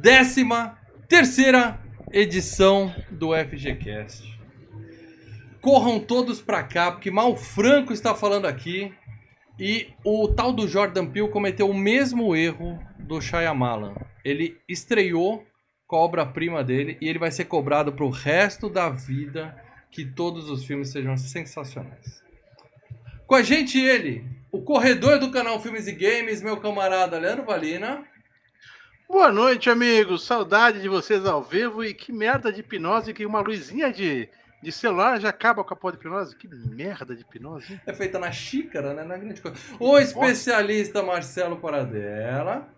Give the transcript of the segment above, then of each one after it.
décima terceira edição do FGCast. Corram todos para cá, porque Mal Franco está falando aqui e o tal do Jordan Peele cometeu o mesmo erro do Shyamalan. Ele estreou com a obra-prima dele e ele vai ser cobrado pro resto da vida que todos os filmes sejam sensacionais. Com a gente ele, o corredor do canal Filmes e Games, meu camarada Leandro Valina. Boa noite, amigos. Saudade de vocês ao vivo e que merda de hipnose que uma luzinha de, de celular já acaba com a porra de hipnose. Que merda de hipnose. hein? É feita na xícara, né? Na grande coisa. O especialista Marcelo Paradela.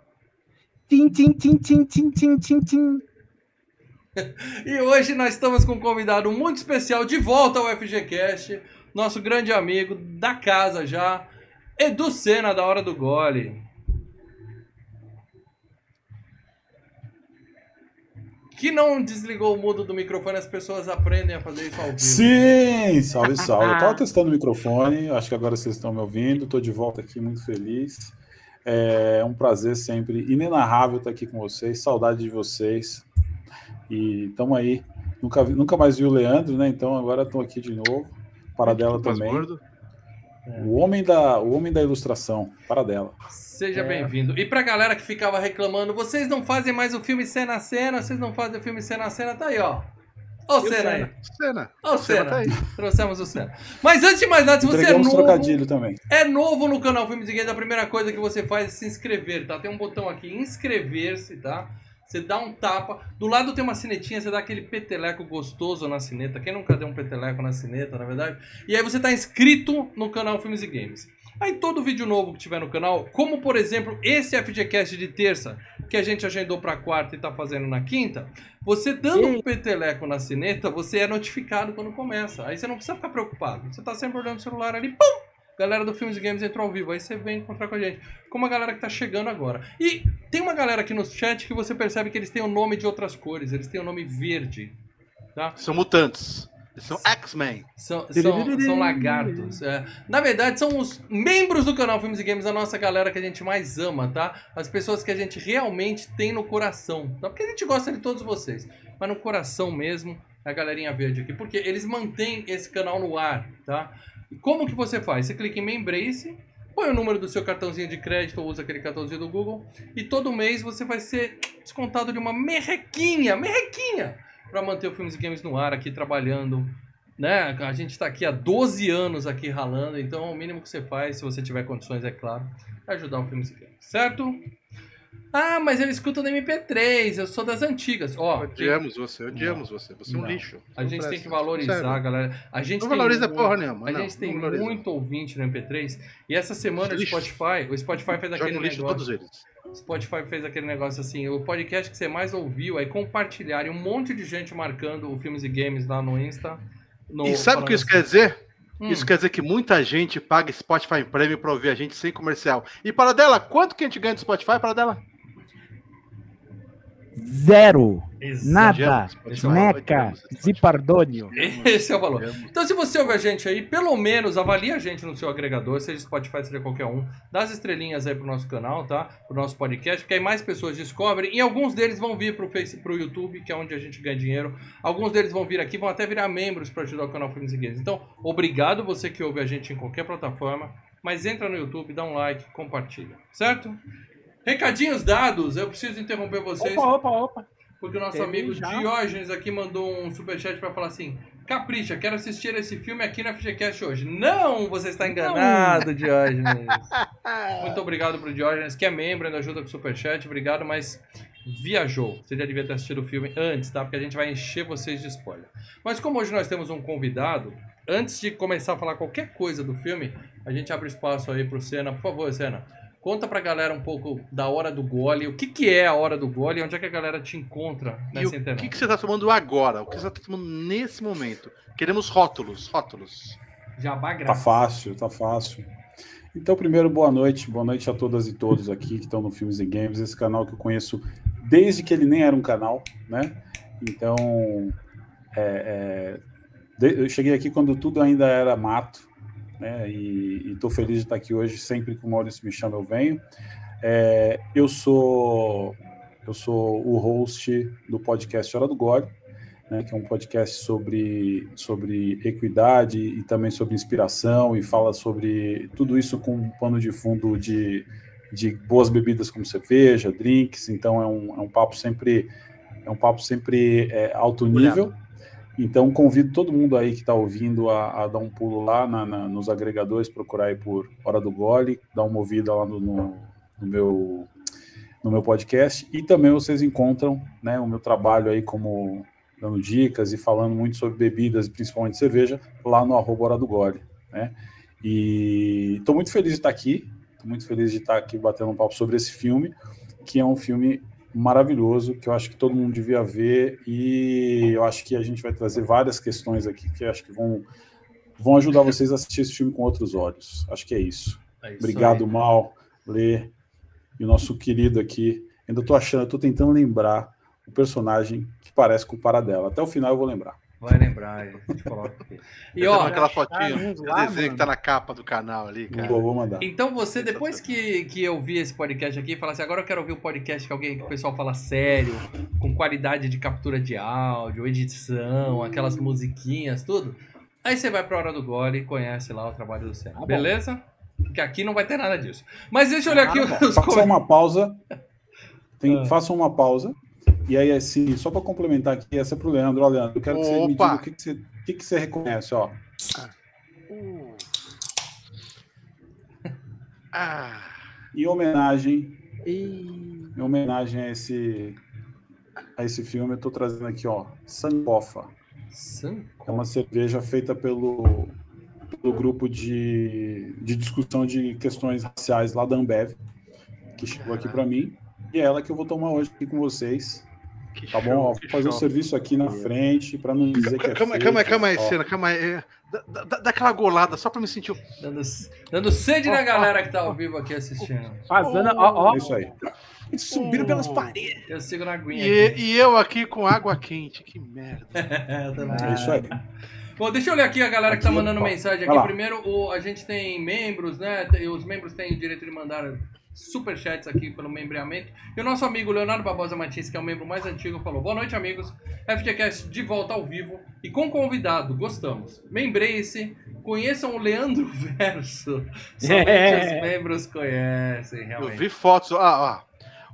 Tim, tim, tim, tim, tim, tim, tim, tim. E hoje nós estamos com um convidado muito especial de volta ao FGCast, nosso grande amigo da casa já, Edu Sena, da Hora do Gole. Que não desligou o mudo do microfone, as pessoas aprendem a fazer isso ao vivo. Sim, salve, salve. Eu tava testando o microfone, acho que agora vocês estão me ouvindo. Estou de volta aqui, muito feliz. É um prazer sempre inenarrável estar aqui com vocês. Saudade de vocês. E estamos aí. Nunca, vi- nunca mais vi o Leandro, né? Então agora estou aqui de novo. Para dela Mais também. gordo. O homem da, o homem da ilustração. Para dela. Seja É. bem-vindo. E pra galera que ficava reclamando, vocês não fazem mais o filme cena a cena, vocês não fazem o filme cena a cena, tá aí, ó. Ó o Senna aí. Cena. Ó o Senna Senna. tá aí. Trouxemos o Senna. Mas antes de mais nada, se você é novo, trocadilho também. é novo no canal Filmes e Games, a primeira coisa que você faz é se inscrever, tá? Tem um botão aqui, inscrever-se, tá? Você dá um tapa. Do lado tem uma sinetinha, você dá aquele peteleco gostoso na sineta. Quem nunca deu um peteleco na sineta, na verdade? E aí você tá inscrito no canal Filmes e Games. Aí todo vídeo novo que tiver no canal, como por exemplo esse FGCast de terça, que a gente agendou pra quarta e tá fazendo na quinta, você dando um peteleco na sineta, você é notificado quando começa. Aí você não precisa ficar preocupado. Você tá sempre olhando o celular ali, pum! Galera do Filmes e Games entrou ao vivo, aí você vem encontrar com a gente. Como a galera que tá chegando agora. E tem uma galera aqui no chat que você percebe que eles têm o nome de outras cores, eles têm o nome verde. Tá? São mutantes. São X-Men. São, são, são lagartos. é. Na verdade, são os membros do canal Filmes e Games, a nossa galera que a gente mais ama, tá? As pessoas que a gente realmente tem no coração. Tá? Porque a gente gosta de todos vocês. Mas no coração mesmo, é a galerinha verde aqui. Porque eles mantêm esse canal no ar, tá? E como que você faz? Você clica em Membrace, põe o número do seu cartãozinho de crédito ou usa aquele cartãozinho do Google. E todo mês você vai ser descontado de uma merrequinha, merrequinha, para manter o Filmes e Games no ar aqui trabalhando né? A gente tá aqui há 12 anos aqui ralando, então o mínimo que você faz, se você tiver condições, é claro, é ajudar o filme Games, certo? Ah, mas eu escuto no MP3, eu sou das antigas. Ó, tem- Odiamos você, odiamos você. Você é um Não. lixo. a Não gente tem presta. que valorizar, Sério. galera. A gente Não tem valoriza muito- porra nenhuma. A não, gente tem não valoriza. muito ouvinte no MP3 e essa semana o Lixo. Spotify, o Spotify fez aquele lixo negócio. todos eles. O Spotify fez aquele negócio assim, o podcast que você mais ouviu é compartilhar e um monte de gente marcando o Filmes e Games lá no Insta. no- E sabe o que isso quer falando dizer? assim, Isso hum, quer dizer que muita gente paga Spotify Premium pra ouvir a gente sem comercial. E para dela, quanto que a gente ganha do Spotify para dela? Zero. exato. Nada. Neca. Zipardônio. Esse é o valor. Então, se você ouve a gente aí, pelo menos avalie a gente no seu agregador, seja Spotify, seja qualquer um. Dá as estrelinhas aí pro nosso canal, tá? Pro nosso podcast, porque aí mais pessoas descobrem. E alguns deles vão vir pro Face, pro YouTube, que é onde a gente ganha dinheiro. Alguns deles vão vir aqui, vão até virar membros para ajudar o canal Filmes e Games. Então, obrigado você que ouve a gente em qualquer plataforma. Mas entra no YouTube, dá um like, compartilha. Certo? Recadinhos dados, eu preciso interromper vocês. Opa, opa, opa. Porque o nosso Teve amigo já. Diógenes aqui mandou um superchat pra falar assim: Capricha, quero assistir esse filme aqui na FGCast hoje. Não, você está enganado, Diógenes. Muito obrigado pro Diógenes, que é membro, ainda ajuda com o superchat. Obrigado, mas viajou. Você já devia ter assistido o filme antes, tá? Porque a gente vai encher vocês de spoiler. Mas como hoje nós temos um convidado, antes de começar a falar qualquer coisa do filme, a gente abre espaço aí pro Senna. Por favor, Senna. Conta pra galera um pouco da hora do gole, o que, que é a hora do gole e onde é que a galera te encontra E nessa o internet. que, que você tá tomando agora? O que você tá tomando nesse momento? Queremos rótulos, rótulos. Jabá Tá grátis. fácil, tá fácil. Então, primeiro, boa noite. Boa noite a todas e todos aqui que estão no Filmes e Games, esse canal que eu conheço desde que ele nem era um canal, né? Então, é, é, de- eu cheguei aqui quando tudo ainda era mato, né? E estou feliz de estar aqui hoje. Sempre que o Maurício me chama, eu venho. É, eu sou eu sou o host do podcast Hora do Gore, né, que é um podcast sobre, sobre equidade e também sobre inspiração e fala sobre tudo isso com um pano de fundo de, de boas bebidas como cerveja, drinks. Então é um, é um papo sempre é um papo sempre é, alto nível. Então convido todo mundo aí que está ouvindo a, a dar um pulo lá na- na- nos agregadores, procurar aí por Hora do Gole, dar uma ouvida lá no, no- no meu no meu podcast e também vocês encontram né, o meu trabalho aí como dando dicas e falando muito sobre bebidas, principalmente cerveja, lá no arroba Hora do Gole, né? E estou muito feliz de estar aqui, estou muito feliz de estar aqui batendo um papo sobre esse filme, que é um filme maravilhoso, que eu acho que todo mundo devia ver e eu acho que a gente vai trazer várias questões aqui que eu acho que vão, vão ajudar vocês a assistir esse filme com outros olhos. Acho que é isso. É isso Obrigado, aí. Mal, Lê e o nosso querido aqui. Ainda estou achando, estou tentando lembrar o personagem que parece com o Paradela. Até o final eu vou lembrar. Vai lembrar, a gente coloca aqui. E ó, aquela fotinha, uns o lá, desenho que tá na capa do canal ali, cara. Vou, vou mandar. Então você, depois que, que eu vi esse podcast aqui, fala assim, agora eu quero ouvir o podcast que alguém que o pessoal fala sério, com qualidade de captura de áudio, edição, aquelas musiquinhas, tudo. Aí você vai pra Hora do Gole e conhece lá o trabalho do Céu. Tá bom. beleza? Porque aqui não vai ter nada disso. Mas deixa eu olhar aqui Ah, os bom. Façam comentários. uma pausa. Tem, Ah. Façam uma pausa. E aí, assim, só para complementar aqui, essa é pro Leandro. Ó, Leandro, eu quero que você me Opa! diga o que, que, você, o que, que você reconhece, ó. Ah, Em homenagem, E... em homenagem a esse, a esse filme, eu tô trazendo aqui, ó, Sankofa. É uma cerveja feita pelo, pelo grupo de, de discussão de questões raciais lá da Ambev, que chegou aqui para mim. E é ela que eu vou tomar hoje aqui com vocês. Que Tá show, bom? Ó, que vou fazer o show. serviço aqui na frente para não dizer que é Calma, fake. calma aí, calma aí, cena, calma aí. É, Dá, dá- dá aquela golada só pra me sentir. o- Dando, dando sede na galera que tá ao vivo aqui assistindo. Fazendo, ó, ó, É isso aí. subiram pelas paredes. Eu sigo na aguinha E, aqui. e eu aqui com água quente, que merda. É. É isso aí. Bom, deixa eu olhar aqui a galera que tá Aqui, mandando ó. mensagem aqui. Primeiro, o- a gente tem membros, né? Os membros têm o direito de mandar superchats aqui pelo membreamento. E o nosso amigo Leonardo Barbosa Martins, que é o membro mais antigo, falou: Boa noite, amigos. FGCast de volta ao vivo e com convidado. Gostamos. Membrem-se, conheçam o Leandro Verso. Somente É. os membros conhecem, Eu realmente. vi fotos. Ah, ó.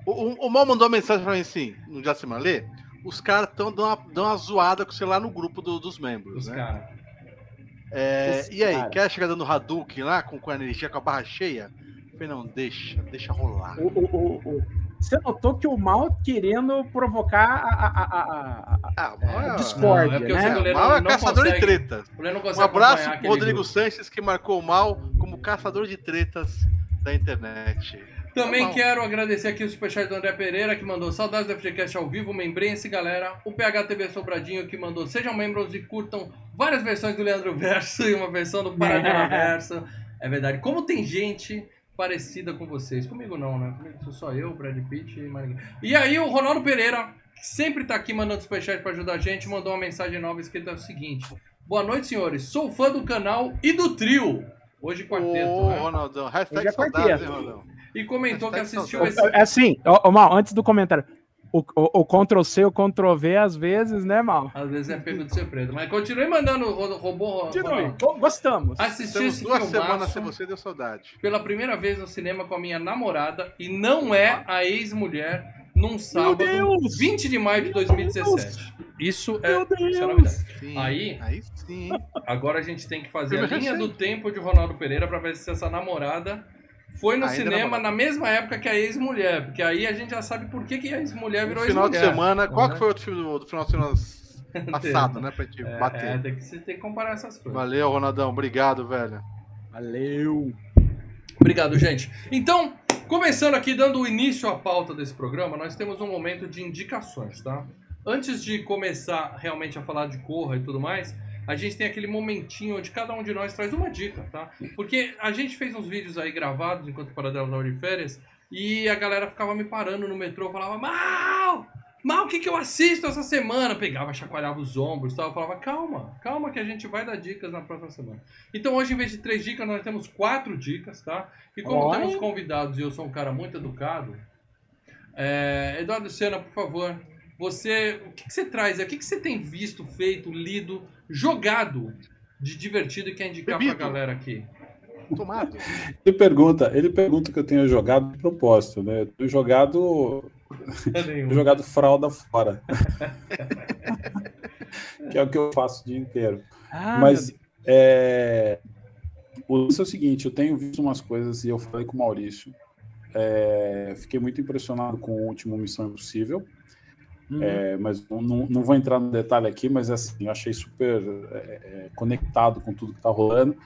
O, o, o Mal mandou uma mensagem pra mim assim, no semana ler. Os caras estão dando uma, dando uma zoada com o celular no grupo do- dos membros, Os né? caras. É, e aí, cara. quer chegar dando Hadouken lá, com, com a energia, com a barra cheia? Falei, não, deixa, deixa rolar. O, o, o, o- Você notou que o mal querendo provocar a, a, a, a, a- Ah, a Mal é- discórdia, Não, é né? o Mal é não caçador de consegue- tretas. Lê não Um abraço pro Rodrigo grupo. Sanches, que marcou o Mal como caçador de tretas da internet. Também Tá quero agradecer aqui o superchat do André Pereira, que mandou saudades do FGCast ao vivo, membrem-se, galera. O PHTV Sobradinho, que mandou sejam membros e curtam várias versões do Leandro Verso e uma versão do Paradela Verso. É verdade. Como tem gente parecida com vocês. Comigo não, né? Comigo sou só eu, Brad Pitt e mais ninguém. E aí o Ronaldo Pereira, que sempre tá aqui mandando superchat pra ajudar a gente, mandou uma mensagem nova escrita o seguinte. Boa noite, senhores. Sou fã do canal e do trio. Hoje quarteto, Ô, né? Ronaldão, hashtag Hoje é saudades, quarteto. hein, Ronaldão? E comentou que Hashtag assistiu saudades. esse... É Assim, ó, ó, Mal, antes do comentário, o, o, o Ctrl C, o Ctrl V, às vezes, né, Mal? Às vezes é pego de surpresa. Mas continue mandando o ro- robô. Continue. Gostamos. Assisti esse duas semanas sem você, deu saudade. pela primeira vez no cinema com a minha namorada e não é a ex-mulher num sábado, Deus! 20 de maio de 2017. Isso é, Meu Deus! isso é novidade. Sim, Aí- aí sim. Agora a gente tem que fazer a Filme linha do recente. tempo de Ronaldo Pereira pra ver se essa namorada foi no Ainda cinema na mesma época que a ex-mulher. Porque aí a gente já sabe por que, que a ex-mulher virou final de ex-mulher. semana, qual que Uhum. foi o outro filme do, do final de semana passado, né? Pra gente É, bater. é, tem que, você tem que comparar essas coisas. Valeu, Ronaldão. Obrigado, velho. Valeu. Obrigado, gente. Então, Começando aqui, dando início à pauta desse programa, nós temos um momento de indicações, tá? Antes de começar realmente a falar de Corra e tudo mais, a gente tem aquele momentinho onde cada um de nós traz uma dica, tá? Porque a gente fez uns vídeos aí gravados enquanto o Paradelo estava de férias e a galera ficava me parando no metrô falava: Mal! Mal, o que, que eu assisto essa semana? Pegava, chacoalhava os ombros e tal. Eu falava: Calma, calma que a gente vai dar dicas na próxima semana. Então hoje, em vez de três dicas, nós temos quatro dicas, tá? E como Olha. temos convidados e eu sou um cara muito educado, é, Eduardo Sena, por favor, você, o que, que você traz? O que, que você tem visto, feito, lido, jogado de divertido e quer indicar Bebido. pra galera aqui? Tomado. Ele pergunta, ele pergunta que eu tenho jogado de propósito, né? Eu tenho jogado, tenho jogado fralda fora. que é o que eu faço o dia inteiro. Ah, Mas é, o lance é o seguinte, eu tenho visto umas coisas e eu falei com o Maurício. é, fiquei muito impressionado com o último Missão Impossível. Deus. É, mas não, não- não vou entrar no detalhe aqui, mas assim, eu achei super é, é, conectado com tudo que está rolando.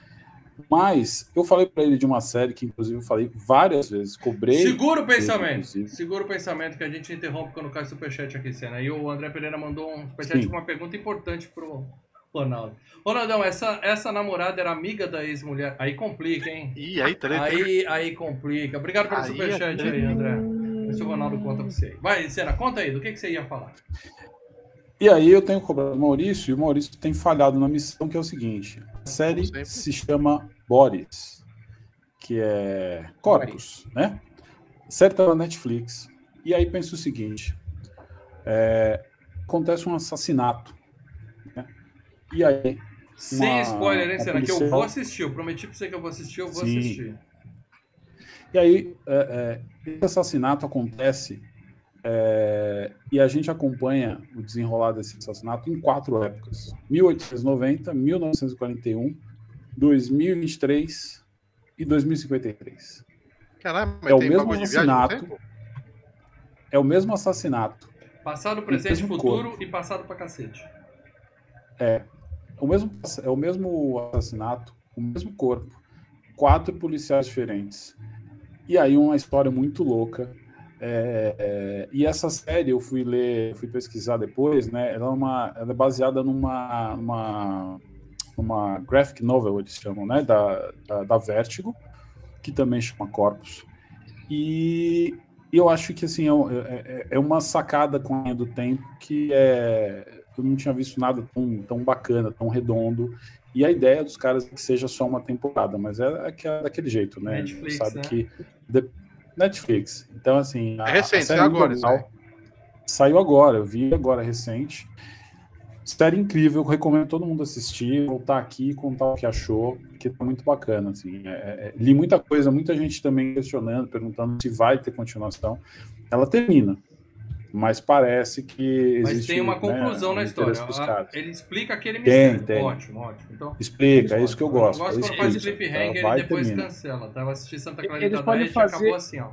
Mas eu falei para ele de uma série que, inclusive, eu falei várias vezes, cobrei. Segura o pensamento. inclusive. Segura o pensamento que a gente interrompe quando cai superchat aqui, Sena. E o André Pereira mandou um superchat Sim. com uma pergunta importante pro Ronaldo. Ronaldão, essa, essa namorada era amiga da ex-mulher. Aí complica, hein? Ih, aí, treta. Aí, aí complica. Obrigado pelo Aí é superchat aí, André. Se o Ronaldo conta pra você. aí. Vai, Sena, conta aí, do que, que você ia falar? E aí eu tenho cobrado o Maurício, e o Maurício tem falhado na missão, que é o seguinte: a série se chama Boris, que é Corpus, né? A série tá na Netflix. E aí pensa o seguinte: é, acontece um assassinato. né? E aí Sem Uma- spoiler, hein, uma Sena? Que eu vou assistir. Eu prometi pra você que eu vou assistir, eu vou Sim. assistir. E aí, é, é, esse assassinato acontece é, e a gente acompanha o desenrolar desse assassinato em quatro épocas: 1890, 1941, 2023 e 2053. Caramba, mas É o mesmo assassinato. É o mesmo assassinato, Passado, presente, futuro corpo. e passado pra cacete. é o mesmo, é o mesmo assassinato, o mesmo corpo, quatro policiais diferentes. E aí uma história muito louca. É, é, e essa série eu fui ler, fui pesquisar depois, né? Ela é, uma, ela é baseada numa, numa, graphic novel, eles chamam, né? Da, da, da Vertigo, que também chama Corpus. E eu acho que assim é, é, é uma sacada com a linha do tempo que é, eu não tinha visto nada tão, tão bacana, tão redondo. E a ideia dos caras é que seja só uma temporada, mas é, é daquele jeito, né? Netflix, Sabe né? que de- Netflix. Então assim, a, É recente, a é agora, legal. isso Saiu agora, eu vi agora recente. Série incrível, eu recomendo todo mundo assistir, voltar aqui e contar o que achou, que tá muito bacana. Assim. É, é, li muita coisa, muita gente também questionando, perguntando se vai ter continuação. Ela termina, mas parece que Mas existe, tem uma né, conclusão na um história. interesse dos A- caras. Ele explica aquele Tem, mistério. tem. Ótimo, ótimo. Então, Explica, é isso que eu Eu gosto. gosto é quando faz cliffhanger vai e depois termina. cancela. Tá? Eu assisti Santa Eles Clarita podem Diet e fazer- acabou assim, ó.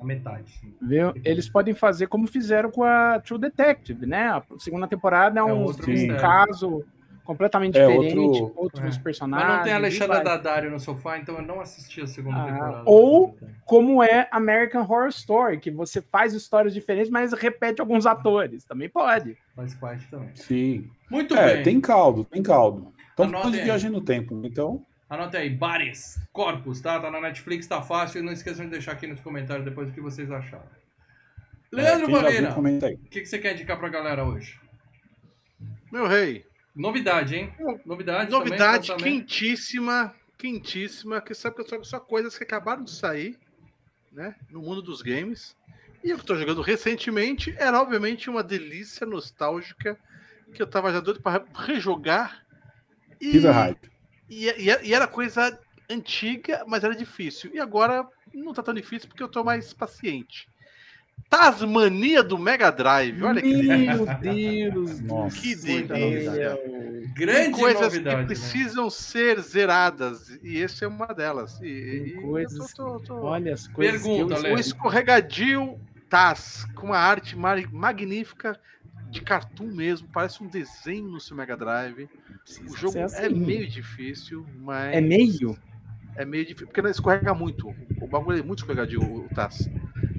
A metade. Viu? Eles podem fazer como fizeram com a True Detective, né? A segunda temporada é É um, outro um mistério. caso completamente É, diferente, outro- outros É. personagens. Mas não tem a Alexandra. Daddario no sofá, então eu não assisti a segunda Ah, temporada. ou- Como é American Horror Story, que você faz histórias diferentes, mas repete alguns atores. Também pode. Faz parte também. Sim. Muito É, bem. tem caldo, tem caldo. Então, falando de viagem no tempo. Então, Anota aí, Bares, Corpus, tá? Tá na Netflix, tá fácil. E não esqueçam de deixar aqui nos comentários depois o que vocês acharam. é, Leandro viu, Valina, o que, que você quer indicar pra galera hoje? Meu rei, Novidade, hein? Novidade, novidade também, também. quentíssima, quentíssima, que sabe que são só coisas que acabaram de sair, né, no mundo dos games. E eu que estou jogando recentemente, era obviamente uma delícia nostálgica, que eu tava já doido para rejogar. E, Hype. e, e- e era coisa antiga, mas era difícil. E agora não tá tão difícil porque eu tô mais paciente. Tasmania do Mega Drive, olha que Meu Deus, Nossa, Que do delícia. céu. Grande Tem coisas novidade, que né? precisam ser zeradas, e essa é uma delas. E, Tem e- coisas- tô- tô- tô- Olha as coisas Pergunta, que eu... O escorregadio Taz, com uma arte ma- magnífica de cartoon mesmo, parece um desenho no seu Mega Drive. O jogo é assim. meio difícil, mas. É meio? é meio difícil, porque não escorrega muito. O bagulho é muito escorregadio, o, o Taz.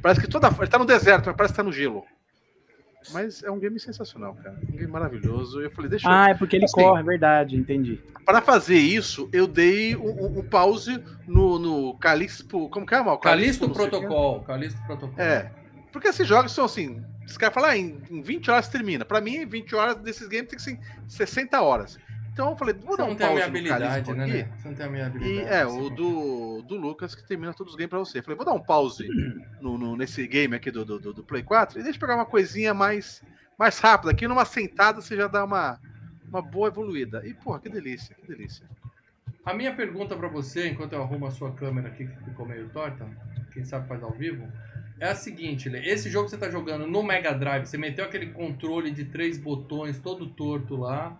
Parece que toda. Ele tá no deserto, mas parece que tá no gelo. Mas é um game sensacional, cara. Um game maravilhoso. Eu falei, deixa eu. Ah, é porque ele Assim, corre, é verdade, entendi. Para fazer isso, eu dei um, um- um pause no, no Calixto. Como que é, mal? Calisto. Protocol. Calisto Protocol. É. Porque esses jogos são assim. Os caras falam, ah, em, em 20 horas termina. Pra mim, 20 horas desses games tem que ser em 60 horas. Então eu falei, vou dar um minha pause no habilidade, né, aqui. né? Você não tem a minha habilidade. E é, assim. o do, do Lucas que termina todos os games pra você. Falei, vou dar um pause no, no- nesse game aqui do, do, do- Play 4 e deixa eu pegar uma coisinha mais, mais rápida. Aqui numa sentada você já dá uma, uma boa evoluída. E, porra, que delícia, que delícia. A minha pergunta pra você, enquanto eu arrumo a sua câmera aqui, que ficou meio torta, quem sabe faz ao vivo, é a seguinte, Lê. Esse jogo que você tá jogando no Mega Drive, você meteu aquele controle de três botões todo torto lá,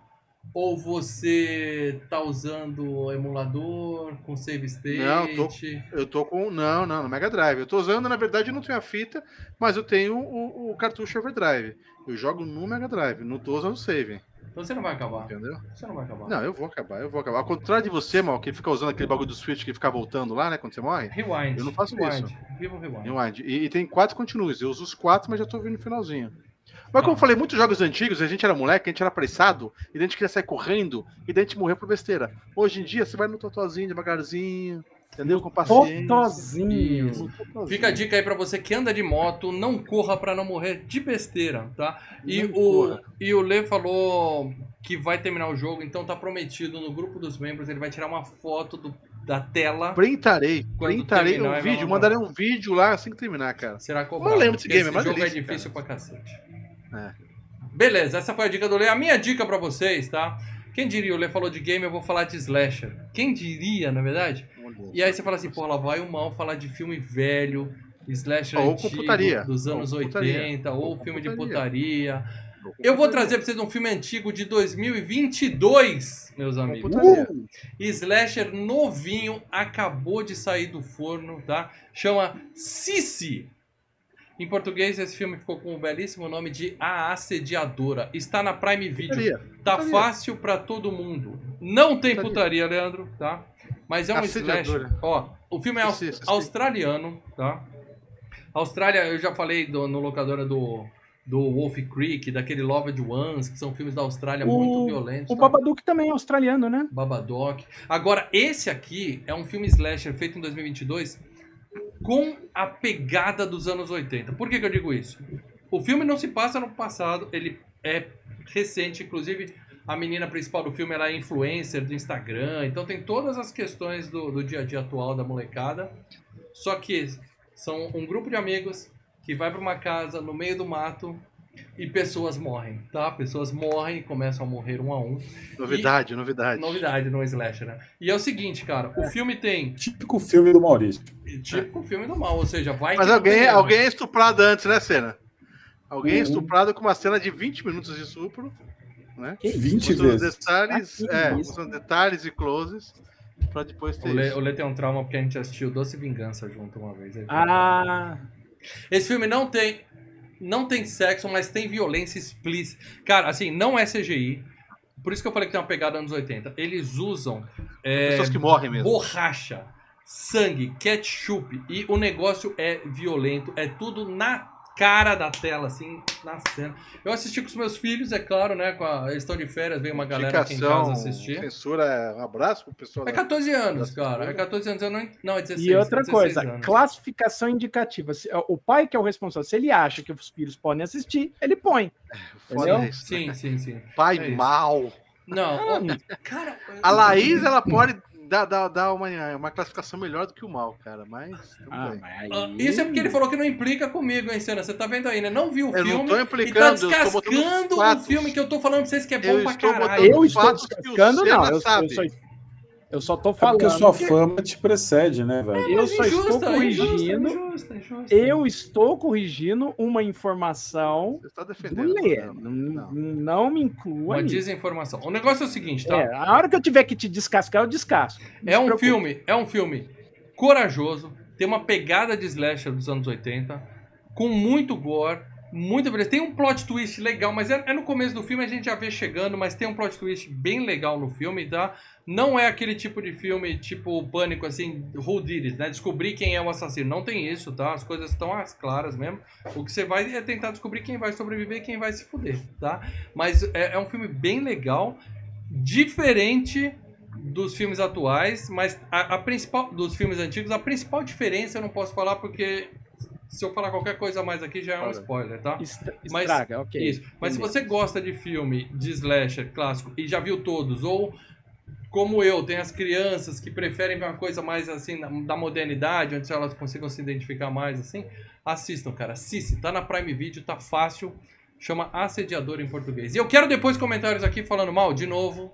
ou você tá usando o emulador com save state? Não, tô- Eu tô com. Não, não, no Mega Drive. Eu tô usando, na verdade, eu não tenho a fita, mas eu tenho o, o cartucho Overdrive. Eu jogo no Mega Drive, não tô usando o save, Então você não vai acabar. entendeu? Você não vai acabar. Não, eu vou acabar, eu vou acabar. Ao contrário de você, mal, que fica usando aquele bagulho do Switch que fica voltando lá, né, quando você morre. Rewind. Eu não faço rewind. isso. O rewind. Rewind. E, e tem quatro continuos. Eu uso os quatro, mas já tô vendo no finalzinho. Mas como eu falei, muitos jogos antigos, a gente era moleque, a gente era apressado, e daí a gente queria sair correndo, e daí a gente morreu por besteira. Hoje em dia, você vai no totozinho, devagarzinho, entendeu? Com paciência. Totozinho. Fica a dica aí pra você que anda de moto, não corra pra não morrer de besteira, tá? E Não o, corra. e o Lê falou que vai terminar o jogo, então tá prometido no grupo dos membros, ele vai tirar uma foto do- da tela, Printarei, printarei terminar, um vai vídeo, mandar. mandarei um vídeo lá assim que terminar, cara. será cobrado. lembro desse game, esse mas jogo é delícia, difícil pra cacete. É. Beleza, essa foi a dica do Lê. A minha dica pra vocês, tá? Quem diria, o Lê falou de game, eu vou falar de slasher. Quem diria, na verdade? E aí você fala assim, pô, lá vai o mal falar de filme velho, slasher Ou antigo, putaria. dos Ou anos putaria. 80, ou, Ou filme de putaria. Eu vou trazer pra vocês um filme antigo de 2022, meus amigos. putaria. Slasher novinho, acabou de sair do forno, tá? Chama Sissi. Em português, esse filme ficou com o belíssimo nome de A Assediadora. Está na Prime Video. Putaria. Tá Putaria. fácil pra todo mundo. Não tem Putaria. putaria, Leandro, tá? Mas é um Assediadora. slasher. Ó, o filme é aus- Esse- esse- australiano, tá? Austrália, eu já falei do- no locadora do, do Wolf Creek, daquele Loved Ones, que são filmes da Austrália O- muito violentos. O tá? Babadook também é australiano, né? Babadook. Agora, esse aqui é um filme slasher feito em 2022 com a pegada dos anos 80. Por que, que eu digo isso? O filme não se passa no passado, ele é recente, inclusive a menina principal do filme ela é influencer do Instagram, então tem todas as questões do, do dia a dia atual da molecada. Só que são um grupo de amigos que vai para uma casa no meio do mato e pessoas morrem, tá? Pessoas morrem, começam a morrer um a um. Novidade, novidade. Novidade no slasher, né? E é o seguinte, cara, o filme tem Típico filme do Maurício. tipo o filme do mal, ou seja, vai Mas que alguém, alguém é estuprado antes, né, cena? Alguém é Uhum. estuprado com uma cena de 20 minutos de estupro, né? 20 Mostrando vezes. detalhes, Ah, que é, isso. detalhes e closes pra depois ter O Lê, isso. o Lê tem um trauma porque a gente assistiu Doce Vingança junto uma vez. aí. Ah, Esse filme não tem não tem sexo, mas tem violência explícita. Cara, assim, não é CGI. Por isso que eu falei que tem uma pegada anos 80. Eles usam é, Pessoas que morrem mesmo. borracha, sangue, ketchup e o negócio é violento, é tudo na cara da tela, assim, na cena. Eu assisti com os meus filhos, é claro, né? Com a- eles estão de férias, veio uma galera aqui em casa assistir. censura, é um abraço pro pessoal. É da- 14 anos, da cara. É censura. 14 anos, eu não. Não, é 16. e outra 16 coisa, anos. classificação indicativa. Se- O pai que é o responsável, se ele acha que os filhos podem assistir, ele põe. Foda Entendeu? isso, né? Sim, sim, sim. Pai É mal. Não, ó, cara. A Laís, ela pode dar, dar, dar uma, uma classificação melhor do que o mal, cara, mas. Ah, mas aí... Ah, Isso é porque ele falou que não implica comigo, hein, Cena? Você tá vendo aí, né? Não viu o Eu não filme tô e tá implicando, eu tô botando descascando o filme que eu tô falando pra vocês que é bom Eu pra estou caralho. Eu estou descascando, Senna não. Eu, sabe. eu, só, eu só tô É porque falando. sua fama te precede, né, velho? eu Mas só estou injusta, corrigindo. injusta, injusta, injusta. Eu estou corrigindo uma informação Você está do defendendo. Lê. não, Não, me inclua Uma nisso. desinformação. O negócio é o seguinte, tá? É, a hora que eu tiver que te descascar, eu descasco. Não É um preocupe. filme, é um filme corajoso, tem uma pegada de slasher dos anos 80, com muito gore, Muito beleza. Tem um plot twist legal, mas é, é no começo do filme, a gente já vê chegando, mas tem um plot twist bem legal no filme, tá? Não é aquele tipo de filme, tipo Pânico, assim, who did it, né? Descobrir quem é o assassino. Não tem isso, tá? As coisas estão as claras mesmo. O que você vai é tentar descobrir quem vai sobreviver e quem vai se fuder, tá? Mas é, é um filme bem legal, diferente dos filmes atuais, mas a, a principal dos filmes antigos, a principal diferença eu não posso falar porque se eu falar qualquer coisa a mais aqui já é um Olha. spoiler, tá? Estra- Mas- Estraga, ok. Isso. Mas se Beleza. você gosta de filme de slasher clássico e já viu todos, ou como eu, tem as crianças que preferem ver uma coisa mais assim da modernidade, onde elas consigam se identificar mais assim, assistam, cara. Assiste, tá na Prime Video, tá fácil. Chama Assediador em português. E eu quero depois comentários aqui falando mal, de novo.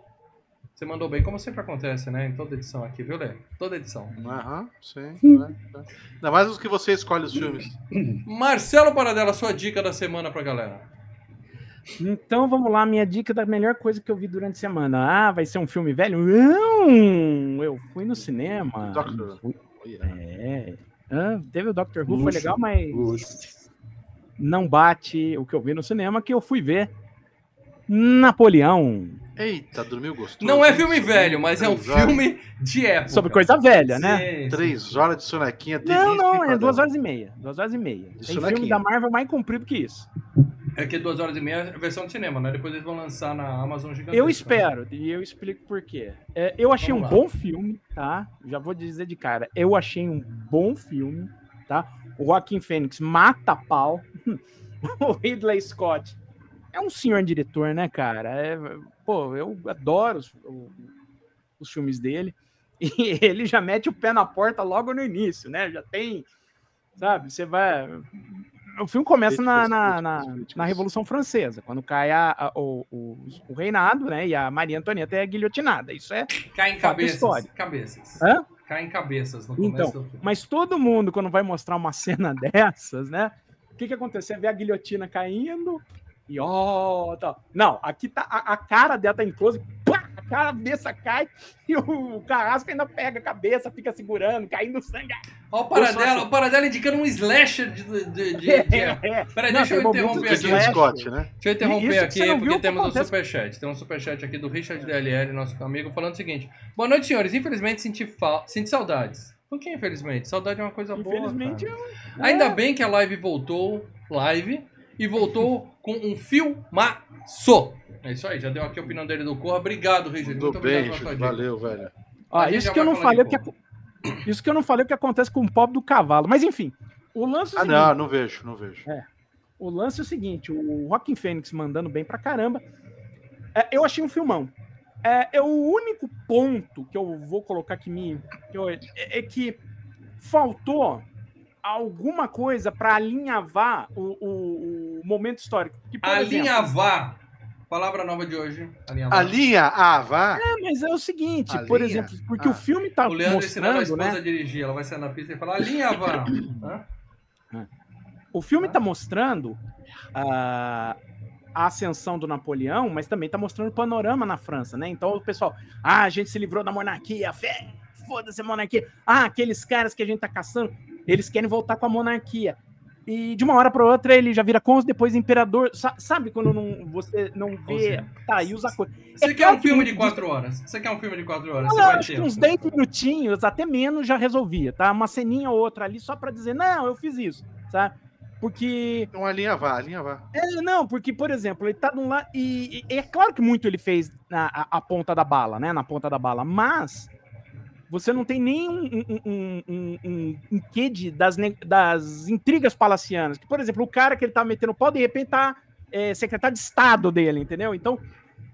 Você mandou bem, como sempre acontece, né? Em toda edição aqui, viu, Lê? Toda edição. Aham, sim. né. Ainda mais os que você escolhe os filmes. Marcelo Paradela, sua dica da semana pra galera. Então vamos lá, minha dica da melhor coisa que eu vi durante a semana. Ah, vai ser um filme velho? Não! Eu fui no cinema. Doctor. Fui- Olha. É. Ah, teve o Doctor Who, foi Luxo, legal, mas luxo. não bate o que eu vi no cinema, que eu fui ver Napoleão. Eita, dormiu gostoso. Não é hein? filme velho, mas é um filme de época. Sobre coisa velha, né? Sim. Três horas de sonequinha. Não, não, é duas horas e meia. Duas horas e meia. Tem Isso filme da Marvel mais comprido que isso. É que duas horas e meia é a versão de cinema, né? Depois eles vão lançar na Amazon gigante. Eu espero, e eu explico por quê. É, eu achei Vamos um lá. bom filme, tá? Já vou dizer de cara. Eu achei um bom filme, tá? O Joaquim Fênix mata pau. o Ridley Scott é um senhor diretor, né, cara? É, pô, eu adoro os, o- os filmes dele. E ele já mete o pé na porta logo no início, né? Já tem, sabe? Você vai. O filme começa na, na, na, na Revolução Francesa, quando cai a, a- o, o, o reinado, né? E a Maria Antonieta é guilhotinada. Isso é. Cai em cabeças. histórico. Cabeças. Hã? Cai em cabeças no começo Então, do filme. Mas todo mundo, quando vai mostrar uma cena dessas, né? O que que acontece? Você vê a guilhotina caindo e ó, tal. Não, aqui tá a, a cara dela tá em close, pá, a cabeça cai e o, carrasco ainda pega a cabeça, fica segurando, caindo sangue. Ó, o Paradela, assim. o Paradela indicando um slasher de. de, de, de- de- É, Peraí, Não, deixa eu interromper de aqui. Slash. Scott, né? Deixa eu interromper Isso aqui, viu porque o que temos um acontece. superchat. Tem um superchat aqui do Richard DLL, nosso amigo, falando o seguinte: Boa noite, senhores. Infelizmente senti, fa... senti saudades. Por que infelizmente? Saudade é uma coisa boa. Infelizmente, eu- Ainda é. bem que a live voltou, live, e voltou com um filmaço. É isso aí, já deu aqui a opinião dele do Corra. Obrigado. Tudo Muito obrigado bem, dica. valeu, velho. Ó, A gente isso que eu não falei o que isso que eu não falei o que acontece com o pobre do cavalo. Mas enfim, o lance é o Ah, seguinte, não, não vejo, não vejo. O lance é o seguinte, o Rockin' Fênix mandando bem pra caramba. É, eu achei um filmão. É, é o único ponto que eu vou colocar que me que eu- é, é que faltou alguma coisa pra alinhavar o, o- o momento histórico. Que, por exemplo, Alinhavar. Palavra nova de hoje. Alinhavar. A linha, ah, vá. é, mas é o seguinte, A por exemplo, porque Ah. o filme tá O Leandro ensinando a mostrando, esposa né? a dirigir. Ela vai sair na pista e falar alinhavar. O filme tá mostrando a, a ascensão do Napoleão, mas também tá mostrando o panorama na França, né? Então o pessoal, ah, a gente se livrou da monarquia, fé, foda-se a monarquia. Ah, aqueles caras que a gente tá caçando, eles querem voltar com a monarquia. E de uma hora para outra ele já vira cônsul, depois imperador. Sa- sabe quando não, você não vê. Tá, e usa coisa. Você É quer um filme de quatro horas? Você quer um filme de quatro horas? Vai acho ter. que uns 10 minutinhos, até menos, já resolvia, tá? Uma ceninha ou outra ali só para dizer, não, eu fiz isso, sabe? Porque Então a linha vá, a linha vá. É, não, porque, por exemplo, ele tá de um lado. E, e é claro que muito ele fez na a, a ponta da bala, né? Na ponta da bala, mas você não tem nem um, um, um, um, quê de, das, das intrigas palacianas. Que, por exemplo, o cara que ele tá metendo pau, de repente tá é, secretário de Estado dele, entendeu? Então.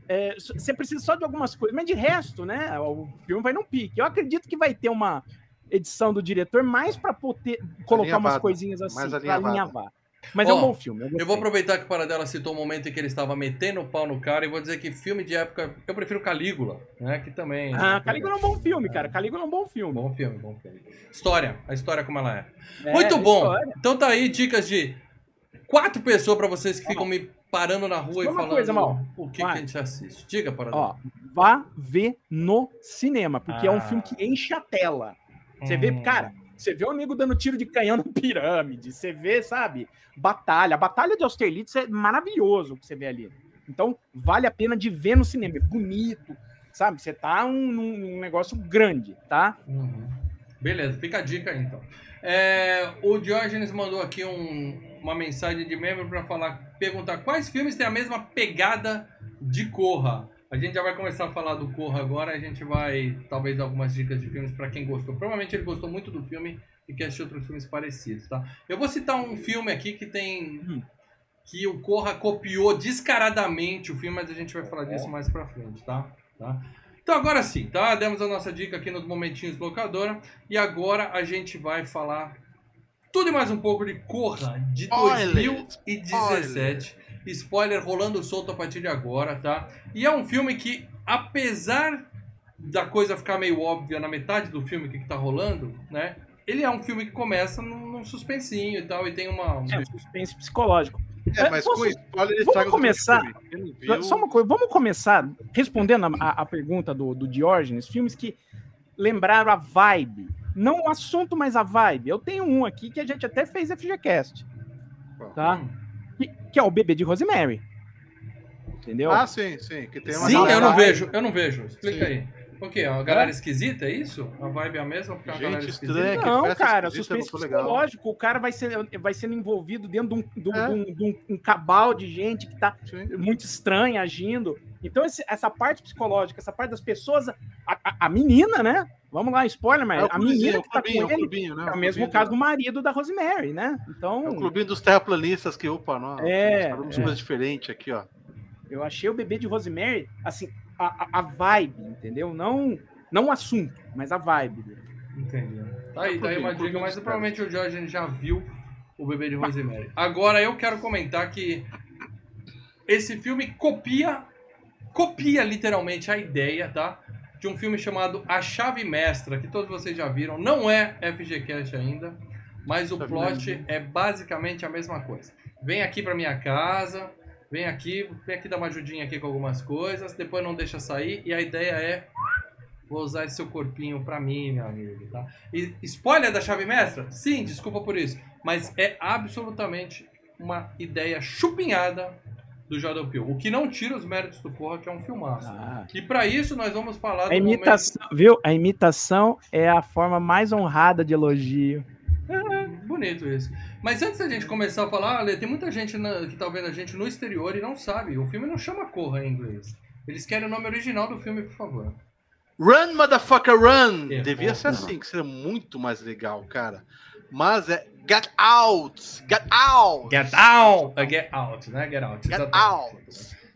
é, Você precisa só de algumas coisas, mas de resto, né? O filme vai num pique. Eu acredito que vai ter uma edição do diretor mais para poder colocar umas coisinhas assim, pra alinhavar. Mas é um bom filme. Eu gostei. vou aproveitar que o Paradela citou o momento em que ele estava metendo o pau no cara e vou dizer que filme de época, eu prefiro Calígula, né? Que também. Ah, Calígula é um bom filme, cara. Calígula é um bom filme. Bom filme, bom filme. História, a história como ela é. É, Muito bom. história. Então tá aí dicas de quatro pessoas pra vocês que ficam me parando na rua e falando coisa, Mal. o que, que a gente assiste. Diga, Paradela. Ó, vá ver no cinema, porque é Ah. um filme que enche a tela. Você vê, Hum. cara, Você vê o nego dando tiro de canhão na pirâmide, você vê, sabe, batalha. A batalha de Austerlitz é maravilhoso o que você vê ali. Então, vale a pena de ver no cinema. É bonito, sabe? Você tá um, num negócio grande, tá? Uhum. Beleza, fica a dica aí, então. É, o Diógenes mandou aqui um, uma mensagem de membro para falar, perguntar quais filmes têm a mesma pegada de Corra. A gente já vai começar a falar do Corra agora, a gente vai talvez dar algumas dicas de filmes para quem gostou. Provavelmente ele gostou muito do filme e quer assistir outros filmes parecidos, tá? Eu vou citar um filme aqui que tem hum. que o Corra copiou descaradamente o filme, mas a gente vai falar disso mais para frente, tá? tá? Então agora sim, tá? Demos a nossa dica aqui nos momentinhos locadora e agora a gente vai falar tudo e mais um pouco de Corra de 2017. Spoiler rolando solto a partir de agora, tá? E é um filme que, apesar da coisa ficar meio óbvia na metade do filme que, que tá rolando, né? Ele é um filme que começa num, num suspensinho e tal, e tem uma. Um... É, um suspense psicológico. É, mas Posso, com spoiler vamos começar. Só uma coisa, vamos começar respondendo a, a, pergunta do, do Diógenes, filmes que lembraram a vibe. Não o assunto, mas a vibe. Eu tenho um aqui que a gente até fez FGCast. Tá? Hum que, que é o bebê de Rosemary. Entendeu? Ah, sim, sim. Que tem uma sim, eu não vejo, eu não vejo. Explica sim. aí. O quê? A galera é? esquisita, é isso? A vibe é a mesma? Porque Gente, a galera estranha, Não, cara, suspense psicológico. O cara vai, ser, vai sendo envolvido dentro de um, de um, é? de um, de um, um cabal de gente que tá Sim. muito estranha agindo. Então, esse, essa parte psicológica, essa parte das pessoas. A, a, a menina, né? Vamos lá, spoiler, mas é a menina que tá clubinho, com ele clubinho, né? é o, mesmo caso do marido da Rosemary, né? Então... É o clubinho dos terraplanistas que, opa, não, é, é. coisa diferente aqui, ó. Eu achei o bebê de Rosemary, assim, a, a, vibe, entendeu? Não, não o assunto, mas a vibe dele. Entendi. Tá aí, tá aí uma dica, mas provavelmente o Jorge já viu o bebê de Rosemary. Agora eu quero comentar que esse filme copia, copia literalmente a ideia, tá? De um filme chamado A Chave Mestra, que todos vocês já viram. Não é FGCast ainda, mas o plot é basicamente a mesma coisa. Vem aqui para minha casa, vem aqui, vem aqui dar uma ajudinha aqui com algumas coisas, depois não deixa sair e a ideia é vou usar esse seu corpinho para mim, meu amigo, tá? E spoiler da chave mestra? Sim, desculpa por isso, mas é absolutamente uma ideia chupinhada do Jordan Peele. O que não tira os méritos do Corra, que é um filmaço. Ah. E para isso nós vamos falar a imitação, momento... viu? A imitação é a forma mais honrada de elogio. É, bonito isso. Mas antes da gente começar a falar, Ale, tem muita gente na, que tá vendo a gente no exterior e não sabe. O filme não chama Corra em inglês. Eles querem o nome original do filme, por favor. Run, motherfucker, run! É, Devia ser assim, que seria muito mais legal, cara. Mas é Get Out! Get Out! Get Out! É Get Out, né? Get Out. Get Out!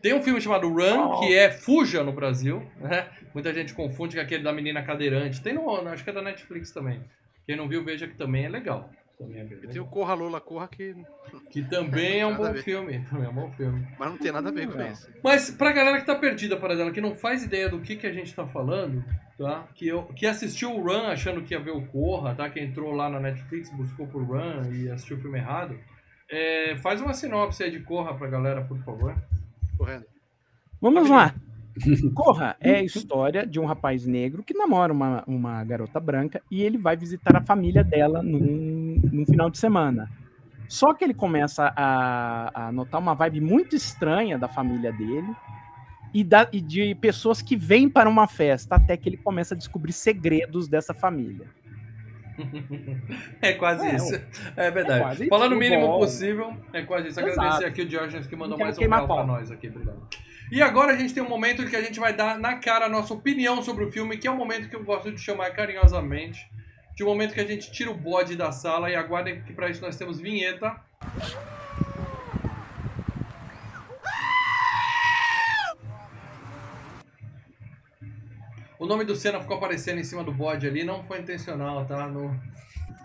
Tem um filme chamado Run, oh. que é Fuja no Brasil, né? Muita gente confunde com aquele da menina cadeirante. Tem no, acho que é da Netflix também. Quem não viu, veja que também é legal. Também é e tem o Corra Lola Corra que. Que também é um bom filme. Também é um bom filme. Mas não tem nada a ver com isso. Mas pra galera que tá perdida para dela, que não faz ideia do que, que a gente tá falando, tá? Que, eu, que assistiu o Run achando que ia ver o Corra, tá? Que entrou lá na Netflix, buscou por Run e assistiu o filme errado. É, faz uma sinopse aí de Corra pra galera, por favor. Correndo. Vamos lá. Corra é a história de um rapaz negro que namora uma, uma garota branca e ele vai visitar a família dela num, num final de semana. Só que ele começa a, a notar uma vibe muito estranha da família dele e, da, e de pessoas que vêm para uma festa, até que ele começa a descobrir segredos dessa família. É quase é, isso. É verdade. É Falando o mínimo bom. possível, é quase isso. Exato. Agradecer aqui o Diógenes que mandou mais um pau pra nós aqui. Obrigado. E agora a gente tem um momento em que a gente vai dar na cara a nossa opinião sobre o filme, que é um momento que eu gosto de chamar carinhosamente de um momento que a gente tira o bode da sala e aguardem que para isso nós temos vinheta. O nome do Senna ficou aparecendo em cima do bode ali, não foi intencional, tá? Não,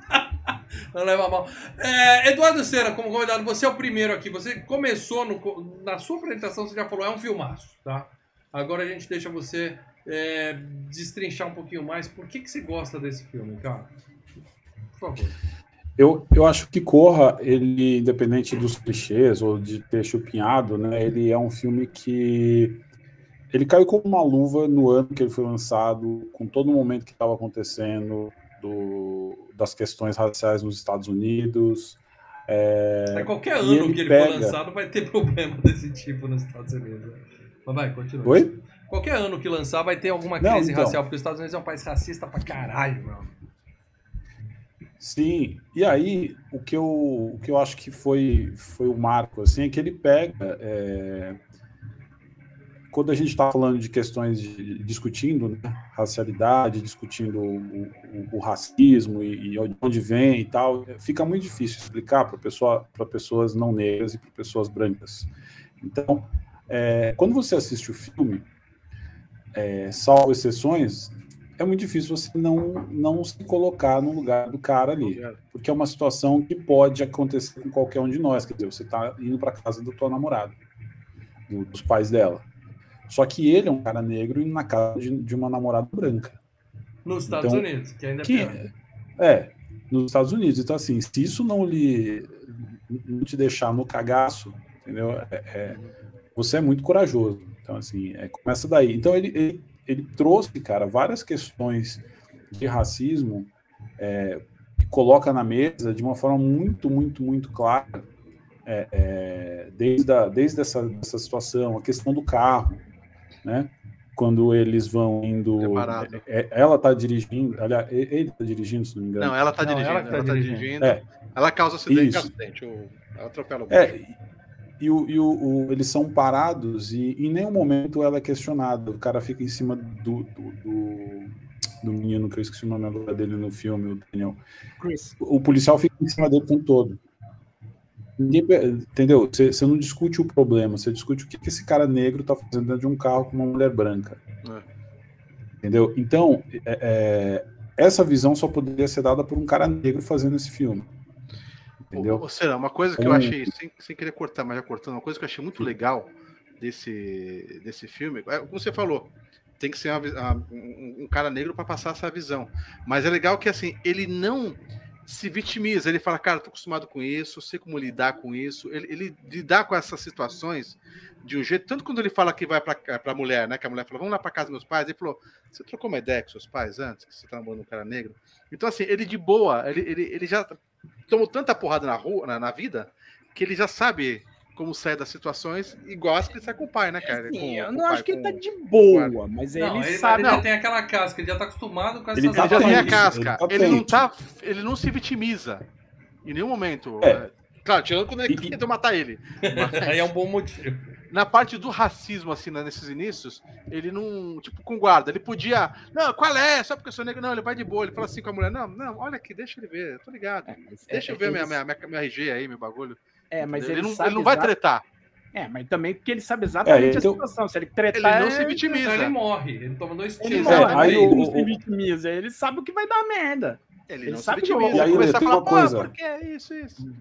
não leva mal. É, Eduardo Senna, como convidado, você é o primeiro aqui. Você começou no, na sua apresentação, você já falou, é um filmaço, tá? Agora a gente deixa você é, destrinchar um pouquinho mais. Por que, que você gosta desse filme, cara? Por favor. Eu, eu acho que Corra, ele, independente dos clichês ou de ter chupinhado, né, ele é um filme que ele caiu como uma luva no ano que ele foi lançado, com todo o momento que estava acontecendo do, das questões raciais nos Estados Unidos. É, É qualquer ano ele que ele pega- for lançado vai ter problema desse tipo nos Estados Unidos. né? Mas vai, continua. Oi? Qualquer ano que lançar vai ter alguma Não, crise então. racial, porque os Estados Unidos é um país racista pra caralho, mano. Sim, e aí o que eu, o que eu acho que foi, foi o marco, assim, é que ele pega. é, quando a gente está falando de questões de, discutindo né, racialidade, discutindo o, o- o racismo e, e de onde vem e tal, fica muito difícil explicar para pessoa, pessoas não negras e para pessoas brancas. Então, é, quando você assiste o filme, é, salvo exceções, é muito difícil você não, não se colocar no lugar do cara ali porque é uma situação que pode acontecer com qualquer um de nós. Quer dizer, você está indo para casa da tua namorada, do- dos pais dela. Só que ele é um cara negro indo na casa de, de uma namorada branca. Nos Estados Então, Unidos, que ainda é Que pior. é, nos Estados Unidos. Então, assim, se isso não lhe não te deixar no cagaço, entendeu? É- é- você é muito corajoso. Então, assim, é, começa daí. Então, ele, ele, ele trouxe, cara, várias questões de racismo é, que coloca na mesa de uma forma muito, muito, muito clara, é, é, desde, a, desde essa, essa situação, a questão do carro, né? Quando eles vão indo. Preparado. é- é- ela tá dirigindo, aliás, ele tá dirigindo, se não me engano. Não, ela tá Não, dirigindo. ela Ela, tá tá dirigindo. dirigindo. É. Ela causa acidente, Ela atropela o É, e, o, e o, o- eles são parados e em nenhum momento ela é questionada. O cara fica em cima do, do, do, do menino, que eu esqueci o nome agora dele no filme, o Daniel. Chris. O policial fica em cima dele o tempo todo. Entendeu? Você você não discute o problema, você discute o que, que esse cara negro tá fazendo dentro de um carro com uma mulher branca. É. Entendeu? Então, é- é, essa visão só poderia ser dada por um cara negro fazendo esse filme. Entendeu? Ou seja, uma coisa que eu Um- achei, sem, sem querer cortar, mas já cortando, uma coisa que eu achei muito legal desse, desse filme, é como você falou, tem que ser uma um, um cara negro para passar essa visão. Mas é legal que assim, ele não se vitimiza, ele fala, cara, tô acostumado com isso, sei como lidar com isso. Ele, ele lidar com essas situações de um jeito, tanto quando ele fala que vai para a mulher, né? Que a mulher falou, vamos lá para casa dos meus pais, ele falou, você trocou uma ideia com seus pais antes, que você tá namorando um cara negro? Então, assim, ele de boa, ele, ele, ele já tomou tanta porrada na rua, na, na vida, que ele já sabe como sair das situações, igual as que ele sai com o pai, né, cara? Assim, Com- eu não acho pai, que ele tá de boa, mas Não, ele ele, sabe. ele já não. tem aquela casca, ele já tá acostumado com essas Ele tá Ele já tem a casca. Ele Ele não tá. Ele não se vitimiza. Em nenhum momento. É. É, Claro, tirando quando ele E- tentou matar ele. Mas Aí é um bom motivo. na parte do racismo, assim, né, nesses inícios, ele não. Tipo, com guarda. Ele podia. Não, qual é? Só porque eu sou negro. Não, ele vai de boa. Ele fala assim com a mulher: Não, não, olha aqui, deixa ele ver. Eu tô ligado. É, mas Deixa é- eu ver minha, minha, minha, minha RG aí, meu bagulho. É, mas ele, ele, não, sabe ele não vai tretar. É, mas também porque ele sabe exatamente É, então- a situação. Se ele Ele tretar, não se é- vitimiza. Então ele morre. Ele toma dois Ele tiros. morre, É, aí ele o- não o- se vitimiza. Ele sabe o que vai dar merda. Ele, Ele não se sabe que vitimiza. E aí, começa a falar, coisa. por que é isso, isso?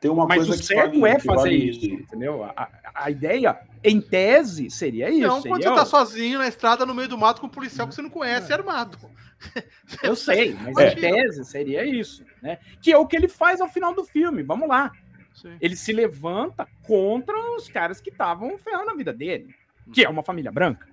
Tem uma Mas coisa o que certo vale- é fazer vale- isso, entendeu? A, a- ideia, em tese, seria isso. não, quando seria você tá sozinho na estrada, no meio do mato, com um policial que você não conhece, armado. Eu sei, mas É. em tese seria isso, né? Que é o que ele faz ao final do filme. Vamos lá. Sim. Ele se levanta contra os caras que estavam ferrando a vida dele, que é uma família branca.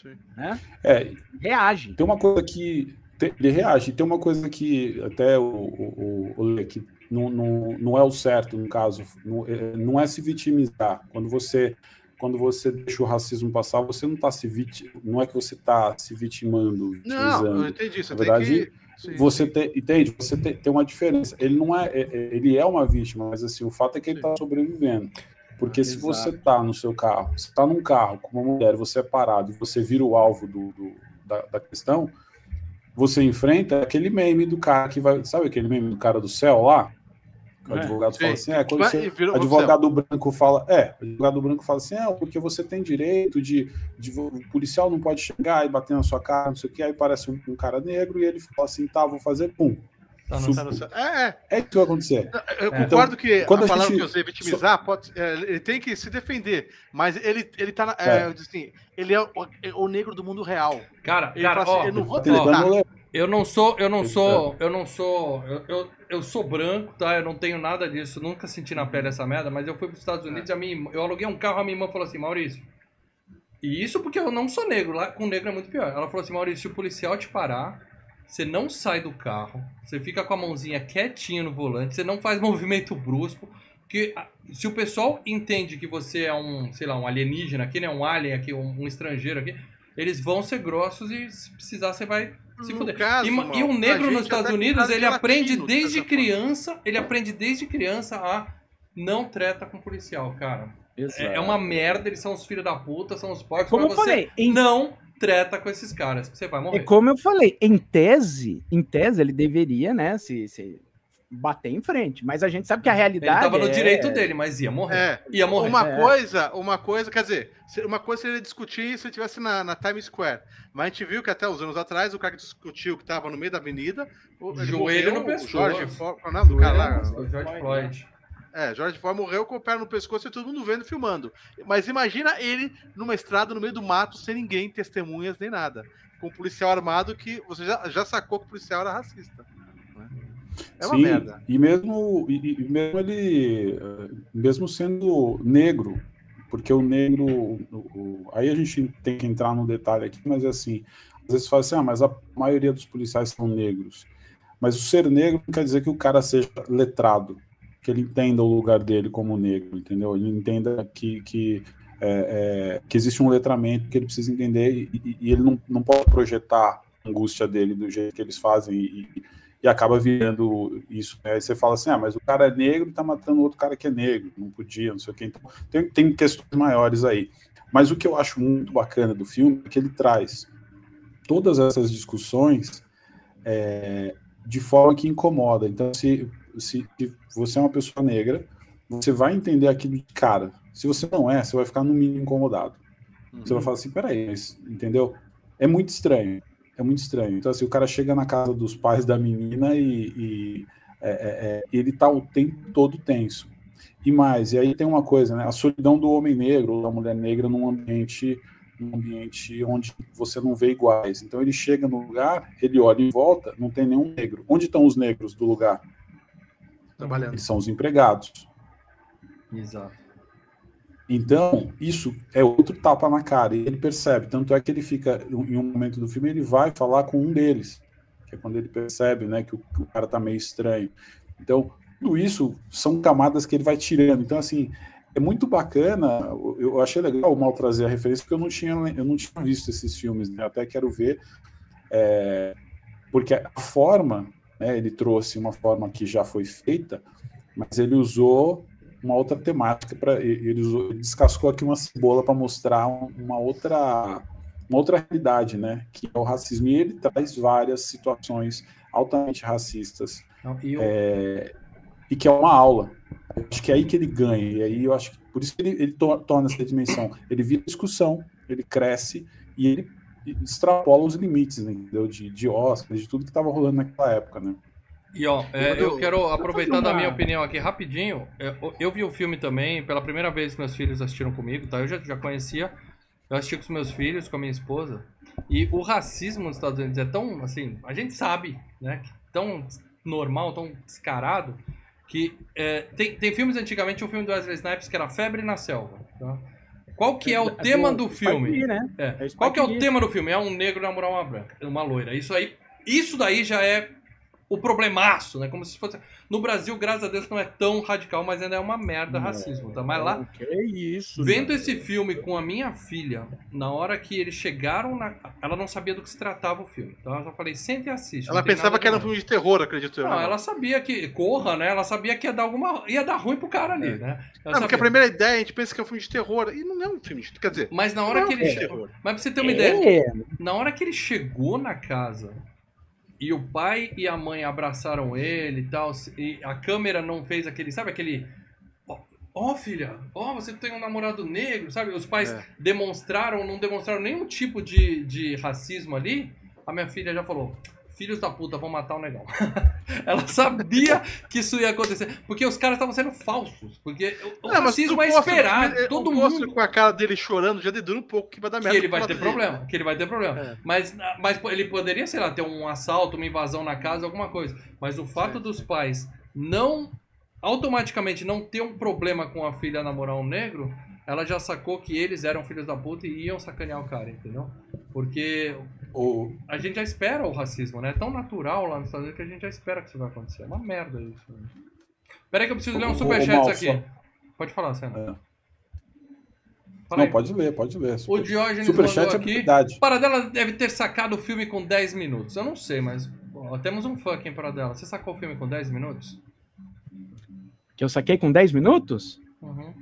Sim. Né? É, Reage. Tem uma coisa que. Ele reage. Tem uma coisa que até o, o, o, que não, não, não é o certo, no caso. Não é, não é se vitimizar. Quando você, quando você deixa o racismo passar, você não está se vit, Não é que você está se vitimando, Não, eu entendi. Você Na tem verdade, que. Sim, Você tem, entende? Você tem, tem uma diferença. Ele não é, é- é- ele é uma vítima, mas assim, o fato é que ele está sobrevivendo. Porque se Exato. você está no seu carro, você está num carro com uma mulher, você é parado e você vira o alvo do, do- da, da questão, você enfrenta aquele meme do cara que vai. Sabe aquele meme do cara do céu lá? O É, advogado sim. fala assim: é, quando Vai você, vira o advogado branco fala, é, o advogado branco fala assim, é, porque você tem direito de, de o policial não pode chegar e bater na sua cara, não sei o que, aí parece um, um cara negro e ele fala assim, tá, vou fazer, pum. Tá no Tá no céu. É, é. É isso que vai acontecer. Eu É. concordo que quando a a palavra gente- que eu usei, vitimizar, pode, é, ele tem que se defender, mas ele, ele tá, na- É. é, assim, ele é o, é o negro do mundo real. Cara, Ele cara, fala assim, ó, eu não vou. Tentando levar. Eu não sou, eu não sou, eu não sou, eu, eu, eu sou branco, tá? Eu não tenho nada disso, nunca senti na pele essa merda, mas eu fui para os Estados Unidos e a minha, eu aluguei um carro, a minha irmã falou assim, Maurício, e isso porque eu não sou negro, lá com negro é muito pior. Ela falou assim, Maurício, se o policial te parar, você não sai do carro, você fica com a mãozinha quietinha no volante, você não faz movimento brusco, porque se o pessoal entende que você é um, sei lá, um alienígena aqui, né, um alien aqui, um, um estrangeiro aqui, eles vão ser grossos e se precisar você vai se fuder. caso, e, ma- mal, e o a negro nos Estados Unidos, caso ele de aprende latino, de desde criança, ele aprende desde criança a não treta com policial, cara. É, é uma merda, eles são os filhos da puta, são os porcos, Como eu mas você falei, em não treta com esses caras, você vai É morrer. como eu falei, em tese, em tese ele deveria, né, se, se bater em frente, mas a gente sabe que a Ele realidade tava no é- direito dele, mas ia morrer. É. Ia morrer. Uma É. coisa, uma coisa, quer dizer, uma coisa seria discutir se ele estivesse na, na Times Square. Mas a gente viu que até uns anos atrás o cara que discutiu que estava no meio da avenida, o- ele Joelho no pescoço. Jorge é o nome do cara lá? O George Floyd. É, Jorge Floyd morreu com o pé no pescoço e todo mundo vendo filmando. Mas imagina ele numa estrada no meio do mato, sem ninguém, testemunhas nem nada. Com um policial armado que você já, já sacou que o policial era racista. É uma Sim, merda. E mesmo, e, e mesmo ele, eh, mesmo sendo negro, porque o negro, o- o- aí a gente tem que entrar no detalhe aqui, mas é assim, às vezes fala assim, ah, mas a maioria dos policiais são negros. Mas o ser negro não quer dizer que o cara seja letrado, que ele entenda o lugar dele como negro, entendeu? Ele entenda que, que, é, é, que existe um letramento que ele precisa entender e, e- e ele não, não pode projetar a angústia dele do jeito que eles fazem e, e acaba virando isso. né? Aí você fala assim, ah, mas o cara é negro e tá matando outro cara que é negro, não podia, não sei o quê. Então, tem, tem questões maiores aí. Mas o que eu acho muito bacana do filme é que ele traz todas essas discussões é, de forma que incomoda. Então, se, se, se você é uma pessoa negra, você vai entender aquilo de cara. Se você não é, você vai ficar no mínimo incomodado. Você vai falar assim, peraí, mas, entendeu? É muito estranho. É muito estranho. Então, assim, o cara chega na casa dos pais da menina e, e é, é, é, ele tá o tempo todo tenso. E mais, e aí tem uma coisa, né? A solidão do homem negro da mulher negra num ambiente, num ambiente onde você não vê iguais. Então ele chega no lugar, ele olha em volta, não tem nenhum negro. Onde estão os negros do lugar? Trabalhando. Eles são os empregados. Exato. Então, isso é outro tapa na cara, e ele percebe. Tanto é que ele fica, em um momento do filme, ele vai falar com um deles, que é quando ele percebe né, que, o, cara tá meio estranho. Então, tudo isso são camadas que ele vai tirando. Então, assim, é muito bacana. Eu achei legal o Mal trazer a referência, porque eu não tinha, eu não tinha visto esses filmes, né? até quero ver. é, porque a forma, né, ele trouxe uma forma que já foi feita, mas ele usou uma outra temática para ele, descascou aqui uma cebola para mostrar um- uma outra uma outra realidade, né, que é o racismo e ele traz várias situações altamente racistas Não, E o, é, e que é uma aula. Eu acho que é aí que ele ganha e aí eu acho que por isso que ele, ele to- torna essa dimensão. Ele vira discussão, ele cresce e ele extrapola os limites, né, entendeu? De, de Oscar, de tudo que estava rolando naquela época, né? E ó, é, eu quero aproveitar da minha opinião aqui rapidinho. É, Eu, vi o filme também, pela primeira vez que meus filhos assistiram comigo, tá? Eu já, já conhecia. Eu assisti com os meus filhos, com a minha esposa. E o racismo nos Estados Unidos é tão, assim, a gente sabe, né? Tão normal, tão descarado, que é, tem, tem filmes antigamente, um filme do Wesley Snipes que era Febre na Selva. tá? Qual que é o tema do Spike filme? Lee, né? É. É Spike Qual que é o Lee. tema do filme? É um negro namorar uma branca, uma loira. Isso aí, isso daí já é o problemaço, né? Como se fosse. No Brasil, graças a Deus, não é tão radical, mas ainda é uma merda racismo, tá? Mas lá, Que isso? vendo mano. esse filme com a minha filha, na hora que eles chegaram na. Ela não sabia do que se tratava o filme. Então eu já falei, senta e assiste. Ela pensava que era um filme de terror, acredito eu. Não, né? ela sabia que. Corra, né? Ela sabia que ia dar alguma. ia dar ruim pro cara ali, É. né? Ela Não, porque sabia. a primeira ideia a gente pensa que é um filme de terror. E não é um filme de Quer dizer, Mas na não hora é um que filme ele. de terror. Mas pra você ter uma ideia. É, Na hora que ele chegou na casa e o pai e a mãe abraçaram ele e tal, e a câmera não fez aquele, sabe aquele. Ó, ó, filha, ó, você tem um namorado negro, sabe? Os pais É. demonstraram, não demonstraram nenhum tipo de, de racismo ali. A minha filha já falou. Filhos da puta vão matar o negão. Ela sabia que isso ia acontecer. Porque os caras estavam sendo falsos. Porque o, Não, racismo é o Todo mostra mundo com a cara dele chorando já dedura um pouco que vai dar que merda. ele vai ter dele. problema, que ele vai ter problema. É. Mas, mas ele poderia, sei lá, ter um assalto, uma invasão na casa, alguma coisa. Mas o fato Certo. dos pais não automaticamente não ter um problema com a filha namorar um negro ela já sacou que eles eram filhos da puta e iam sacanear o cara, entendeu? Porque O, a gente já espera o racismo, né? É tão natural lá nos Estados Unidos que a gente já espera que isso vai acontecer. É uma merda isso. Né? Peraí que eu preciso ler Ô, um superchat aqui. só- Pode falar, Senna. É. Fala não, aí. pode ler, pode ler. O Diógenes Superchat mandou é aqui. verdade. Paradela deve ter sacado o filme com 10 minutos. Eu não sei, mas ó, temos um fã aqui em Paradela. Você sacou o filme com 10 minutos? Que eu saquei com 10 minutos? Uhum.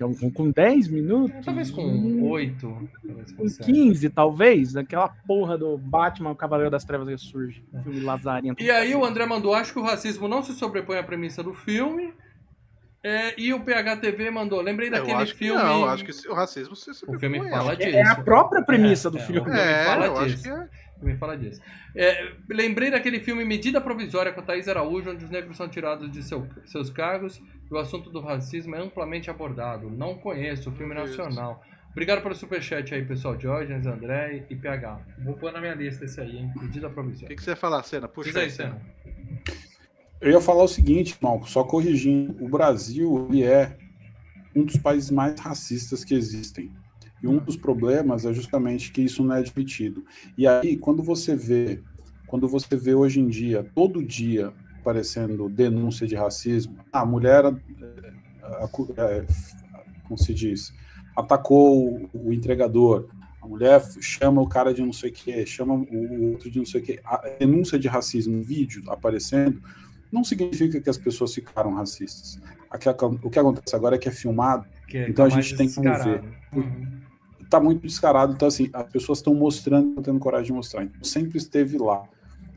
Eu- Com, com 10 minutos? Talvez com Hum, 8. Talvez com Com 7. 15, talvez. Daquela porra do Batman, o Cavaleiro das Trevas ressurge. É. Filme lazarento. E aí o André mandou, acho que o racismo não se sobrepõe à premissa do filme. É, e o PHTV mandou, lembrei Eu daquele acho que filme. não, acho que o racismo se O filme sobrepõe, fala disso. É a própria premissa do É, filme. o filme É, fala eu acho disso. que é. Me fala disso. É, lembrei daquele filme Medida Provisória com a Thaís Araújo, onde os negros são tirados de seu- seus cargos e o assunto do racismo é amplamente abordado. Não conheço o filme nacional. Obrigado pelo superchat aí, pessoal. Diógenes, André e PH. Vou pôr na minha lista esse aí, hein? Medida O Provisória. que, que você ia falar, Cena? Puxa Diz aí, Cena. Senna. Eu ia falar o seguinte, Malco, só corrigindo. O Brasil ele é um dos países mais racistas que existem. E um dos problemas é justamente que isso não é admitido. E aí, quando você vê, quando você vê hoje em dia, todo dia aparecendo denúncia de racismo, a mulher, acu- é, como se diz, atacou o, entregador, a mulher chama o cara de não sei o que, chama o outro de não sei o que, a denúncia de racismo, um vídeo aparecendo, não significa que as pessoas ficaram racistas. O que acontece agora é que é filmado, Que é- Então a gente tem como descarado. Uhum. Tá muito descarado, então assim, as pessoas estão mostrando, estão tendo coragem de mostrar. Então, sempre esteve lá,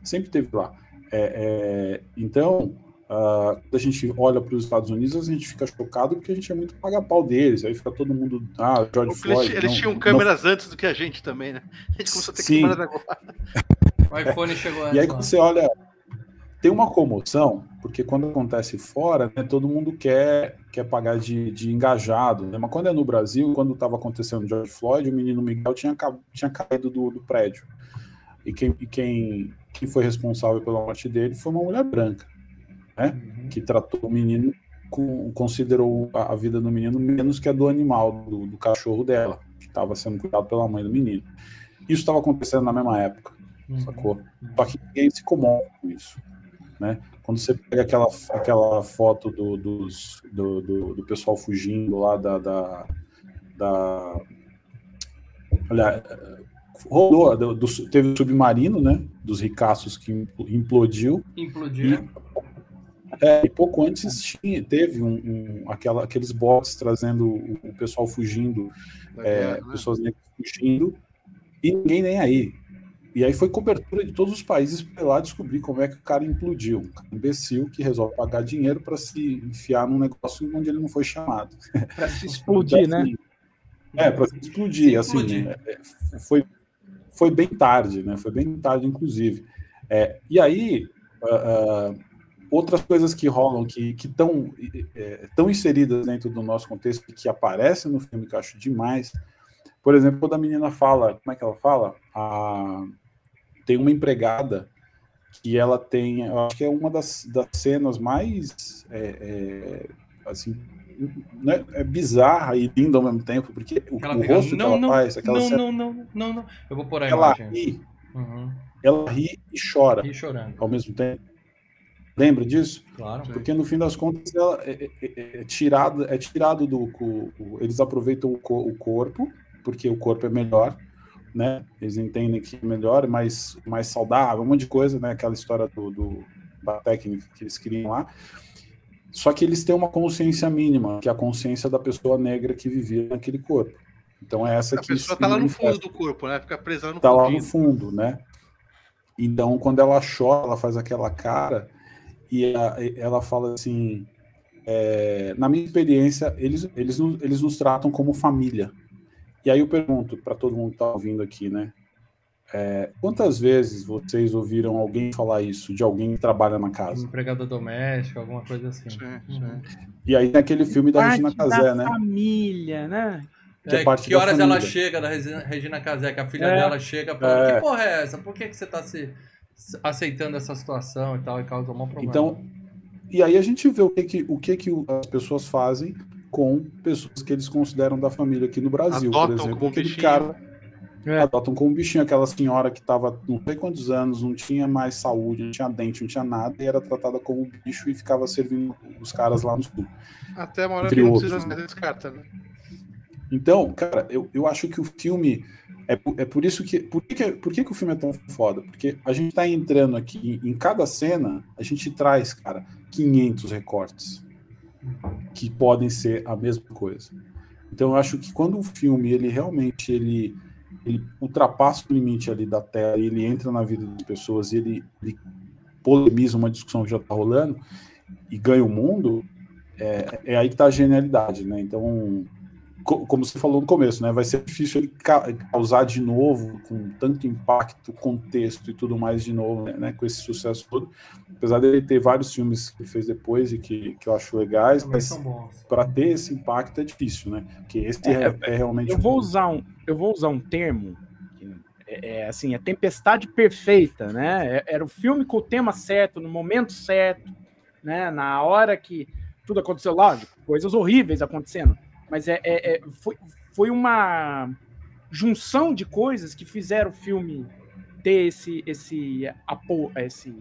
sempre esteve lá. É, é, então, quando a gente olha para os Estados Unidos, a gente fica chocado porque a gente é muito paga-pau deles. Aí fica todo mundo, ah, George Eles, Floyd. eles não- tinham não- câmeras antes do que a gente também, né? A gente começou a ter Sim. câmeras agora. O iPhone chegou E antes. aí lá. quando você olha, tem uma comoção, porque quando acontece fora, né, todo mundo quer, quer pagar de, de engajado. Né? Mas quando é no Brasil, quando estava acontecendo o George Floyd, o menino Miguel tinha, tinha caído do, do prédio. E, quem, e quem, quem foi responsável pela morte dele foi uma mulher branca, Uhum. que tratou o menino, com, considerou a, a vida do menino menos que a do animal, do, do cachorro dela, que estava sendo cuidado pela mãe do menino. Isso estava acontecendo na mesma época Uhum. sacou? Só que ninguém se comove com isso, né? Quando você pega aquela, aquela foto do, dos, do, do, do pessoal fugindo lá da, da, da olha, rolou, do, do- teve o submarino, né? Dos ricaços que implodiu Implodiu. é, e pouco antes tinha, teve um, um- aquela, aqueles bots trazendo o, o pessoal fugindo é, guerra, né? pessoas negras fugindo e ninguém nem aí. E aí foi cobertura de todos os países para ir lá descobrir como é que o cara implodiu. Um cara imbecil que resolve pagar dinheiro para se enfiar num negócio onde ele não foi chamado. Se explodir, Então, né? assim, É, para se explodir. Se assim, explodir. é, é, foi, foi bem tarde, né? Foi bem tarde, inclusive. É, e aí, ah, ah, outras coisas que rolam, que estão tão inseridas dentro do nosso contexto, que aparecem no filme, que eu acho demais. Por exemplo, quando a menina fala, como é que ela fala? A, tem uma empregada que ela tem, eu acho que é uma das, das cenas mais, é, é, assim, né, é bizarra e linda ao mesmo tempo, porque o, o rosto que não, ela não, faz, aquela não, cena, não, não, não, não. Eu vou pôr a ela imagem. ri, Uhum. ela ri e chora chorando. ao mesmo tempo. Lembra disso? Claro. Porque no fim das contas ela é, é- é- é tirado, é tirado do. o- eles aproveitam o, o corpo, porque o corpo é melhor, né? Eles entendem que é melhor, mais, mais saudável, um monte de coisa, né? Aquela história do, do- da técnica que eles queriam lá. Só que eles têm uma consciência mínima, que é a consciência da pessoa negra que vivia naquele corpo. Então é essa A que pessoa se tá lá no fundo do corpo, né? Fica presa no tá lá no fundo, né? Então, quando ela chora, ela faz aquela cara e a- e ela fala assim: é, na minha experiência, eles, eles, eles nos tratam como família. E aí eu pergunto para todo mundo que está ouvindo aqui, né? é, quantas vezes vocês ouviram alguém falar isso de alguém que trabalha na casa? Empregada doméstica, alguma coisa assim. Sim, Uhum. sim. E aí naquele filme da Regina Casé, da né? família, né? Que é É, parte que horas ela chega da Regina, Casé, que a filha É. dela chega É. que porra é essa? Por que, que você tá se, aceitando essa situação e tal, e causa um problema? Então, e aí a gente vê o que, que, o que, que as pessoas fazem com pessoas que eles consideram da família aqui no Brasil, Adotam por exemplo, como aquele bichinho. cara É. adotam como bichinho aquela senhora que estava não sei quantos anos, não tinha mais saúde, não tinha dente, não tinha nada, e era tratada como bicho e ficava servindo os caras lá no sul. Até uma hora que não outros, precisa né? mais descarta, né? Então, cara, eu, eu acho que o filme. É, por- é por isso que. Por, que, que- por que, que o filme é tão foda? Porque a gente tá entrando aqui, em cada cena, a gente traz, cara, 500 recortes que podem ser a mesma coisa. Então, eu acho que quando o filme, ele realmente ele, ele ultrapassa o limite ali da tela, ele entra na vida das pessoas ele, ele polemiza uma discussão que já tá rolando e ganha o mundo, é, é aí que tá a genialidade, né? Então, como você falou no começo, né? Vai ser difícil ele ca- causar de novo, com tanto impacto, contexto e tudo mais de novo, né? né, Com esse sucesso todo. Apesar dele ter vários filmes que ele fez depois e que, que eu acho legais, Também mas para ter esse impacto é difícil, né? Porque esse é, é realmente. Eu vou usar um, eu vou usar um termo que é, é, assim, a tempestade perfeita, né? É- Era o filme com o tema certo, no momento certo, né? Na hora que tudo aconteceu, lógico, coisas horríveis acontecendo, mas é, é- é- foi, foi uma junção de coisas que fizeram o filme ter esse esse apo, esse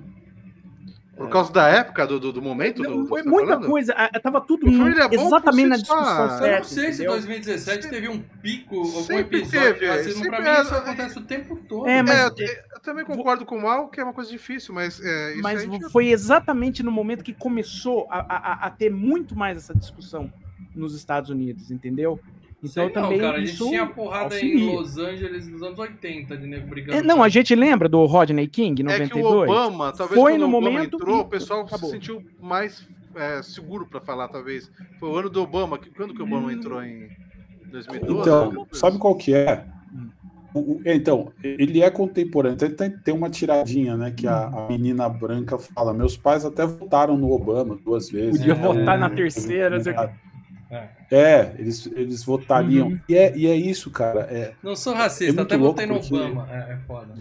Por causa da época, do, do, do momento? Do, tá muita falando? coisa, tava tudo é exatamente na discussão Eu Eu certa. não sei se entendeu? 2017 teve um pico, algum Sempre episódio teve, racismo. Pra sempre mim é- isso acontece o tempo todo. É, mas- É, eu, eu também concordo com o Mal, que é uma coisa difícil, mas é, isso Mas gente- foi exatamente no momento que começou a, a- a ter muito mais essa discussão nos Estados Unidos, entendeu? Sei Então não, também cara, a gente isso tinha porrada em auxilia. Los Angeles nos anos 80 de nego brigando. É, não, a gente lembra do Rodney King, É que o 92? Obama, talvez Foi quando no o Obama momento entrou, o pessoal acabou. se sentiu mais é, seguro para falar, talvez. Foi o ano do Obama. Quando que o Obama entrou em 2012? Então, sabe qual que é? O- o- então, ele é contemporâneo. Tem, tem, tem uma tiradinha, né? Que a, a menina branca fala: Meus pais até votaram no Obama duas vezes. Podia É, votar na é, terceira. sei lá. É, eles, eles votariam. Uhum. E, é, e é isso, cara. É, Não sou É racista, muito até votei no porque- Obama. É, é foda.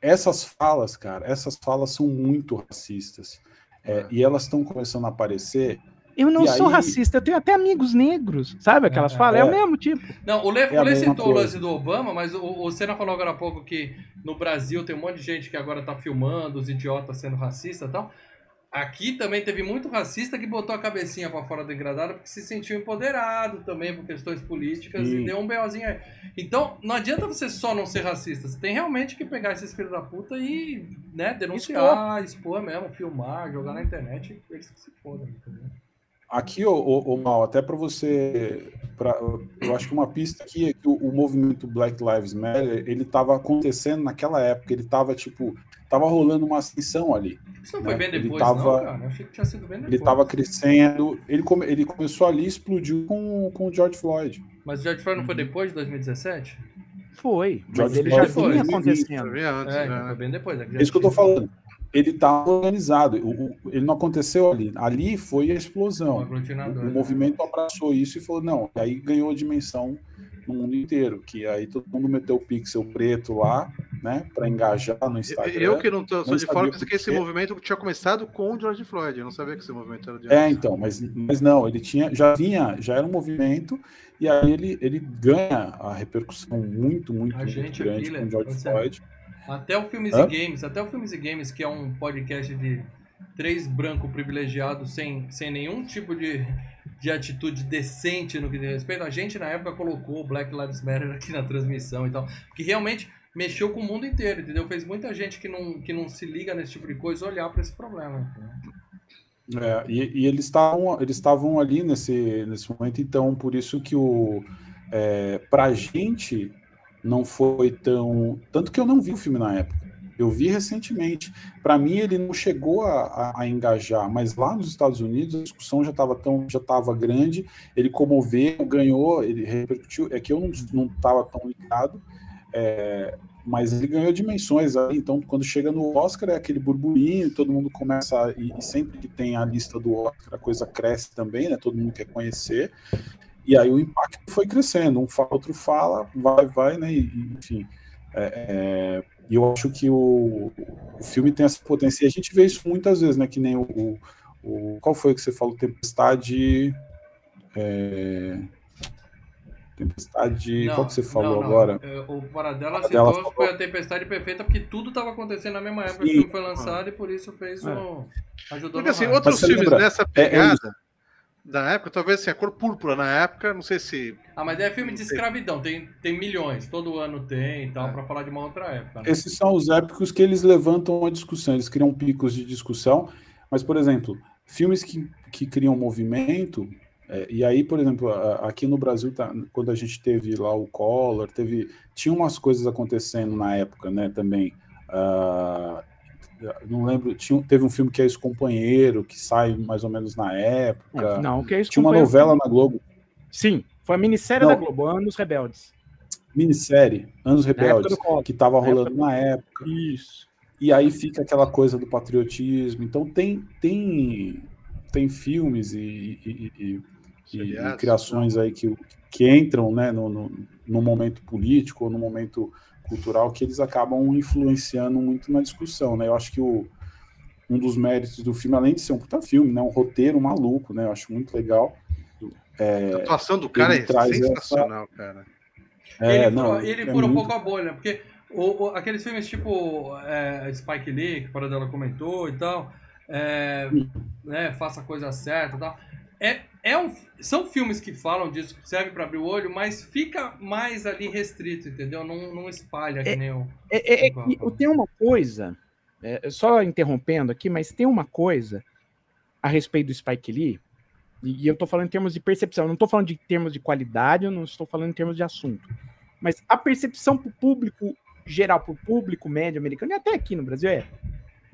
essas falas, cara, essas falas são muito racistas. É, e elas estão começando a aparecer. Eu não E sou aí- racista, eu tenho até amigos negros, sabe aquelas É, falas? É, o é. mesmo tipo. Não, o Lê, É o Lê citou o lance do Obama, mas o, o Senna falou agora há pouco que no Brasil tem um monte de gente que agora tá filmando os idiotas sendo racista e tal. Aqui também teve muito racista que botou a cabecinha pra fora do engradado porque se sentiu empoderado também por questões políticas Sim. e deu um BOzinho aí. Então, não adianta você só não ser racista. Você tem realmente que pegar esses filhos da puta e né, denunciar, expor. mesmo, filmar, jogar na internet. Eles que se fodam, entendeu? Aqui, ô, Mal, até para você. Pra, eu acho que uma pista aqui é que o, o movimento Black Lives Matter ele estava acontecendo naquela época. Ele estava tipo. Tava rolando uma ascensão ali. Isso não foi Né? bem Ele depois, tava- não, cara. Eu achei que tinha sido bem depois. Ele estava crescendo. Ele, come, ele começou ali e explodiu com, com o George Floyd. Mas o George Floyd não foi depois de 2017? Foi, mas George ele já Floyd foi, vinha ele acontecendo. Foi antes, É, já, então né? foi bem depois. É, já É isso que eu tô falando. Ele estava organizado. O- o- ele não aconteceu ali. Ali foi a explosão. aglutinador. O né? movimento abraçou isso e falou, não, e aí ganhou a dimensão no mundo inteiro, que aí todo mundo meteu o pixel preto lá, né, para engajar no Instagram. Eu que não tô, sou Não de fora, pensei que esse movimento tinha começado com o George Floyd. Eu não sabia que esse movimento era de É, então, mas, mas não, ele tinha, já vinha, já era um movimento, e aí ele, ele ganha a repercussão muito, muito, A muito gente grande aqui, com o George você- Floyd. Até o Filmes Hã? e Games, até o Filmes e Games, que é um podcast de três brancos privilegiados sem, sem nenhum tipo de, de atitude decente no que diz respeito, a gente na época colocou o Black Lives Matter aqui na transmissão e tal, que realmente mexeu com o mundo inteiro, entendeu? Fez muita gente que não, que não se liga nesse tipo de coisa olhar para esse problema. É, e, e eles estavam eles estavam ali nesse, nesse momento, então por isso que o é, pra gente não foi tão. Tanto que eu não vi o filme na época. Eu vi recentemente. Para mim, ele não chegou a, a- a engajar, mas lá nos Estados Unidos a discussão já estava tão já estava grande. Ele comoveu, ganhou, ele repercutiu. É que eu não estava tão ligado, é, mas ele ganhou dimensões. Então, quando chega no Oscar, é aquele burburinho, todo mundo começa. E, sempre que tem a lista do Oscar, a coisa cresce também, né? Todo mundo quer conhecer. E aí o impacto foi crescendo, um fala, outro fala, vai, vai, né? E, enfim. é, é, eu acho que o, o filme tem essa potência. E a gente vê isso muitas vezes, né? Que nem o. o- o- qual foi que você falou? Tempestade. É... Tempestade. Não, Qual que você falou não, não. agora? É, O Paradela Paradela citou falou. foi a tempestade perfeita porque tudo estava acontecendo na mesma época que o Sim. filme foi lançado e por isso fez É. o. Ajudou Porque assim, outros filmes lembra? nessa É, é pegada da época, talvez assim, a cor púrpura na época, não sei se. Ah, mas é filme de escravidão, tem, tem milhões, todo ano tem e tal, É. pra falar de uma outra época. né? Esses são os épicos que eles levantam a discussão, eles criam picos de discussão, mas, por exemplo, filmes que, que criam movimento, é, e aí, por exemplo, aqui no Brasil, tá- quando a gente teve lá o Collor, teve, tinha umas coisas acontecendo na época, né, também. Ah, não lembro, tinha, teve um filme que é Esse Companheiro, que sai mais ou menos na época. É, não, que é tinha uma novela na Globo, Sim, foi a minissérie Não. da Globo, Anos Rebeldes. minissérie, Anos Rebeldes, que estava Na época rolando na época. Isso. E aí fica aquela coisa do patriotismo. Então tem tem tem filmes e, e- e- e- e criações aí que, que entram né, no, no, no momento político ou no momento cultural que eles acabam influenciando muito na discussão. Né? Eu acho que o, um dos méritos do filme, além de ser um puta filme, né, um roteiro maluco, né, eu acho muito legal. a atuação do cara é sensacional, cara. É, ele não, furou, ele é furou um muito- pouco a bolha, porque o- o- aqueles filmes tipo é, Spike Lee, que o Paradela comentou e tal, é, né, Faça a Coisa Certa e tal, é, é um, são filmes que falam disso, que servem pra abrir o olho, mas fica mais ali restrito, entendeu? Não, não espalha que nem o... É, é, é tem uma coisa, é, só interrompendo aqui, mas tem uma coisa a respeito do Spike Lee, e, eu tô falando em termos de percepção, eu não tô falando de termos de qualidade, eu não estou falando em termos de assunto. Mas a percepção pro público geral, pro público médio americano, e até aqui no Brasil, é.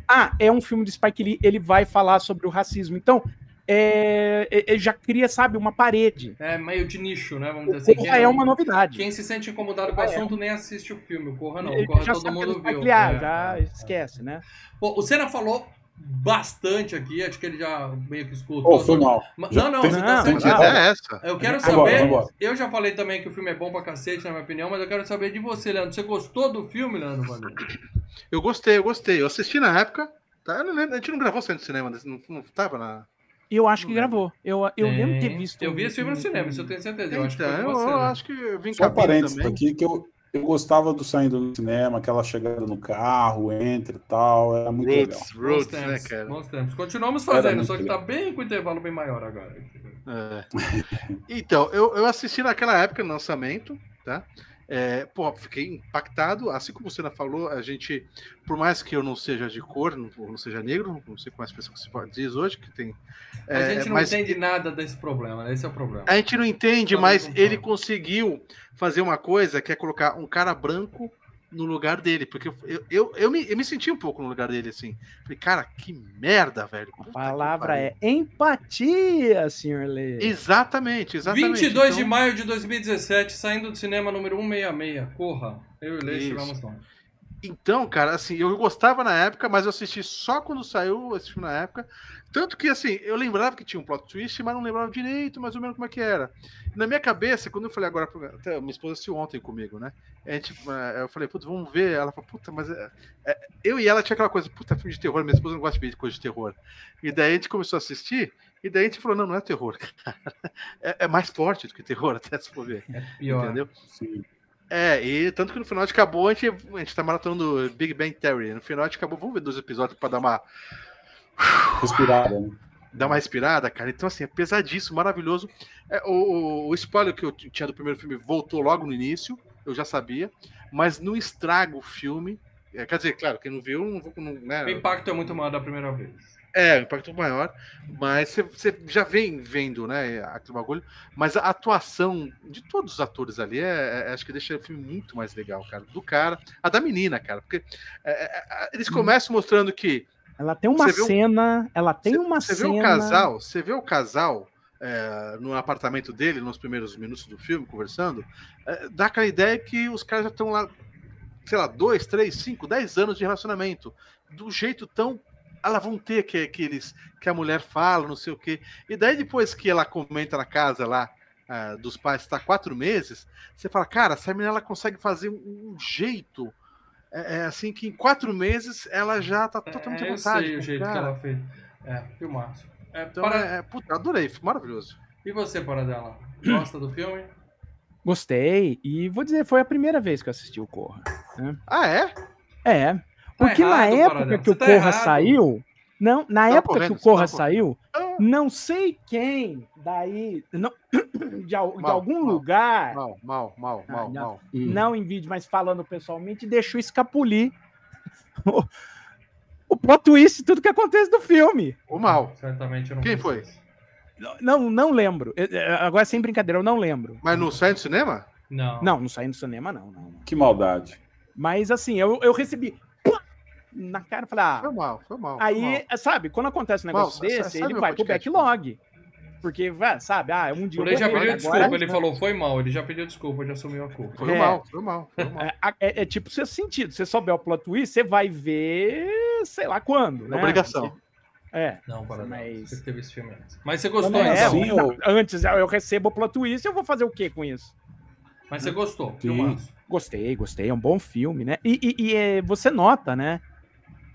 Ah, é um filme do Spike Lee, ele vai falar sobre o racismo. Então, é, é- é- já cria, sabe, uma parede. É meio de nicho, né? Vamos dizer assim. Corra é não- uma novidade. Quem se sente incomodado com o Ah, é. assunto nem assiste o filme. O Corra não. Ele O Corra já todo sabe é do mundo viu. Ah, É, já é, é. esquece, né? Bom, o Senna falou bastante aqui, acho que ele já meio que escutou. Oh, foi mal. Mas- Já Não, não, você tá não, certo. é essa. Eu quero saber. vambora. Eu já falei também que o filme é bom pra cacete, na minha opinião, mas eu quero saber de você, Leandro. Você gostou do filme, Leandro? Eu gostei, eu gostei. Eu assisti na época. Tá? Eu não lembro, a gente não gravou centro de cinema, não, não tava na. E eu acho que gravou. Eu, eu lembro de ter visto. Eu vi esse filme no cinema, isso eu tenho certeza. Eu acho que Então, eu, né? acho que eu vim Só um parênteses aqui que eu, eu gostava do saindo no cinema, aquela chegada no carro, entra e tal, era muito legal. Roots, Bons Roots, né, cara? bons tempos. Continuamos fazendo, só que legal. tá bem com o intervalo bem maior agora. É. Então, eu, eu assisti naquela época no lançamento, tá? É, pô, fiquei impactado. Assim como você falou, a gente, por mais que eu não seja de cor, não, não seja negro, não sei como é a expressão que se diz hoje, que tem. A é, gente não mas entende nada desse problema, né? Esse é o problema. a gente não entende, mas ele conseguiu fazer uma coisa que é colocar um cara branco no lugar dele. Porque eu, eu, eu, me, eu me senti um pouco no lugar dele, assim. Falei, cara, que merda, velho. A Puta que palavra é empatia, senhor Lê. Exatamente, exatamente. 22 de Então- maio de 2017, saindo do cinema número 166. Corra. Eu e Lê estivemos lá. Então, cara, assim, eu gostava na época, mas eu assisti só quando saiu esse filme na época. Tanto que, assim, eu lembrava que tinha um plot twist, mas não lembrava direito, mais ou menos como é que era. Na minha cabeça, quando eu falei agora, pro- até minha esposa assistiu ontem comigo, né? A gente, eh, eu falei, putz, vamos ver. Ela falou, puta, mas. é- é- Eu e ela tinha aquela coisa, puta, filme de terror, minha esposa não gosta de ver coisa de terror. E daí a gente começou a assistir, e daí a gente falou, não, não é terror, cara. É, é mais forte do que terror, até se for ver. É pior. Entendeu? Sim. É, e tanto que no final a gente acabou, a gente, a gente tá maratonando Big Bang Theory. No final a gente acabou, vamos ver dois episódios pra dar uma, Respirada, né? dar uma respirada, cara. Então, assim, é pesadíssimo, maravilhoso. É, o, o, spoiler que eu tinha do primeiro filme voltou logo no início, eu já sabia, mas não estraga o filme. É, quer dizer, claro, quem não viu, não vou. Não, né, O impacto é muito maior da primeira vez. É, o impacto maior, mas você- você já vem vendo, né, aquele bagulho. Mas a atuação de todos os atores ali, é, é- acho que deixa o filme muito mais legal, cara. Do cara, a da menina, cara, porque é, é, é, eles começam mostrando que Ela tem uma Você vê um- cena. Ela tem Cê- uma Você cena. vê o casal, você vê o casal é, no apartamento dele, nos primeiros minutos do filme, conversando, é, dá aquela ideia que os caras já estão lá, sei lá, dois, três, cinco, dez anos de relacionamento. Do jeito tão. Elas vão ter que, que, eles, que a mulher fala, não sei o quê. E daí, depois que ela comenta na casa lá. ah, dos pais está quatro meses, você fala, cara, essa menina ela consegue fazer um, um jeito é, é, assim que em quatro meses ela já tá totalmente à É, eu vontade. sei o jeito cara. que ela fez. É, filmaço. É, Então, para- é, é, puta, adorei, foi maravilhoso. E você, Paradela? Gosta do filme? Gostei. E vou dizer, foi a primeira vez que eu assisti o Corra. Ah, é? É. Porque na errado, época Paradela. que o tá Corra errado. saiu. Não, na Tá época que o tá Corra correto. saiu, Ah. não sei quem daí. Não, de, al- de Mal, algum mal, lugar. Mal, mal, mal, Ah, mal, não. mal. não em vídeo, mas falando pessoalmente, deixou escapulir o, o plot twist, tudo que acontece do filme. O mal. Certamente eu não Quem foi? Não, não lembro. Eu- eu- Agora, sem brincadeira, eu não lembro. Mas não sai do cinema? Não. Não, não saí no cinema, não. não. Que maldade. Mas assim, eu, eu recebi na cara e falei, ah, Foi mal, foi mal. foi aí, mal. sabe, quando acontece um Mal, negócio sa- desse, ele vai pro backlog. Porque, vai, sabe, ah, um dia Lei já pediu agora- desculpa, ele falou foi mal, ele já pediu desculpa, já assumiu a culpa. Foi É. mal, foi mal, foi mal. É, é- é tipo seu sentido. Se você souber o plot twist, você vai ver, sei lá quando, né? Obrigação. É. Não, para Mas- Você que teve esse filme antes. Mas você gostou, Não, é, então? Sim, não, eu- Antes eu recebo o plot twist, eu vou fazer o que com isso? Mas você gostou, Sim. filmaço. Gostei, gostei. É um bom filme, né? E, e- e, é, você nota, né?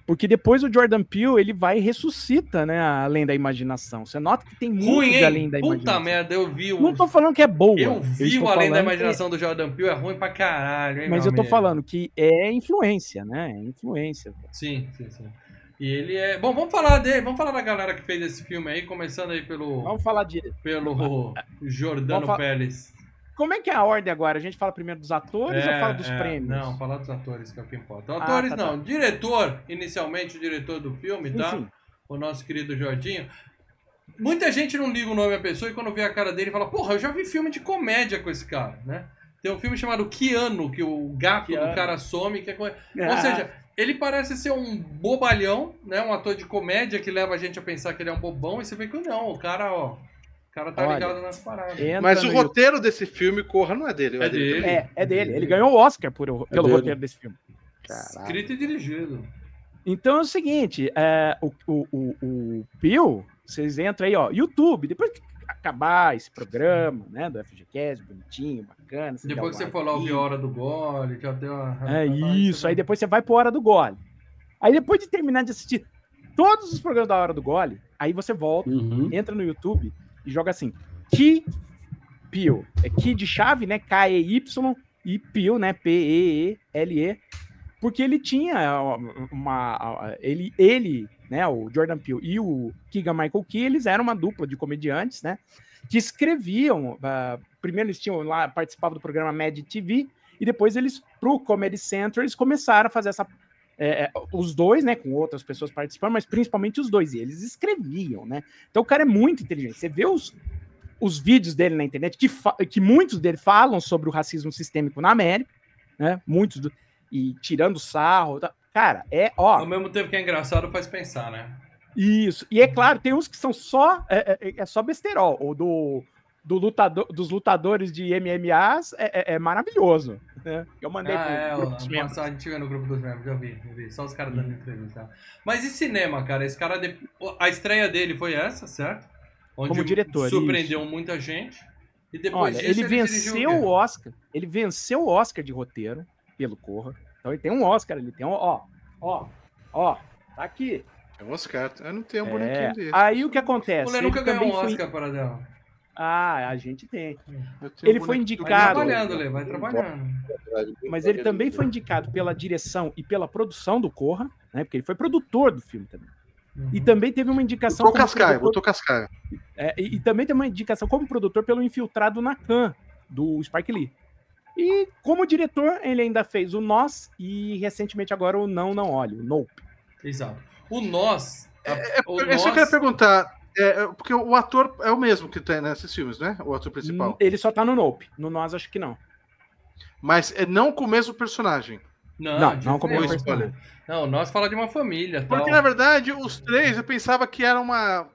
Porque depois o Jordan Peele, ele vai e ressuscita, né? Além da imaginação. Você nota que tem muito Ruim, além da Puta imaginação. merda, eu vi o... Não tô falando que é boa. Eu vi o Além da falando que- Imaginação do Jordan Peele, é ruim pra caralho, hein, Mas eu tô amigo? falando que é influência, né? É influência. Sim, sim, sim. E ele é... Bom, vamos falar dele, vamos falar da galera que fez esse filme aí, começando aí pelo, Vamos falar de. pelo Jordano Vamos fa- Pérez. Como é que é a ordem agora? A gente fala primeiro dos atores ou É, fala dos é, prêmios? Não, falar dos atores, que é o que importa. Ah, Atores tá, não, diretor, inicialmente o diretor do filme, tá? Enfim, O nosso querido Jordinho. Muita gente não liga o nome à pessoa e quando vê a cara dele fala, porra, eu já vi filme de comédia com esse cara, né? Tem um filme chamado Keanu, que o gato do Keanu. cara some, que é co- Ou Ah. seja, ele parece ser um bobalhão, né? Um ator de comédia que leva a gente a pensar que ele é um bobão, e você vê que não, o cara, ó. O cara tá Olha, ligado nas paradas. Mas o no roteiro desse filme, Corra, não é dele. É dele. também. É, é dele. Ele ganhou o Oscar por, pelo dele. roteiro desse filme. Escrito e dirigido. Então é o seguinte, é, o, o, o, o Pio, vocês entram aí, ó, YouTube, depois que acabar esse programa, né, do FGCast, bonitinho, bacana. você Depois que você for lá ouvir a hora do gole, já deu uma. É Ah, isso, aí vai. depois você vai pra Hora do Gole. Aí depois de terminar de assistir todos os programas da Hora do Gole, aí você volta, Uhum. entra no YouTube e joga assim, Ki Pio. É Ki de chave, né, K-E-Y, e Pio, né, P-E-E-L-E. Porque ele tinha uma... Ele, ele, né, o Jordan Peele e o Keegan Michael Key, eles eram uma dupla de comediantes, né, que escreviam... ah, primeiro eles tinham lá, participavam do programa Mad TV, e depois eles, pro Comedy Central, eles começaram a fazer essa é, é, os dois, né, com outras pessoas participando, mas principalmente os dois, e eles escreviam, né? Então o cara é muito inteligente. Você vê os, os vídeos dele na internet, que, que muitos dele falam sobre o racismo sistêmico na América, né? Muitos, do- e tirando sarro. tá? Cara, é, ó, Ao mesmo tempo que é engraçado, faz pensar, né? isso. E é claro, tem uns que são só, é, é- é só besterol, ou do, do lutador, dos lutadores de MMAs é, é- é maravilhoso, né? Eu mandei Ah, pro é, grupo o, dos membros. a gente vê no grupo dos membros, já vi, já vi. Só os caras dando entrevista. Mas e cinema, cara? Esse cara, de- a estreia dele foi essa, certo? Onde Como diretor, Surpreendeu muita gente. E depois Olha, disso ele dirigiu venceu o o Oscar. Ele venceu o Oscar de roteiro pelo Corra. Então ele tem um Oscar, ele tem um, ó, ó, ó, tá aqui. É um Oscar. Eu não tenho um É, bonequinho dele. Aí o que acontece? O Lê Ele nunca ganhou também um foi- Oscar para dela. Ah, a gente tem. Tenho ele foi bonequinho Vai indicado. trabalhando, Lê, vai trabalhando. Mas ele também foi indicado pela direção e pela produção do Corra, né? Porque ele foi produtor do filme também. E Uhum. também teve uma indicação Botou Cascaio, produtor- botou Cascaio. É, e, e também tem uma indicação como produtor pelo Infiltrado na Khan, do Spike Lee. E como diretor, ele ainda fez o Nós e recentemente agora o Não Não Olhe, o Nope. Exato. O Nós. a- o Eu só Nós- queria perguntar, é, é, porque o ator é o mesmo que tem nesses filmes, né? O ator principal. Ele só tá no Nope. No Nós, acho que não. Mas é não com o mesmo personagem. Não, Não, não como um spoiler. Não, o Nós fala de uma família. Porque, tal. na verdade, os três eu pensava que era uma.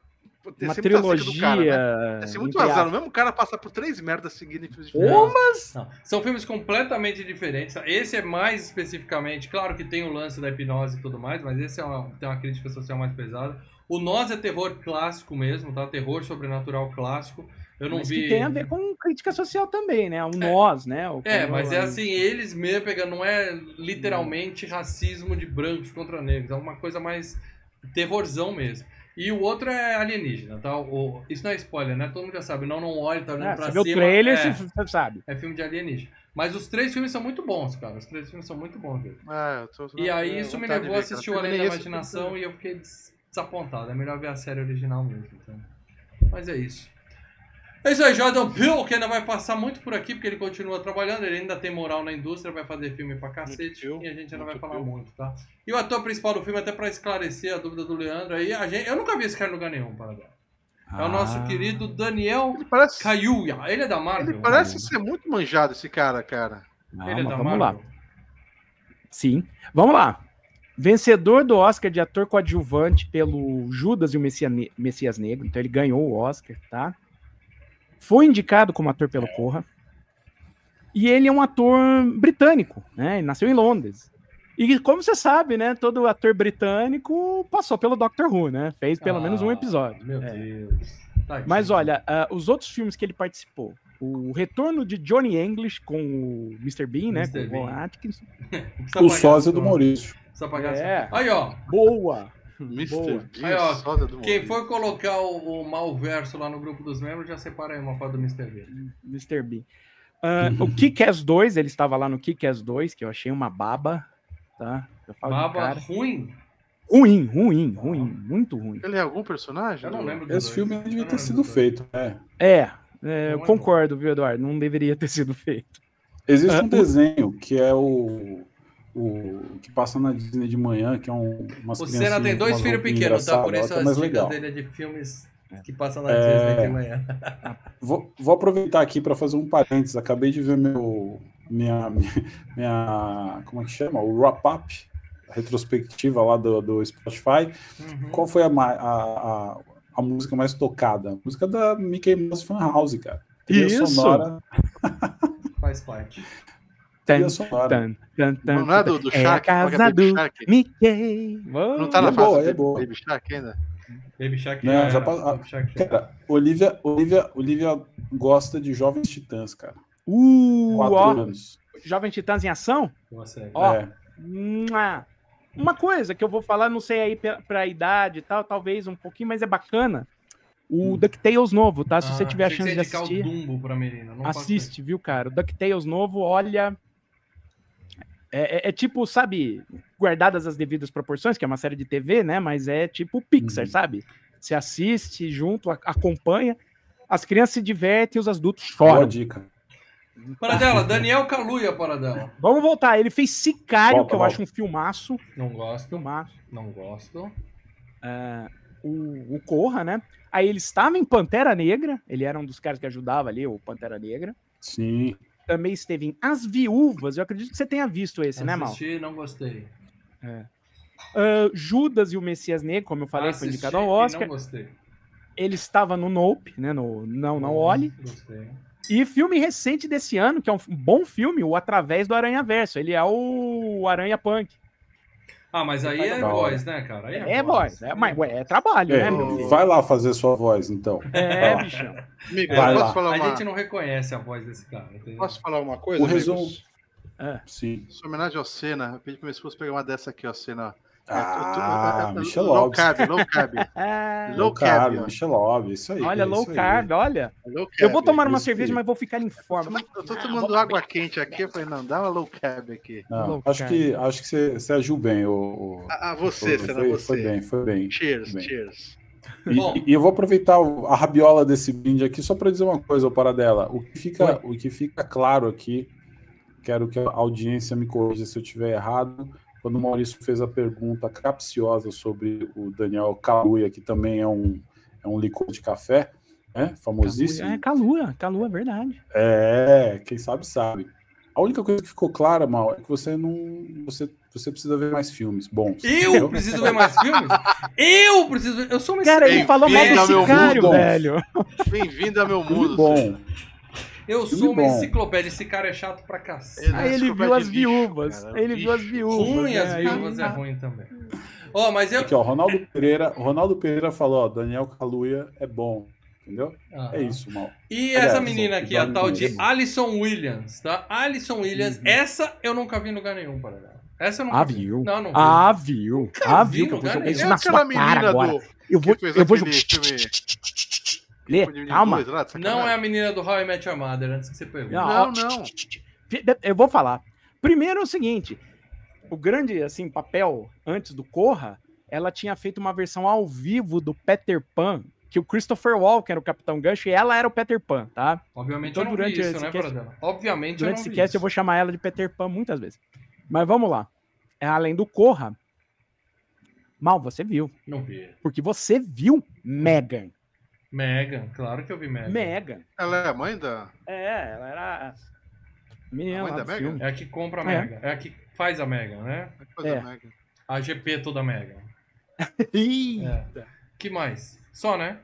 Pô, Uma sempre tá trilogia. cara, né? Ser muito azar. O mesmo cara passar por três merdas seguidas em filmes diferentes. Não, São filmes completamente diferentes. Esse é mais especificamente, claro que tem o lance da hipnose e tudo mais, mas esse é uma, tem uma crítica social mais pesada. O Nós é terror clássico mesmo, tá? Terror sobrenatural clássico. Eu não Mas vi. que tem a ver com crítica social também, né? O Nós, né? O- É, mas é assim, eles mesmo pegando, não é literalmente racismo de brancos contra negros, é uma coisa mais terrorzão mesmo. E o outro é alienígena, tá? O, isso não é spoiler, né? Todo mundo já sabe. Não, não olhe, tá olhando É, pra você vê o cima. trailer, é, você sabe. é filme de alienígena. Mas os três filmes são muito bons, cara. Os três filmes são muito bons, viu? É, eu tô- E aí isso me levou a assistir o Além da Imaginação e eu fiquei des- desapontado. É melhor ver a série original mesmo. Então. Mas é isso. É isso aí, Jordan Peele, que ainda vai passar muito por aqui, porque ele continua trabalhando, ele ainda tem moral na indústria, vai fazer filme pra cacete, Peele, e a gente ainda vai muito falar Peele. muito, tá? E o ator principal do filme, até pra esclarecer a dúvida do Leandro aí, a gente, eu nunca vi esse cara em lugar nenhum, para É o nosso Ah. querido Daniel Ele parece, Kaluuya. Ele é da Marvel? ele parece ser muito manjado, esse cara, cara. Calma, Ele é da vamos lá. Marvel? Sim. Vamos lá. Vencedor do Oscar de ator coadjuvante pelo Judas e o Messia- Messias Negro. Então ele ganhou o Oscar, tá? Foi indicado como ator pelo Corra. E ele é um ator britânico, né? Ele nasceu em Londres. E como você sabe, né? Todo ator britânico passou pelo Doctor Who, né? Fez pelo menos um Ah, episódio. Meu É. Deus. Tadinho. Mas olha, ah, os outros filmes que ele participou. O retorno de Johnny English com o Mr. Bean, né? Mr. Com o Ron Bean. Atkins. Precisa O sósia do. Maurício. É. Aí, ó. Boa! Mr. Boa. Bean, Aí, ó, soda do Quem for colocar o, o Malverso lá no grupo dos membros, já separa aí uma foto do Mr. B. Mr. Bean. Ah, o Kick-Ass 2, ele estava lá no Kick-Ass 2, que eu achei uma baba, tá? Eu falo de Baba cara. ruim? Ruim, ruim, ruim, muito ruim. Ele é algum personagem? Eu não lembro Esse dois. filme Eu devia não ter sido feito, né? É, é, eu Não bom. concordo, viu, Eduardo? Não deveria ter sido feito. Existe Ah, um desenho que é o, o que passa na Disney de manhã, que é um, umas O Senna tem dois filhos pequenos, tá? Por isso é as dicas legal. dele é de filmes que passam na É. Disney de manhã. Vou, vou aproveitar aqui para fazer um parênteses. Acabei de ver meu minha, minha como é que chama? O wrap up, retrospectiva lá do, do Spotify. Uhum. Qual foi a, a, a, a música mais tocada? A música da Mickey Mouse Fan House, cara. Trilha Isso! sonora. Faz parte. Tan, tan, tan, tan, Não é do, do É a Shark? Qual que é casa do Shark? Mickey. Não tá na É fase boa, do é boa. Baby Shark ainda? Baby Shark Não, já já Baby Shark já. Cara, Olivia, Olivia, Olivia gosta de Jovens Titãs, cara. Uh, Quatro ó, anos. Jovem Titãs em ação? Ó, É. Uma coisa que eu vou falar, não sei aí pra, pra idade e tal, talvez um pouquinho, mas é bacana. O DuckTales novo, tá? Se você Ah, tiver a chance você de assistir, o Dumbo pra menina. Não assiste, viu, cara? O DuckTales novo, olha. É, é- é tipo, sabe, guardadas as devidas proporções, que é uma série de TV, né? Mas é tipo Pixar, Uhum. sabe? Você assiste junto, a- acompanha, as crianças se divertem e os adultos Boa choram. dica. isso. Para dela, Daniel Kaluuya para dela. Vamos voltar. Ele fez Sicário, Volta, que eu volta. acho um filmaço. Não gosto. Filmaço. Não gosto. o, o Corra, né? Aí ele estava em Pantera Negra, ele era um dos caras que ajudava ali, o Pantera Negra. Sim. Também esteve em As Viúvas, eu acredito que você tenha visto esse, né, Mal? Assisti, não gostei. Ah, Judas e o Messias Negro, como eu falei, foi Assisti indicado ao Oscar. Não gostei. Ele estava no Nope, né? No Não, Não Olhe. Gostei. E filme recente desse ano, que é um bom filme, o Através do Aranha Verso. Ele é o Aranha Punk. Ah, mas aí é voz, né, cara? Aí É, voz. É, mas, ué, é trabalho, É, né, meu filho? vai lá fazer sua voz, então. É, bichão. Amigo, Vai posso lá. falar A uma, gente não reconhece a voz desse cara. entendeu? posso falar uma coisa? O resumo- amigos? Sim. Em homenagem ao Senna, eu pedi pra minha esposa pegar uma dessa aqui, ó, Senna. Ah, É, é, Michel Low carb, low carb. Ah, Low Low carb. Michelob, isso aí. olha, é low carb, olha. Low carb. Eu vou tomar uma cerveja, mas vou ficar em forma. Eu tô tomando água quente aqui, eu falei, não, dá uma low carb aqui. Não, Low acho, que, acho que você, você agiu bem. O, o- Ah, ah, você, Senna, foi, você. foi bem, foi bem. Cheers, Bem. cheers. E, Bom. e eu vou aproveitar a rabiola desse brinde aqui só para dizer uma coisa, ô Paradela. O que, fica, o que fica claro aqui, quero que a audiência me corrija se eu estiver errado, quando o Maurício fez a pergunta capciosa sobre o Daniel Kaluuya, que também é um, é um licor de café, né? famosíssimo. É, Calua, Calua, é verdade. É, quem sabe sabe. A única coisa que ficou clara, Mal, é que você não. Você, você precisa ver mais filmes bons. Eu entendeu? preciso ver mais filmes? Eu preciso ver. Eu sou uma Cara, ele falou mal do Sicário, mundo. velho. Bem-vindo ao meu Filme mundo. bom. Eu filme sou uma bom. enciclopédia. Esse cara é chato pra cacete. É Aí ele viu as viúvas. cara, Ele viu as viúvas. Ruim, né? as viúvas é ruim também. Ó, mas eu. Aqui, ó, Ronaldo Pereira, Ronaldo Pereira falou, ó, Daniel Kaluuya é bom, entendeu? Aham. É isso, mal. E Aliás, essa menina aqui, a tal de Menezes. Alison Williams, tá? Alison Williams, Uhum. essa eu nunca vi em lugar nenhum, para ela. Essa eu nunca Ah, vi. viu? Não, não vi. Ah, viu. Ah, vi viu. Que eu vou jogar isso É na sua cara agora. do. Eu vou, eu vou jogar. Lê, de calma. dois lá, Não é a menina do How I Met Your Mother, antes que você pergunte. Não, Não, não. Eu vou falar. Primeiro é o seguinte: o grande assim papel antes do Corra, ela tinha feito uma versão ao vivo do Peter Pan, que o Christopher Walken era o Capitão Gancho e ela era o Peter Pan, tá? Obviamente Então, eu não durante vi isso, né, cast- Paradela? Obviamente Durante eu esse cast isso. eu vou chamar ela de Peter Pan muitas vezes. Mas vamos lá. É, Além do Corra, mal você viu, Não vi. porque você viu Megan. Megan, claro que eu vi Megan. Megan. Ela é a mãe da. É, ela era a menina A mãe da Megan? filme. É a que compra a É. Megan. É a que faz a Megan, né? É. Megan. A GP toda Megan. Eita. que mais? Só, né?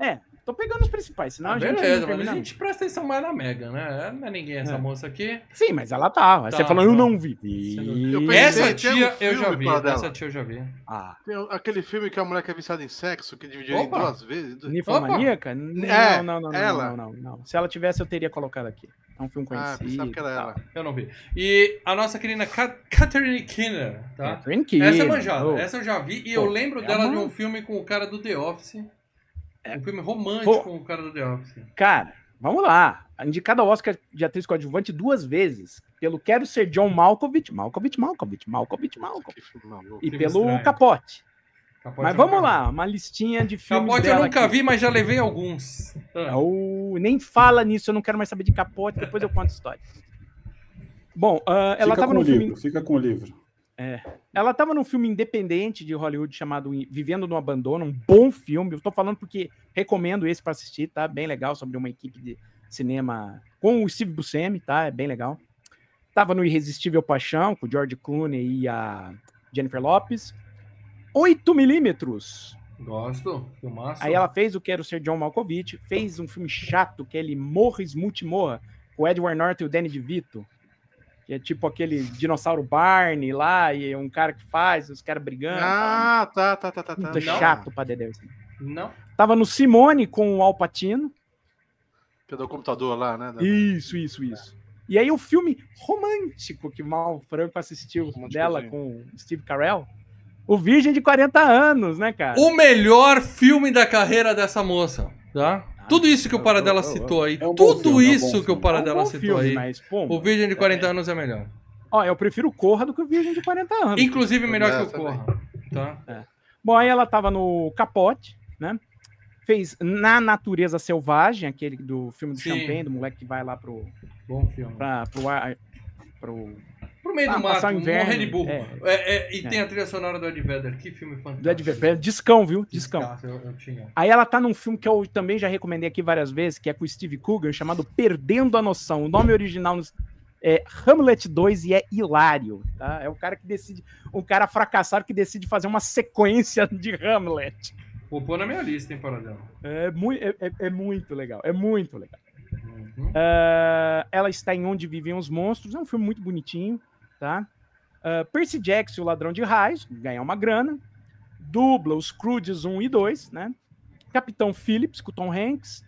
É, tô pegando os principais, senão Ah, a gente beleza, mas a gente presta atenção mais na Megan, né? Não é ninguém essa É. moça aqui. Sim, mas ela tá. Tá, você falou, eu não vi. Pensei- Essa tem um tia eu já vi. dela. Essa tia eu já vi. Ah, Tem aquele filme que a mulher que é viciada em sexo, que dividiu em duas vezes. ninfomaníaca? Não, É, não, não, não, ela. não, não, não. Se ela tivesse, eu teria colocado aqui. É um filme Ah, conhecido. pensava que era e ela. Eu não vi. E a nossa querida Ca- Catherine Kinner, tá? Catherine Keener. Essa é manjada, Oh. essa eu já vi e Pô, eu lembro é dela de um filme com o cara do The Office. É. Um filme romântico com o cara do The Office. Cara, vamos lá. Indicada ao Oscar de atriz coadjuvante duas vezes. Pelo Quero Ser John Malkovich, Malkovich, Malkovich, Malkovich, Malkovich. Maluco. E pelo estranho. Capote. Capote Mas eu vamos lá, uma listinha de filmes Capote eu nunca aqui. vi, mas já levei alguns. Ah, Oh, nem fala nisso, eu não quero mais saber de Capote, depois eu conto a história. Bom, ah, ela fica tava com no o filme livro, fica com o livro. Ela estava num filme independente de Hollywood chamado Vivendo no Abandono, um bom filme. Eu tô falando porque recomendo esse para assistir, tá? Bem legal, sobre uma equipe de cinema com o Steve Buscemi, tá? É bem legal. Tava no Irresistível Paixão, com o George Clooney e a Jennifer Lopes. 8 milímetros. Gosto, filmaço. Aí ela fez o Quero Ser John Malkovich, fez um filme chato, que é ele Morra, Smooth Morra, com o Edward Norton e o Danny DeVito. Que é tipo aquele dinossauro Barney lá, e é um cara que faz, os caras brigando. Ah, tá, tá, tá, tá. tá. Não. chato pra Dedé. assim. Não. Tava no Simone com o Alpatino. É do computador lá, né? da- Isso, isso, isso. E aí o filme romântico que o Mal Franco assistiu dela com o Steve Carell. O Virgem de 40 anos, né, cara? O melhor filme da carreira dessa moça, tá? Tudo isso que o oh, Paradela citou aí, É um tudo filme, é um isso que o. Paradela É um citou filme, aí, mas, pô, o Virgem de 40 anos é melhor. ó, eu prefiro Corra do que o Virgem de 40 anos. Inclusive melhor que o. Corra, tá? Bom, aí ela tava no Capote, né? Fez Na Natureza Selvagem, aquele do filme do Sim. Champagne, do moleque que vai lá pro, Bom filme. pra, pro, pro Pro meio Ah, do mato, inverno, morrer de burro. é. É, é, e É. tem a trilha sonora do Ed Vedder, que filme fantástico. do Ed Vedder. Discão, viu? Discão. Eu. Aí ela tá num filme que eu também já recomendei aqui várias vezes, que é com o Steve Coogan, chamado Perdendo a Noção. O nome original é Hamlet 2 e é hilário, tá? É o cara que decide, um cara fracassado que decide fazer uma sequência de Hamlet. Vou pôr na minha lista, hein, Paradela. É, é- é- é muito legal, é muito legal. Uhum. Ah, ela está em Onde Vivem os Monstros, é um filme muito bonitinho, tá? Ah, Percy Jackson, o Ladrão de Raios, ganhar uma grana. Dubla os Croods 1 e 2, né? Capitão Phillips, com Tom Hanks,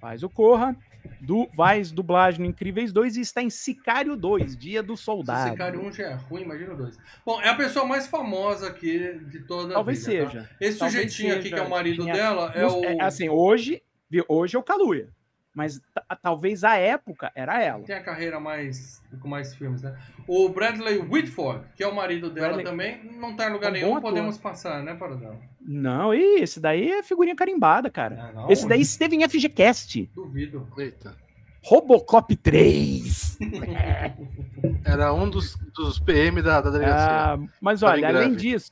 faz o Corra. Du, faz dublagem no Incríveis 2 e está em Sicário 2, Dia do Se Soldado. esse cara um já é ruim, imagina o dois. Bom, é a pessoa mais famosa aqui de toda Talvez a vida. tá? seja. Esse Talvez sujeitinho aqui, que é o marido Tinha- dela, é o. é, assim, hoje, hoje é o Kaluuya, mas ta- talvez a época era ela. Tem a carreira mais. com mais filmes, né? O Bradley Whitford, que é o marido dela Bradley- também, não tá em lugar É um nenhum, ator. podemos passar, né, Paradela? Não, e esse daí é figurinha carimbada, cara. Ah, não, Esse daí esteve em FGCast. Duvido. Eita. Robocop 3. Era um dos, dos PM da, da delegacia. Ah, mas olha, além greve. disso,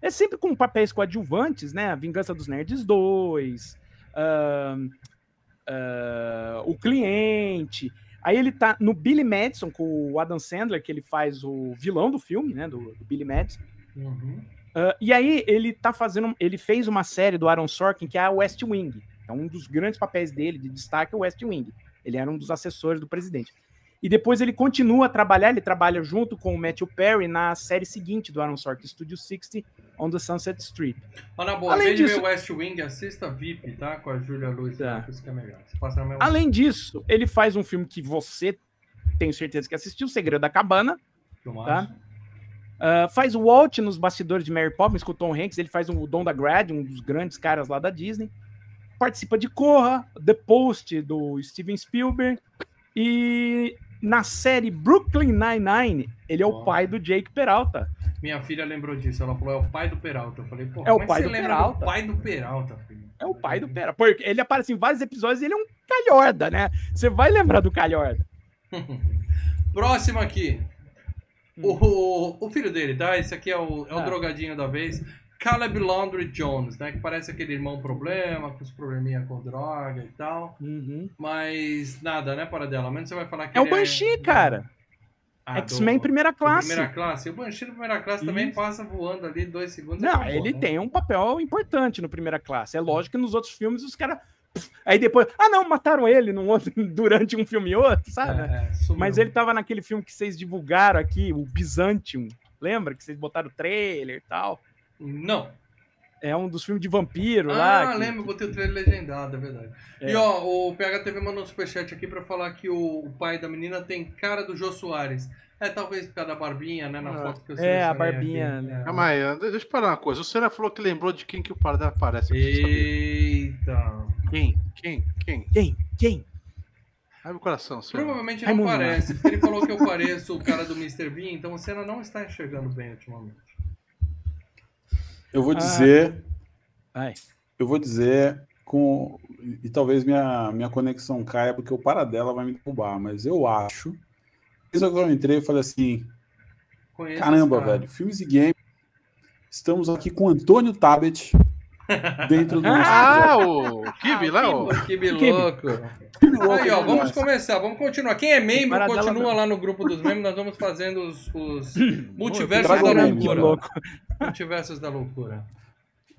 é sempre com papéis coadjuvantes, né? A Vingança dos Nerds 2, ahn, ah, O Cliente. Aí ele tá no Billy Madison com o Adam Sandler, que ele faz o vilão do filme, né? Do, do Billy Madison. Uhum. Ah, e aí ele tá fazendo. Ele fez uma série do Aaron Sorkin, que é a West Wing. Então, um dos grandes papéis dele de destaque é o West Wing. Ele era um dos assessores do presidente. E depois ele continua a trabalhar, ele trabalha junto com o Matthew Perry na série seguinte do Aaron Sorkin, Studio 60, On the Sunset Strip. Mas na boa, Além disso- ver West Wing, assista VIP, tá? Com a Julia Louis Tá. Isso que é melhor. Além disso, ele faz um filme que você tenho certeza que assistiu, O Segredo da Cabana, filmagem. tá? Uh, faz o Walt nos bastidores de Mary Poppins com o Tom Hanks, ele faz um, o Don da Grad, um dos grandes caras lá da Disney. Participa de Corra, The Post do Steven Spielberg e na série Brooklyn Nine-Nine, ele é o Ó. pai do Jake Peralta. Minha filha lembrou disso. Ela falou, é o pai do Peralta. Eu falei, pô, É o como pai do lembra Peralta. do pai do Peralta, filho? É o pai do Peralta. Porque ele aparece em vários episódios e ele é um calhorda, né? Você vai lembrar do calhorda. Próximo aqui. O, o filho dele, tá? Esse aqui é o, é o Ah. drogadinho da vez. Caleb Laundry Jones, né? Que parece aquele irmão problema, com os probleminha com droga e tal. Uhum. Mas nada, né, para dela. Ao menos você vai falar que É o ele Banshee, cara. Ah, X-Men do- primeira classe. Primeira classe. E o Banshee do primeira classe também Isso. passa voando ali dois segundos. e Não, acabou, ele né? tem um papel importante no primeira classe. É lógico que nos outros filmes os caras. Aí depois. Ah, não, mataram ele num outro, durante um filme e outro, sabe? É, é. Mas ele tava naquele filme que vocês divulgaram aqui, o Byzantium. Lembra? Que vocês botaram o trailer e tal. Não. É um dos filmes de vampiro Ah, lá. que- lembro, botei o trailer legendado, é verdade. É. E ó, o PHTV mandou um superchat aqui pra falar que o, o pai da menina tem cara do Jô Soares. É, talvez por causa da barbinha, né? Na Ah. foto que eu É, a barbinha, aqui. né? Calma aí, deixa eu parar uma coisa. O Senna falou que lembrou de quem que o Paradela aparece. Eita. Quem? Quem? Quem? Quem? Quem? Abre o coração, Senna. Provavelmente não Raimundo parece, porque ele falou que eu pareço o cara do Mr. Bean, então o Senna não está enxergando bem ultimamente. Eu vou Ah. dizer, Ai. eu vou dizer com e talvez minha minha conexão caia porque o Paradela vai me derrubar, mas eu acho. Desde que eu entrei, eu falei assim, Conheço caramba, cara. velho, filmes e games. Estamos aqui com Antônio Tabet dentro do Ah, o Kibe lá, ó. Que Que louco. Aí, ó, vamos começar, vamos continuar. Quem é membro, continua lá no grupo dos membros, nós vamos fazendo os, os multiversos da loucura. louco. Multiversos da loucura.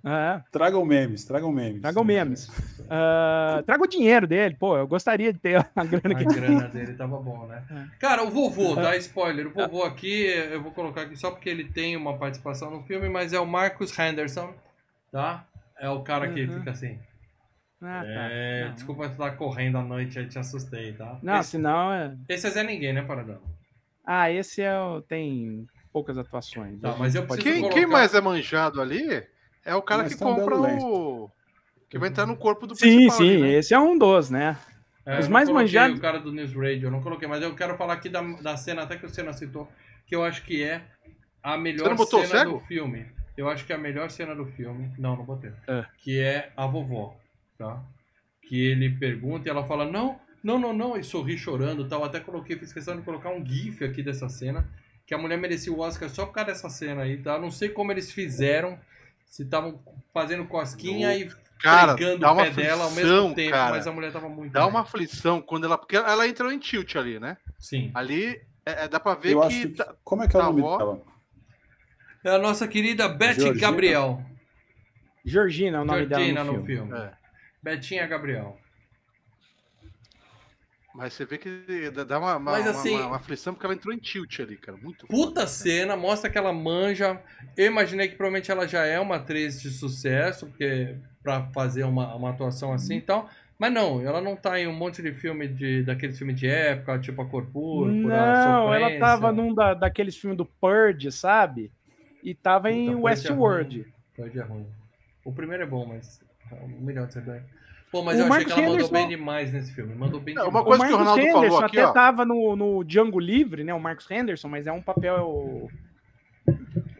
É, Tragam memes, tragam memes. tragam memes. Ah, traga o dinheiro dele, pô. Eu gostaria de ter a grana A que grana dele tava bom, né? Cara, o vovô, dá spoiler. O vovô aqui, eu vou colocar aqui só porque ele tem uma participação no filme, mas é o Marcus Henderson, tá? É o cara que Uhum. fica assim. Ah, tá. É, Não. desculpa estar correndo à noite, aí te assustei, tá? Não, esse, senão é. esse é Zé Ninguém, né, Paradão? Ah, esse é o... tem poucas atuações. Tá, mas eu Quem, colocar- quem mais é manjado ali é o cara Mas que compra o. Que vai entrar no corpo do Sim, principal sim, ali, né? esse é um dos, né? É, Os eu não mais coloquei manjados- o cara do News Radio, eu não coloquei, mas eu quero falar aqui da, da cena, até que o Senna citou, que eu acho que é a melhor Você não botou o cena cego? do filme. Eu acho que é a melhor cena do filme. Não, não botei. É. Que é a vovó, tá? Que ele pergunta e ela fala, não, não, não, não, e sorri chorando e tal. Até coloquei, fiz questão de colocar um GIF aqui dessa cena, que a mulher merecia o Oscar só por causa dessa cena aí, tá? Não sei como eles fizeram, se estavam fazendo cosquinha e Cara, dá o uma pé dela ao aflição, mesmo tempo, cara. mas a mulher tava muito Dá bem. uma aflição quando ela. Porque ela entrou em tilt ali, né? Sim. Ali é, é- dá pra ver Eu que. acho que. tá- Como é que é o tá nome avó. dela? É a nossa querida Beth Georgina? Gabriel. Georgina é o nome Georgina dela no no filme. filme. É. Betinha Gabriel. Mas você vê que dá- uma, uma, Mas, assim- uma- uma aflição porque ela entrou em tilt ali, cara. Muito Puta foda. cena, mostra que ela manja. Eu imaginei que provavelmente ela já é uma atriz de sucesso, porque pra fazer uma, uma atuação assim e tal. Mas não, ela não tá em um monte de filme de daqueles filmes de época, tipo a Cor Púrpura, Não, ela Sofrência. tava num da, daqueles filmes do Purge, sabe? E tava em Puta, Westworld. Pode é ruim. O primeiro é bom, mas é um milhão de bem. Pô, mas O eu achei Marcos que ela mandou Henderson- bem demais nesse filme. Mandou bem É, uma demais. coisa o que o Marcos Ronaldo falou Henderson aqui, até ó. tava no, no Django Livre, né? O Marcos Henderson, mas é um papel.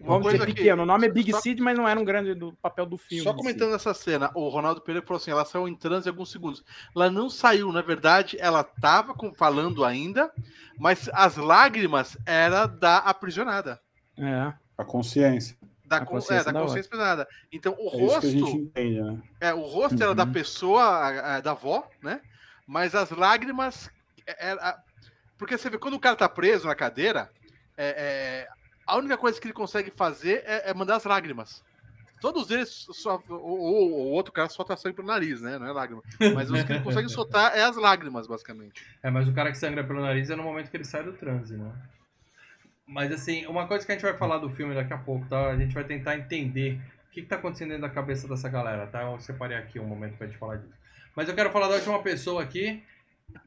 Vamos dizer que- pequeno. O nome é Big só- Seed, mas não era um grande do papel do filme. Só em si. comentando essa cena, o Ronaldo Pereira falou assim: ela saiu em transe alguns segundos. Ela não saiu, na verdade, ela tava com- falando ainda, mas as lágrimas era da aprisionada. É. A consciência. Da, A con- consciência é, da da consciência aprisionada. Então, o É isso que a rosto. gente entende, né? É, o rosto era da Uhum. pessoa, da avó, né? Mas as lágrimas. Era... Porque você vê, quando o cara tá preso na cadeira, é, é, a única coisa que ele consegue fazer é, é mandar as lágrimas. Todos eles, só, ou, ou outro cara solta sangue pelo nariz, né? Não é lágrima. Mas os que ele consegue soltar é as lágrimas, basicamente. É, mas o cara que sangra pelo nariz é no momento que ele sai do transe, né? Mas assim, uma coisa que a gente vai falar do filme daqui a pouco, tá? A gente vai tentar entender o que, que tá acontecendo dentro da cabeça dessa galera, tá? Eu separei aqui um momento pra gente falar disso. Mas eu quero falar da última pessoa aqui,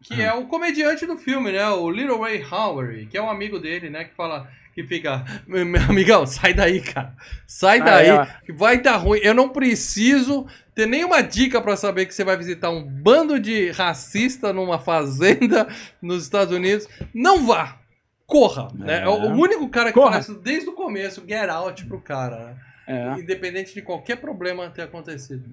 que é o comediante do filme, né? O Little Ray Howery, que é um amigo dele, né? Que fala que fica. Meu, amigão, sai daí, cara. Sai Ah, daí, é, que vai dar ruim. Eu não preciso ter nenhuma dica pra saber que você vai visitar um bando de racista numa fazenda nos Estados Unidos. Não vá! Corra! né? É o o único cara que Corra. fala isso desde o começo, get out pro cara. né? É. Independente de qualquer problema ter acontecido.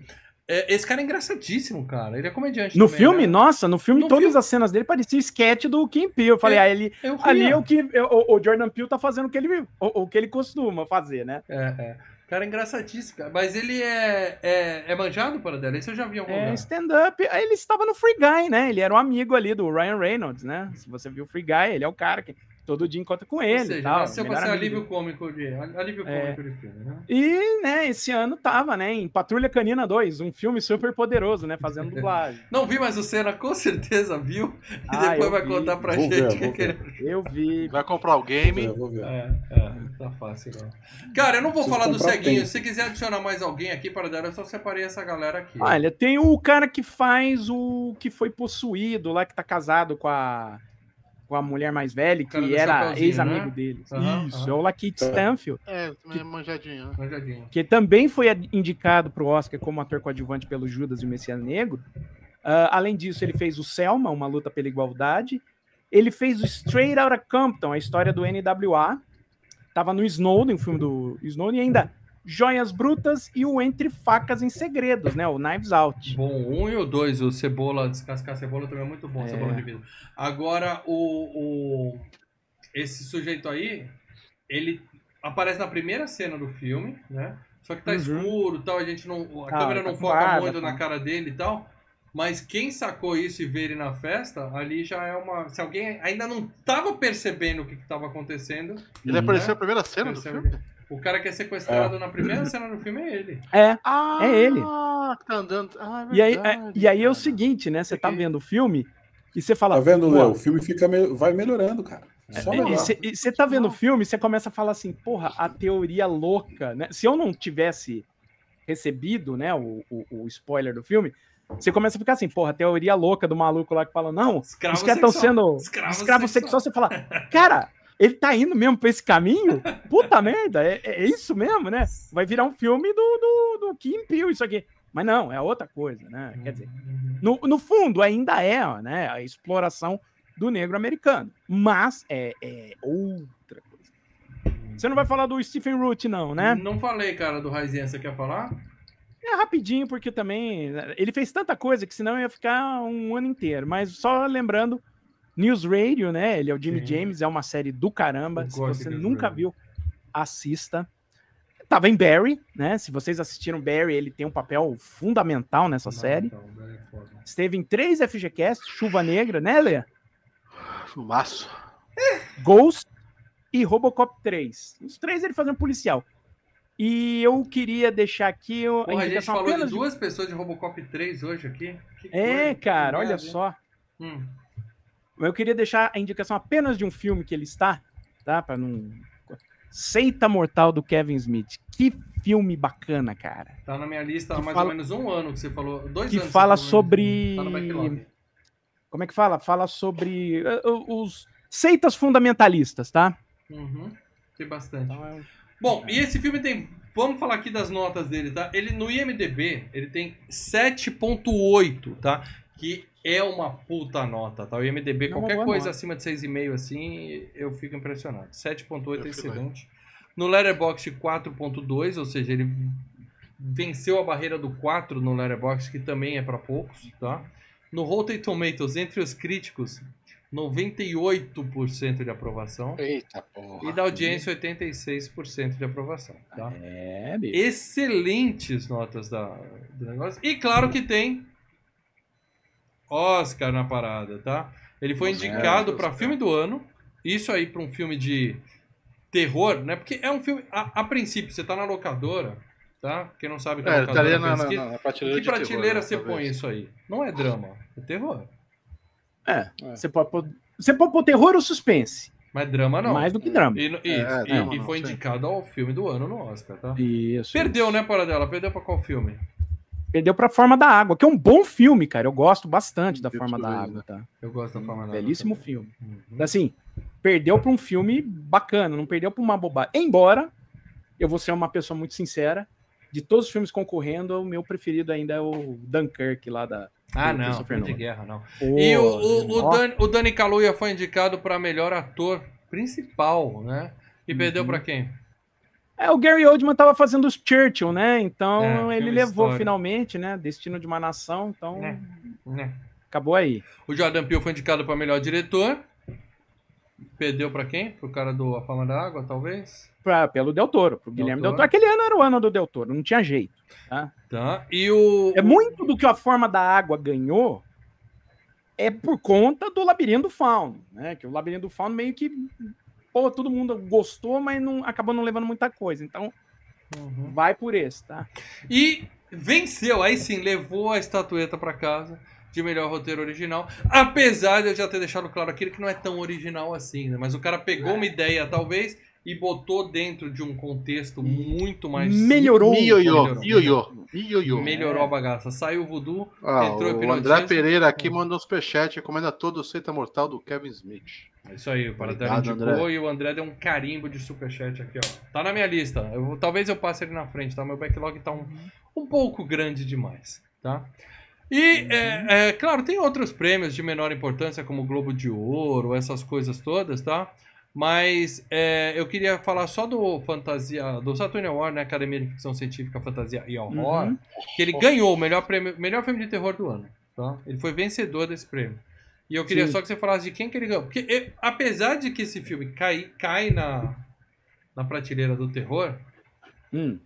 É, esse cara é engraçadíssimo, cara. Ele é comediante No também, filme, né? nossa, no filme No todas filme. as cenas dele pareciam sketch do Kim Peele. Eu falei, É, ah, ele, Eu ali é o que o, o Jordan Peele tá fazendo o que ele, o, o que ele costuma fazer, né? É, é. Cara, é engraçadíssimo, cara. Mas ele é, é, é manjado para dela. Isso eu já vi em algum É, stand-up. Aí Ele estava no Free Guy, né? Ele era um amigo ali do Ryan Reynolds, né? Se você viu o Free Guy, ele é o cara que todo dia encontra com ele Ou seja, e tal. nasceu pra melhor ser alívio dele. cômico de. Alívio É. cômico de filme, né? E, né, esse ano tava, né, em Patrulha Canina 2, um filme super poderoso, né, fazendo dublagem. Não vi, mas o Senna com certeza viu. E Ah, depois eu vai vi. contar pra Vou gente ver, o que vou que ele. Eu vi. Vai comprar o Vou game. ver, vou ver. É, é, tá fácil não. Cara, eu não vou Preciso falar do ceguinho. tempo. Se você quiser adicionar mais alguém aqui para dar, eu só separei essa galera aqui. Olha, tem o cara que faz o que foi possuído lá, que tá casado com a, com a mulher mais velha, que era ex-amigo né? dele. Aham, Isso, aham. é o Lakeith Stanfield, É, é manjadinho. né? Manjadinho. que também foi indicado pro Oscar como ator coadjuvante pelo Judas e o Messias Negro. Ah, além disso, ele fez o Selma, Uma Luta pela Igualdade. Ele fez o Straight Outta Compton, a história do NWA. Tava no Snowden, o filme do Snowden, e ainda Joias Brutas e o Entre Facas em Segredos, né? O Knives Out. Bom, um e o dois, o cebola, descascar a cebola também é muito bom, É. cebola de vidro. Agora, o, o- esse sujeito aí, ele aparece na primeira cena do filme, né? Só que tá Uhum. escuro e tal, a gente não. A Ah, câmera tá não com foca muito tá. na cara dele e tal. Mas quem sacou isso e vê ele na festa, ali já é uma. Se alguém ainda não tava percebendo o que, que tava acontecendo, Ele Uhum. apareceu na primeira cena do percebe? filme? O cara que é sequestrado na primeira cena do filme é ele. É. Ah, É ele. que tá andando. Ah, é E aí, é- verdade, e aí é o seguinte, né? Você tá vendo o filme e você fala. Tá vendo, "Pô, Léo? O filme fica me- vai melhorando, cara. Só E você tá vendo o filme, você começa a falar assim, porra, a teoria louca, né? Se eu não tivesse recebido, né, o, o, o spoiler do filme, você começa a ficar assim, porra, a teoria louca do maluco lá que fala, não, Escravo os caras estão sendo Escravo escravo, sexual. sexual. Você fala, cara, ele tá indo mesmo pra esse caminho? Puta merda, é, é isso mesmo, né? Vai virar um filme do, do, do Kim Peele isso aqui. Mas não, é outra coisa, né? Quer dizer, no, no fundo, ainda é né, a exploração do negro americano. Mas é, é outra coisa. Você não vai falar do Stephen Root, não, né? Não falei, cara, do Raizinha, você quer falar? É rapidinho, porque também ele fez tanta coisa que senão ia ficar um ano inteiro. Mas só lembrando, News Radio, né? Ele é o Jimmy Sim. James, é uma série do caramba. Eu Se você nunca Radio. viu, assista. Tava em Barry, né? Se vocês assistiram Barry, ele tem um papel fundamental nessa série. Não, não, é. Esteve em três FGCast, Chuva Negra, né, Lê? Filmaço. Ghost e Robocop 3. Os três ele fazia um policial. E eu queria deixar aqui o- a Porra, a gente falou de apenas de... duas pessoas de Robocop 3 hoje aqui. Que É, coisa, cara, olha só. Hum. Eu queria deixar a indicação apenas de um filme que ele está, tá? Para não. Seita Mortal do Kevin Smith. Que filme bacana, cara. Tá na minha lista há mais fala- ou menos um ano que você falou. Dois Que anos que fala falou sobre-. Tá. Como é que fala? Fala sobre uh, os seitas fundamentalistas, tá? Uhum. Tem bastante. Então é Bom, e esse filme tem. Vamos falar aqui das notas dele, tá? Ele no IMDB, ele tem 7.8, tá? Que é uma puta nota, tá? O IMDB, É qualquer coisa nota. acima de 6,5 assim, eu fico impressionado. 7.8 é excelente. No Letterboxd 4.2, ou seja, ele venceu a barreira do 4 no Letterboxd, que também é pra poucos, tá? No Rotten Tomatoes, entre os críticos, 98% de aprovação. Eita porra. E da audiência, 86% de aprovação. Tá? É, bicho. Excelentes notas da, do negócio. E claro que tem Oscar na parada, tá? Ele foi Nossa, indicado é, para filme do ano. Isso aí para um filme de terror, né? Porque é um filme. A, a princípio, você tá na locadora, tá? Quem não sabe que É, locadora estaria na, na, pesquisa. na Em prateleira que de terror, prateleira né, você talvez. põe isso aí? Não é drama, é terror. É, você pode pôr, você pode pôr terror ou suspense. Mas drama não. Mais do que drama. E, no- É, e- drama e não, foi sim. indicado ao filme do ano no Oscar, tá? Isso. Perdeu, isso. né, Paradela? Perdeu pra qual filme? Perdeu pra Forma da Água, que é um bom filme, cara. Eu gosto bastante da Forma da Água, tá? Eu gosto da forma da Belíssimo também. filme. Uhum. Assim, perdeu para um filme bacana, não perdeu para uma bobagem. Embora, eu vou ser uma pessoa muito sincera, de todos os filmes concorrendo, o meu preferido ainda é o Dunkirk lá da. Ah, não, filme de guerra, não. Pô, E o, o, o, ó, Dani, o Dani Kaluuya foi indicado para melhor ator principal, né? E perdeu Uhum. para quem? É, o Gary Oldman tava fazendo os Churchill, né? Então É, ele levou histórico. finalmente, né? Destino de uma nação, então É. Né? acabou aí. O Jordan Peele foi indicado para melhor diretor. Perdeu para quem? Pro cara do A Fama da Água, talvez? Pra, pelo Del Toro, pro Guilherme Del Toro. Toro. Aquele ano era o ano do Del Toro, não tinha jeito. Tá? Tá. E o. É muito do que a forma da água ganhou é por conta do Labirinto do Fauno, né? Que o Labirinto do Fauno meio que pô, todo mundo gostou, mas não acabou não levando muita coisa. Então, Uhum. vai por esse, tá? E venceu, aí sim, levou a estatueta para casa de melhor roteiro original. Apesar de eu já ter deixado claro aqui que não é tão original assim, né? Mas o cara pegou uma ideia, talvez, e botou dentro de um contexto muito mais. Melhorou. Melhorou. ioiô, ioiô. Melhorou a bagaça. Saiu o voodoo, Ah, entrou o. André Pereira aqui mandou um superchat, recomenda todo o Seita Mortal do Kevin Smith. É isso aí, o Paradela indicou André. e o André deu um carimbo de superchat aqui, ó. Tá na minha lista. Eu talvez eu passe ele na frente, tá? Meu backlog tá um, um pouco grande demais, tá? E, é, é, claro, tem outros prêmios de menor importância, como o Globo de Ouro, essas coisas todas, tá? Mas é, eu queria falar só do Fantasia, do Saturn Award, né? Academia de Ficção Científica, Fantasia e Horror, Uhum. que ele ganhou o melhor, prêmio, melhor filme de terror do ano, tá? Ele foi vencedor desse prêmio. E eu queria Sim. só que você falasse de quem que ele ganhou. Porque, e- apesar de que esse filme cai, cai na, na prateleira do terror, Hum.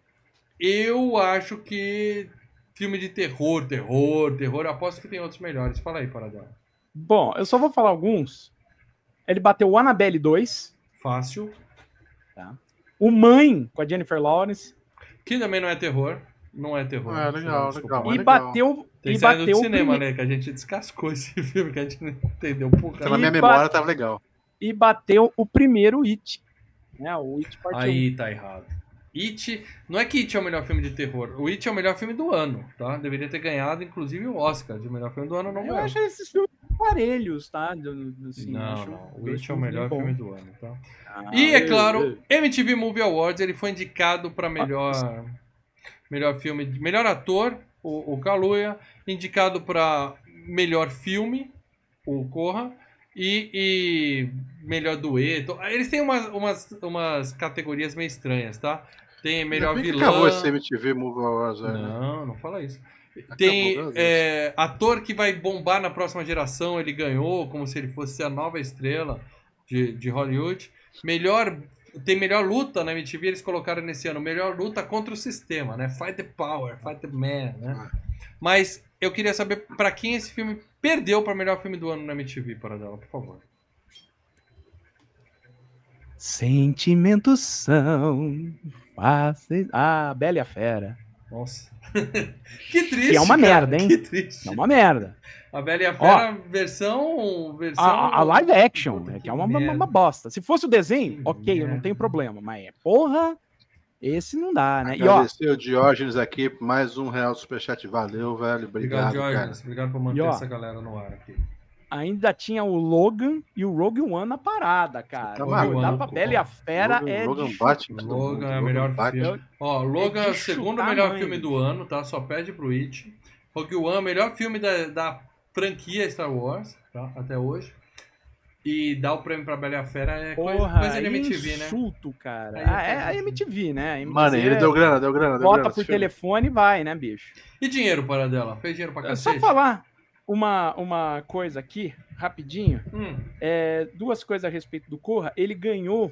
eu acho que filme de terror, terror, terror, eu aposto que tem outros melhores. Fala aí, Paradela. Bom, eu só vou falar alguns. Ele bateu o Annabelle 2, Fácil. o Mãe com a Jennifer Lawrence Que também não é terror. Não é terror. Ah, legal, legal. e bateu Tem e do bateu o cinema, né? Que a gente descascou esse filme, que a gente não entendeu porra. Pela minha memória tava legal. e bateu o primeiro It, né? O It parte Aí tá errado. It. Não é que It é o melhor filme de terror. O It é o melhor filme do ano, tá? Deveria ter ganhado, inclusive, o Oscar de melhor filme do ano, não Eu ganhou. acho esses filmes parelhos, tá? Do- do- assim, não, acho não. O It é o melhor filme bons. do ano, tá? Ah, E é claro, MTV Movie Awards, ele foi indicado para melhor melhor filme, melhor ator, o, o Kaluuya, indicado para melhor filme, o Corra, e, e melhor dueto. Eles têm umas, umas, umas categorias meio estranhas, tá? Tem melhor Ainda bem que vilã. acabou esse MTV Movie Awards, né? Não, não fala isso. Tem é, ator que vai bombar na próxima geração, ele ganhou, como se ele fosse a nova estrela de, de Hollywood. Melhor. Tem melhor luta na MTV, eles colocaram nesse ano. Melhor luta contra o sistema, né? Fight the power, fight the man, né? Mas eu queria saber pra quem esse filme perdeu para melhor filme do ano na MTV, Paradela, por favor. Sentimentos são fáceis. Ah, Bela e a Fera. Nossa. que triste. Que é uma cara, merda, hein? Que triste. É uma merda. A Bela e a Fera, versão. versão A, a live action, Puta, é que é uma, uma, uma bosta. Se fosse o desenho, Que ok, eu não tenho problema. Mas, porra, esse não dá, né? E ó, Agradecer o Diógenes aqui, por mais um real do superchat. Valeu, velho. Obrigado, Obrigado, cara. Jorge. Obrigado por manter E, ó, essa galera no ar aqui. ainda tinha o Logan e o Rogue One na parada, cara. Tá maluco, Dá pra Bela e a Fera Logan, é. Logan de bate em todo mundo. Logan é o melhor bate. filme. Ó, Logan É é o segundo melhor mãe. filme do ano, tá? Só perde pro It. Rogue One, melhor filme da, da franquia Star Wars, tá? Até hoje. E dar o prêmio pra Bela e a Fera é coisa, Porra, coisa de MTV, né? insulto, cara. Aí Ah, é é a coisa- MTV, né? A MTV Mano, ele é- deu grana, deu grana, deu Bota grana. por telefone e vai, né, bicho? E dinheiro para dela? Fez dinheiro pra É Só cacete? falar uma, uma coisa aqui, rapidinho. Hum, É, duas coisas a respeito do Corra. Ele ganhou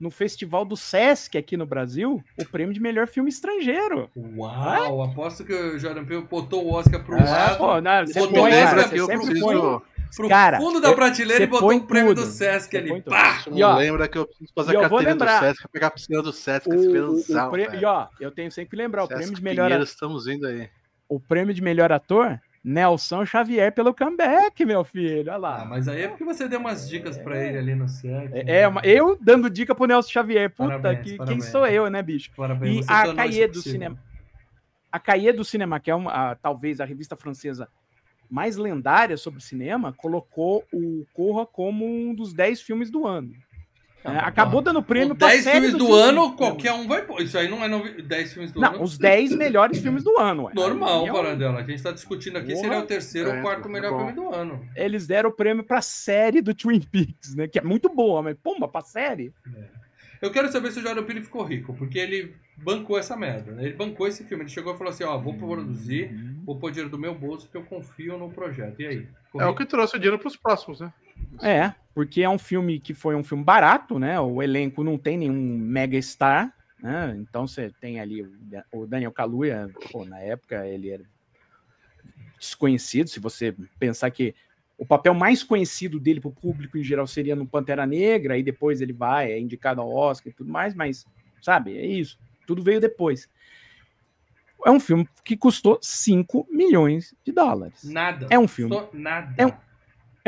no festival do Sesc aqui no Brasil o prêmio de melhor filme estrangeiro. uau, aposto que o Jordan Peele botou o Oscar pro É, lado, pô, não, você botou põe, cara, eu sempre preciso- põe. pro Cara, fundo da prateleira e botou o prêmio tudo. do Sesc ali. Pá! E, ó, lembra que eu preciso fazer a vou carteira do lembrar. Sesc, pegar a piscina do Sesc, O, o esperançal, prê- velho. e ó, eu tenho sempre que lembrar, o Sesc prêmio de melhor, Pinheiros, estamos indo aí. o prêmio de melhor ator, Nelson Xavier pelo comeback, meu filho. Olha Ah, lá. mas aí é porque você deu umas dicas pra ele ali no Sesc. É, é uma- eu dando dica pro Nelson Xavier. Puta, Parabéns, que, quem parabéns. sou eu, né, bicho? Parabéns, E a Cahiers do possível. cinema. A Cahiers do cinema, que é uma, a- talvez a revista francesa mais lendárias sobre cinema colocou o Corra como um dos 10 filmes do ano. É, acabou dando prêmio Os pra 10 série filmes do, Tim ano, Burton. qualquer um vai pôr. Isso aí não é novi... 10 filmes do Não, ano. os 10 melhores filmes do ano. ué. Normal, é Paradela. A gente tá discutindo aqui se ele é o terceiro ou É, quarto tá melhor bom. filme do ano. Eles deram o prêmio pra série do Twin Peaks, né? Que é muito boa, mas pomba, pra série? Eu quero saber se o Jordan Peele ficou rico, porque ele bancou essa merda. né? Ele bancou esse filme. Ele chegou e falou assim: Ó, vou produzir, vou pôr dinheiro do meu bolso, porque eu confio no projeto. E aí? Ficou É o que trouxe o dinheiro pros próximos, né? É, porque é um filme que foi um filme barato, né? O elenco não tem nenhum mega star, né? Então você tem ali o Da- o Daniel Kaluuya, pô, na época ele era desconhecido, se você pensar que o papel mais conhecido dele para o público em geral seria no Pantera Negra, e depois ele vai, é indicado ao Oscar e tudo mais, mas, sabe, é isso. Tudo veio depois. É um filme que custou 5 milhões de dólares. Nada. É um filme. Só nada. É um-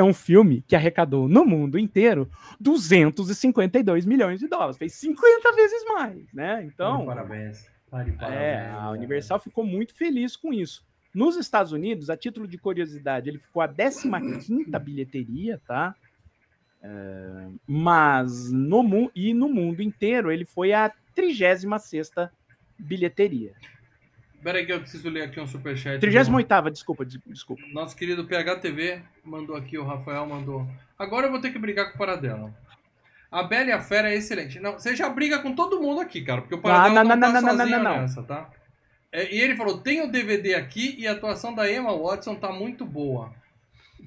É um filme que arrecadou no mundo inteiro 252 milhões de dólares. Fez 50 vezes mais, né? Então, Parabéns. Parabéns. é, a Universal ficou muito feliz com isso. Nos Estados Unidos, a título de curiosidade, ele ficou a 15ª bilheteria, tá? É, mas no mundo e no mundo inteiro ele foi a 36ª bilheteria. Peraí que eu preciso ler aqui um superchat. 38ª, desculpa, des- desculpa. Nosso querido PHTV mandou aqui, o Rafael mandou. Agora eu vou ter que brigar com o Paradela. A Bela e a Fera é excelente. Não, você já briga com todo mundo aqui, cara, porque o Paradela não, não, não, tá não, não, sozinho não, não. nessa, tá? É, e ele falou, tem o DVD aqui e a atuação da Emma Watson tá muito boa.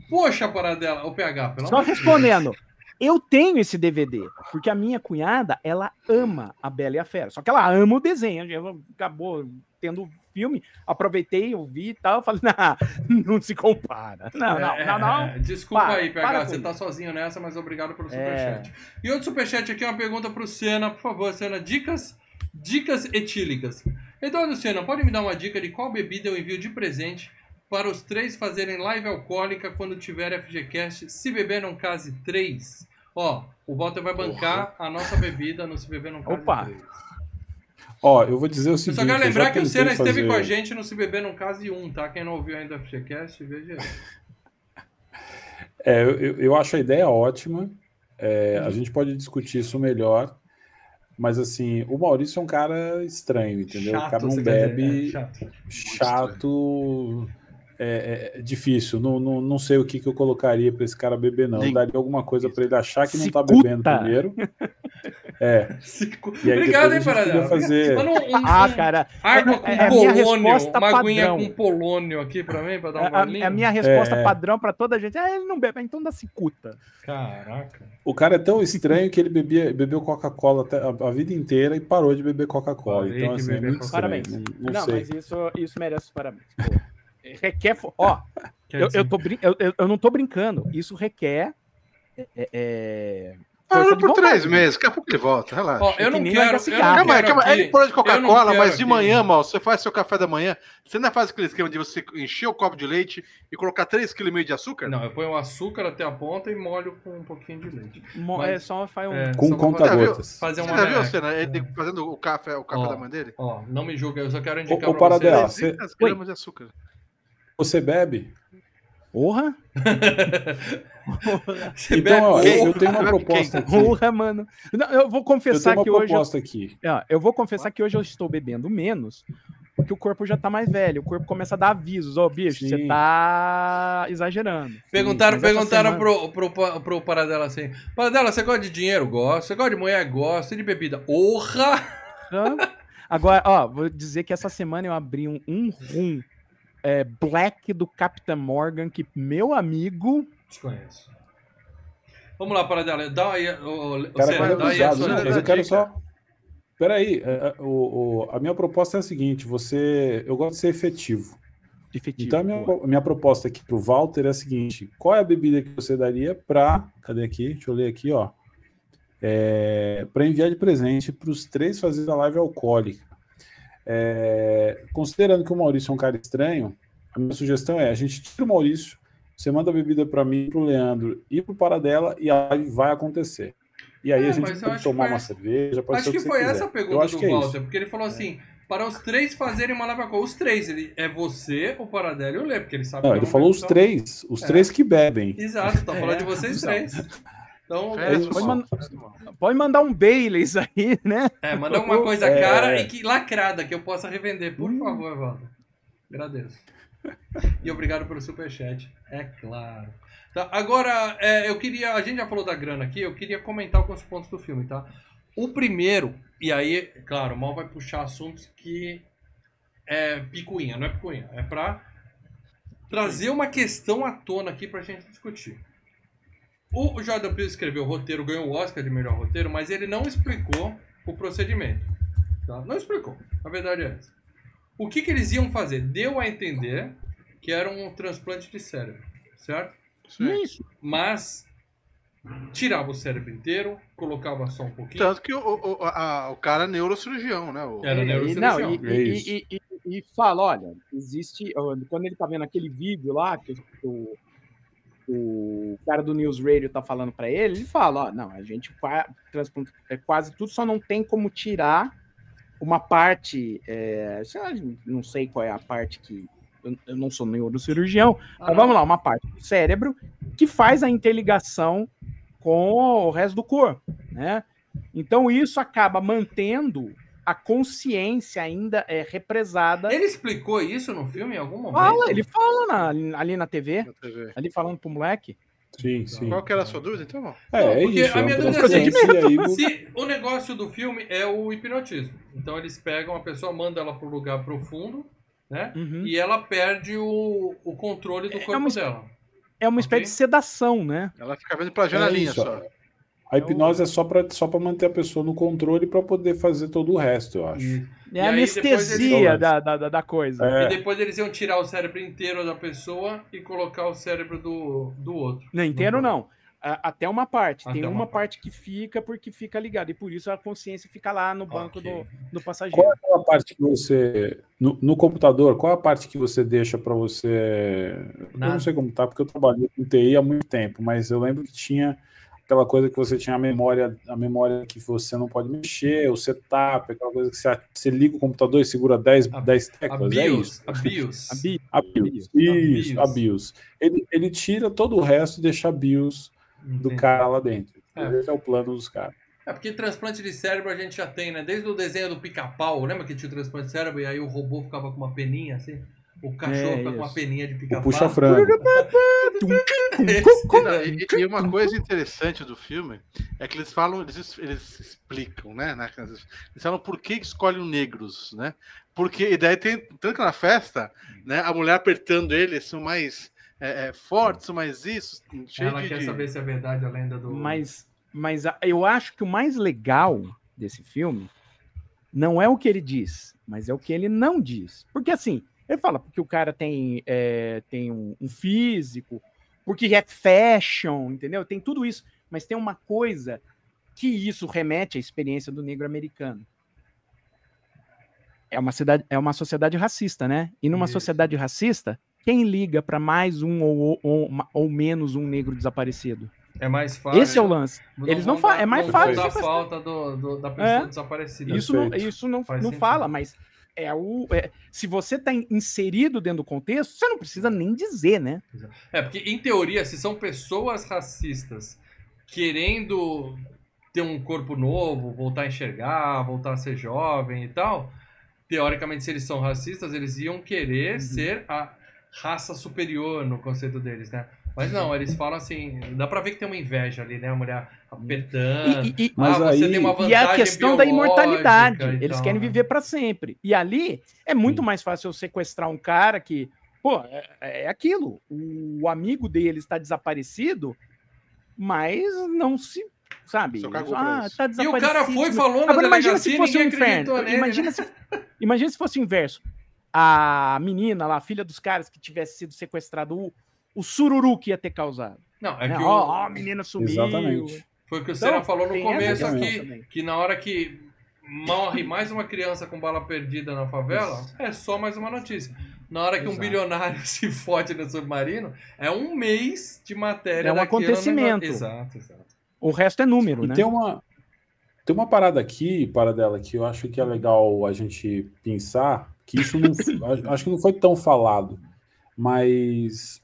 Poxa, Paradela, o PH, pelo Só amor de Deus. respondendo. Eu tenho esse DVD, porque a minha cunhada, ela ama a Bela e a Fera. Só que ela ama o desenho. Acabou tendo o filme, aproveitei, eu vi e tal. Falei, não, não se compara. Não, não, É, não, não. é, Desculpa Para, aí, PH, você tá sozinho nessa, mas obrigado pelo É. superchat. E outro superchat aqui, uma pergunta pro Senna, por favor, Senna. Dicas, dicas etílicas. Eduardo Senna, pode me dar uma dica de qual bebida eu envio de presente para os três fazerem live alcoólica quando tiver FGCast, se beber não case 3? Ó, o Walter vai bancar a nossa bebida no Se Beber Não Case Opa. 3. Ó, eu vou dizer o Eu seguinte. só quero eu lembrar que o Senna esteve fazer- com a gente no Se Beber Não Case 1, tá? Quem não ouviu ainda o FGCast, veja aí. É, eu, eu- eu acho a ideia ótima. É. A gente pode discutir isso melhor. Mas assim, o Maurício é um cara estranho, entendeu? o cara não bebe dizer, é, chato. chato, é, é difícil. Não, não, não sei o que, que eu colocaria para esse cara beber, não. Eu Nem- daria alguma coisa para ele achar que não tá Cicuta. bebendo primeiro. É. E aí Obrigado, hein, podia fazer- um, um- Ah, cara, água com é- é a minha polônio, resposta uma aguinha padrão. com polônio aqui pra mim, pra dar um a, golinho. a minha resposta É. padrão pra toda a gente é ele não bebe, então dá cicuta. Caraca. O cara é tão estranho que ele bebia, bebeu Coca-Cola até a, a vida inteira e parou de beber Coca-Cola. Então, assim, é muito estranho. Parabéns. Não, não Não, sei. mas isso, isso merece os parabéns. Pô, requer. fo- Ó, eu, eu, tô brin- eu, eu- não tô brincando. Isso requer. É, é, Ah, não de por vontade. três meses, daqui a pouco ele volta, relaxa. Ó, eu não nem quero. Eu cigarro. não Calma quero calma aqui- Ele pôr de Coca-Cola, mas de aqui- manhã, mal, você faz seu café da manhã. Você não faz aquele esquema de você encher o copo de leite e colocar 3,5 kg de açúcar? Não, eu ponho o açúcar até a ponta e molho com um pouquinho de leite. Mo- Mas- é só faz um. É, Com conta-gotas. Fazer Você uma já viu a cena? Ele fazendo o café, o café Ó. da mãe dele? Ó, não me julga, eu só quero indicar ô, pra você- 300 gramas de açúcar. Você bebe? Porra? Você Então, ó, eu, eu tenho uma proposta aqui. Porra, mano. Não, eu vou Eu confessar tenho uma que hoje. Eu, aqui. ó, eu vou confessar que hoje eu estou bebendo menos. Porque o corpo já tá mais velho. O corpo começa a dar avisos. Ô, bicho, você Sim. tá exagerando. Perguntaram, essa perguntaram semana- pro, pro, pro Paradela assim: Paradela, você gosta de dinheiro? Gosto. Você gosta de mulher? Gosto. E de bebida? Orra! Hã? Agora, ó, vou dizer que essa semana eu abri um, um rum é, black do Captain Morgan, que meu amigo. Desconheço. Vamos lá, Paradela. Dá aí, ô, Cara, dá aí a sua né? Mas eu quero só. Peraí, é, é, o, o- a minha proposta é a seguinte: você, eu gosto de ser efetivo. Efetivo. Então a minha, a minha proposta aqui pro Walter é a seguinte: qual é a bebida que você daria para, cadê aqui? Deixa eu ler aqui, ó. É, para enviar de presente para os três fazendo a live alcoólica. É, considerando que o Maurício é um cara estranho, a minha sugestão é: a gente tira o Maurício, você manda a bebida para mim, para o Leandro e para o Paradela e a live vai acontecer. E aí É, a gente pode tomar que foi uma cerveja, pode Acho ser que você foi quiser. essa a Eu pergunta acho do que é Walter, isso. porque ele falou assim: para os três fazerem uma leva Os três, ele é você, o Paradelo e o Lê, porque ele sabe Não, que ele é falou os pessoal- três. Os É. três que bebem. Exato, tá falando É, de vocês então. três. Então, isso. Pode, man- pode mandar um Baileys aí, né? é, manda alguma coisa É. cara e que lacrada que eu possa revender, por Hum. favor, Evaldo. Agradeço. E obrigado pelo superchat, é claro. Tá, agora, é, eu queria. A gente já falou da grana aqui, eu queria comentar alguns pontos do filme, tá? O primeiro, e aí, claro, o Mal vai puxar assuntos que é picuinha, não é picuinha, é pra trazer uma questão à tona aqui pra gente discutir. O Jordan Peele escreveu o roteiro, ganhou o Oscar de melhor roteiro, mas ele não explicou o procedimento. tá? Não explicou. A verdade é essa. O que, que eles iam fazer? Deu a entender que era um transplante de cérebro, certo? Sim. Isso. Mas tirava o cérebro inteiro, colocava só um pouquinho. Tanto que o, o, a- o cara é neurocirurgião, né? O, Era E- neurocirurgião. Não, e, É e- isso. e- e- e fala, olha, existe. Quando ele tá vendo aquele vídeo lá, que o, o cara do News Radio tá falando pra ele, ele fala, ó, não, a gente transplanta é quase tudo, só não tem como tirar uma parte. é, sei lá, não sei qual é a parte que. Eu, eu não sou neurocirurgião, Ah, mas vamos lá, uma parte do cérebro que faz a interligação com o resto do corpo, né? Então isso acaba mantendo a consciência ainda é represada. Ele explicou isso no filme em algum momento? Fala, ele fala na- ali na TV, na TV. ali falando pro moleque. Sim, sim. Qual que era a sua dúvida, então? É, é Porque isso. a é um minha dúvida é assim, Se o negócio do filme é o hipnotismo. Então eles pegam a pessoa, mandam ela para um lugar profundo, né? Uhum. E ela perde o, o controle do É corpo uma- dela. É uma espécie Ok. de sedação, né? Ela fica vendo pra janelinha isso, só. A hipnose é só para só pra manter a pessoa no controle para poder fazer todo o resto, eu acho. É a anestesia eles- da, da, da- coisa. É. e depois eles iam tirar o cérebro inteiro da pessoa e colocar o cérebro do, do outro. Não, inteiro não. A- Até uma parte. Até Tem uma uma parte que fica porque fica ligada. E por isso a consciência fica lá no banco Ok. do, do passageiro. Qual é aquela parte que você. No, no computador, qual é a parte que você deixa para você. Eu Nada. não sei como tá, porque eu trabalhei com TI há muito tempo, mas eu lembro que tinha aquela coisa que você tinha a memória, a memória que você não pode mexer, o setup, aquela coisa que você, você liga o computador e segura 10, A- 10 A teclas. É BIOS. isso. A BIOS. A bi- A BIOS. A Isso, a BIOS. BIOS. Ele, ele tira todo o resto e deixa a BIOS do Entendi. cara lá dentro. É. Esse é o plano dos caras. É porque transplante de cérebro a gente já tem, né? Desde o desenho do pica-pau, lembra que tinha o transplante de cérebro e aí o robô ficava com uma peninha assim? O cachorro É, fica com uma isso. peninha de pica-pau. Não, daí. e, e uma coisa interessante do filme é que eles falam, eles, eles explicam, né? né, Eles falam por que escolhem negros, né? Porque, e daí tem, tanto na festa, né? A mulher apertando eles são mais é, é, fortes, são mais isso, Ela de. quer de- saber se é verdade a lenda do. Mas, mas a- eu acho que o mais legal desse filme não é o que ele diz, mas é o que ele não diz. Porque assim, ele fala porque o cara tem, é, tem um, um físico, porque é fashion, entendeu? Tem tudo isso. Mas tem uma coisa que isso remete à experiência do negro americano. É uma, cidade, é uma sociedade racista, né? E numa Isso. sociedade racista, quem liga para mais um ou, ou, ou menos um negro desaparecido? É mais fácil. Esse é o lance. Eles não vão fa- dar- é mais não fácil sequestrar. falta do, do- da pessoa É. desaparecida. Isso não, isso não, Faz não sentido. fala, mas é o. é- se você está inserido dentro do contexto, você não precisa nem dizer, né? É, porque em teoria, se são pessoas racistas querendo ter um corpo novo, voltar a enxergar, voltar a ser jovem e tal, teoricamente, se eles são racistas, eles iam querer ser a raça superior no conceito deles, né? Mas não, eles falam assim, dá pra ver que tem uma inveja ali, né? A mulher apertando. E, e- e- Mas ah, você aí- tem uma e vantagem é a questão da imortalidade. e Eles tal, querem né? viver para sempre. E ali é muito Sim. mais fácil eu sequestrar um cara que. Pô, é, é aquilo. O amigo dele está desaparecido, mas não se. Sabe? Ah, tá E o cara foi, falou Agora imagina se e fosse o acreditou inferno. nele, Imagina, né? se, imagina se fosse o inverso. A menina lá, a filha dos caras que tivesse sido sequestrado, o, o sururu que ia ter causado. Não, é Né? que Ó, o- ó, a menina sumiu. Exatamente. Foi o que o Então, Senna falou no começo aqui, também. que na hora que morre mais uma criança com bala perdida na favela, é só mais uma notícia. Na hora que um Exato. bilionário se fode no submarino, é um mês de matéria É um acontecimento. negócio. Exato, exato. O resto é número, E né? tem uma. Tem uma parada aqui, para dela, que eu acho que é legal a gente pensar, que isso não, acho que não foi tão falado, mas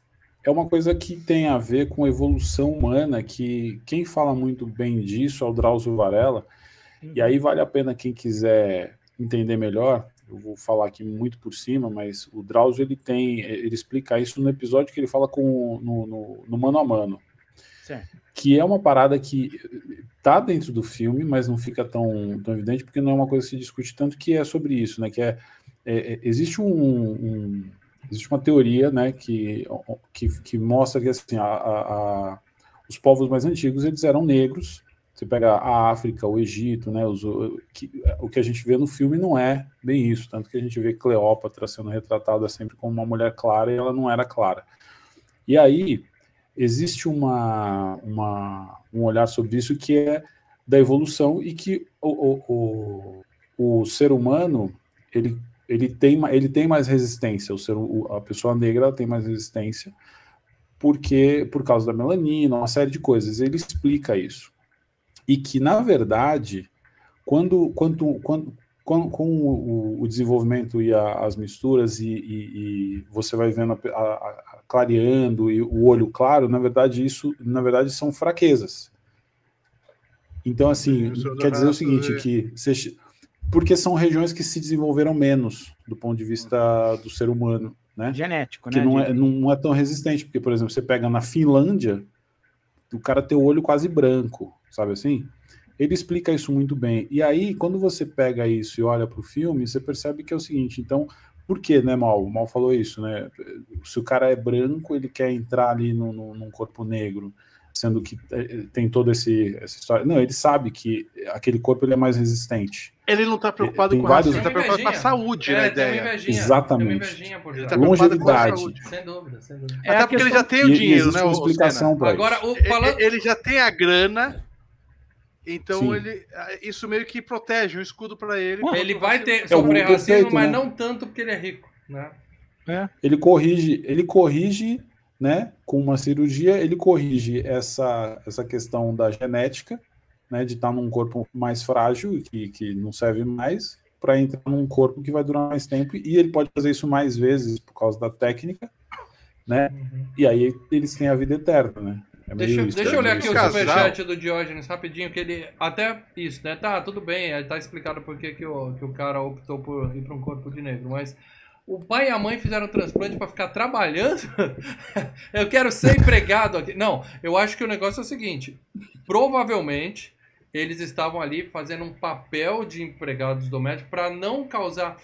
é uma coisa que tem a ver com evolução humana, que quem fala muito bem disso é o Drauzio Varela, e aí vale a pena quem quiser entender melhor, eu vou falar aqui muito por cima, mas o Drauzio ele tem, ele explica isso no episódio que ele fala com no, no, no mano a mano, certo. que é uma parada que tá dentro do filme, mas não fica tão, tão evidente porque não é uma coisa que se discute tanto que é sobre isso, né? Que é, é, é existe um, um, existe uma teoria, né? Que, que, que mostra que assim a, a, a, os povos mais antigos eles eram negros. Você pega a África, o Egito, né? Os, o, que, o que a gente vê no filme não é bem isso, tanto que a gente vê Cleópatra sendo retratada sempre como uma mulher clara e ela não era clara. E aí existe uma, uma, um olhar sobre isso que é da evolução e que o, o, o, o ser humano ele, ele, tem, ele tem mais resistência, o ser, a pessoa negra tem mais resistência porque por causa da melanina, uma série de coisas. Ele explica isso. E que, na verdade, quando, quando, quando, com, com o, o, desenvolvimento e a, as misturas, e, e, e, você vai vendo a, a, clareando e o olho claro, na verdade, isso na verdade são fraquezas. Então, assim, quer dizer o seguinte, que você, porque são regiões que se desenvolveram menos do ponto de vista do ser humano, né? Genético, que né? Não é, não é tão resistente, porque, por exemplo, você pega na Finlândia, o cara tem o olho quase branco, sabe assim? Ele explica isso muito bem. E aí, quando você pega isso e olha para o filme, você percebe que é o seguinte: então, por que, né, Mal? O Mal falou isso, né? Se o cara é branco, ele quer entrar ali no, no, num corpo negro, sendo que eh, tem toda esse, essa história. Não, ele sabe que aquele corpo ele é mais resistente. Ele não está preocupado tem com vários... ele está preocupado com a saúde, é, a ideia. Exatamente. Ele tá Longevidade. Sem dúvida, sem dúvida. É Até porque ele já tem o dinheiro, né? Uma explicação Agora, o, falando... ele já tem a grana então ele, isso meio que protege um escudo para ele. Ele vai ter é sofrer racismo, perfeito, mas né? não tanto porque ele é rico, né? É. Ele corrige, ele corrige, né? Com uma cirurgia, ele corrige essa essa questão da genética, né? De estar num corpo mais frágil que que não serve mais para entrar num corpo que vai durar mais tempo e ele pode fazer isso mais vezes por causa da técnica, né? Uhum. E aí eles têm a vida eterna, né? É deixa, isso, deixa eu olhar aqui o superchat do Diógenes rapidinho, que ele. Até isso, né? Tá, tudo bem, tá explicado por que, que, o, que o cara optou por ir para um corpo de negro, mas. O pai e a mãe fizeram transplante para ficar trabalhando? eu quero ser empregado aqui. Não, eu acho que o negócio é o seguinte: provavelmente eles estavam ali fazendo um papel de empregados domésticos para não causar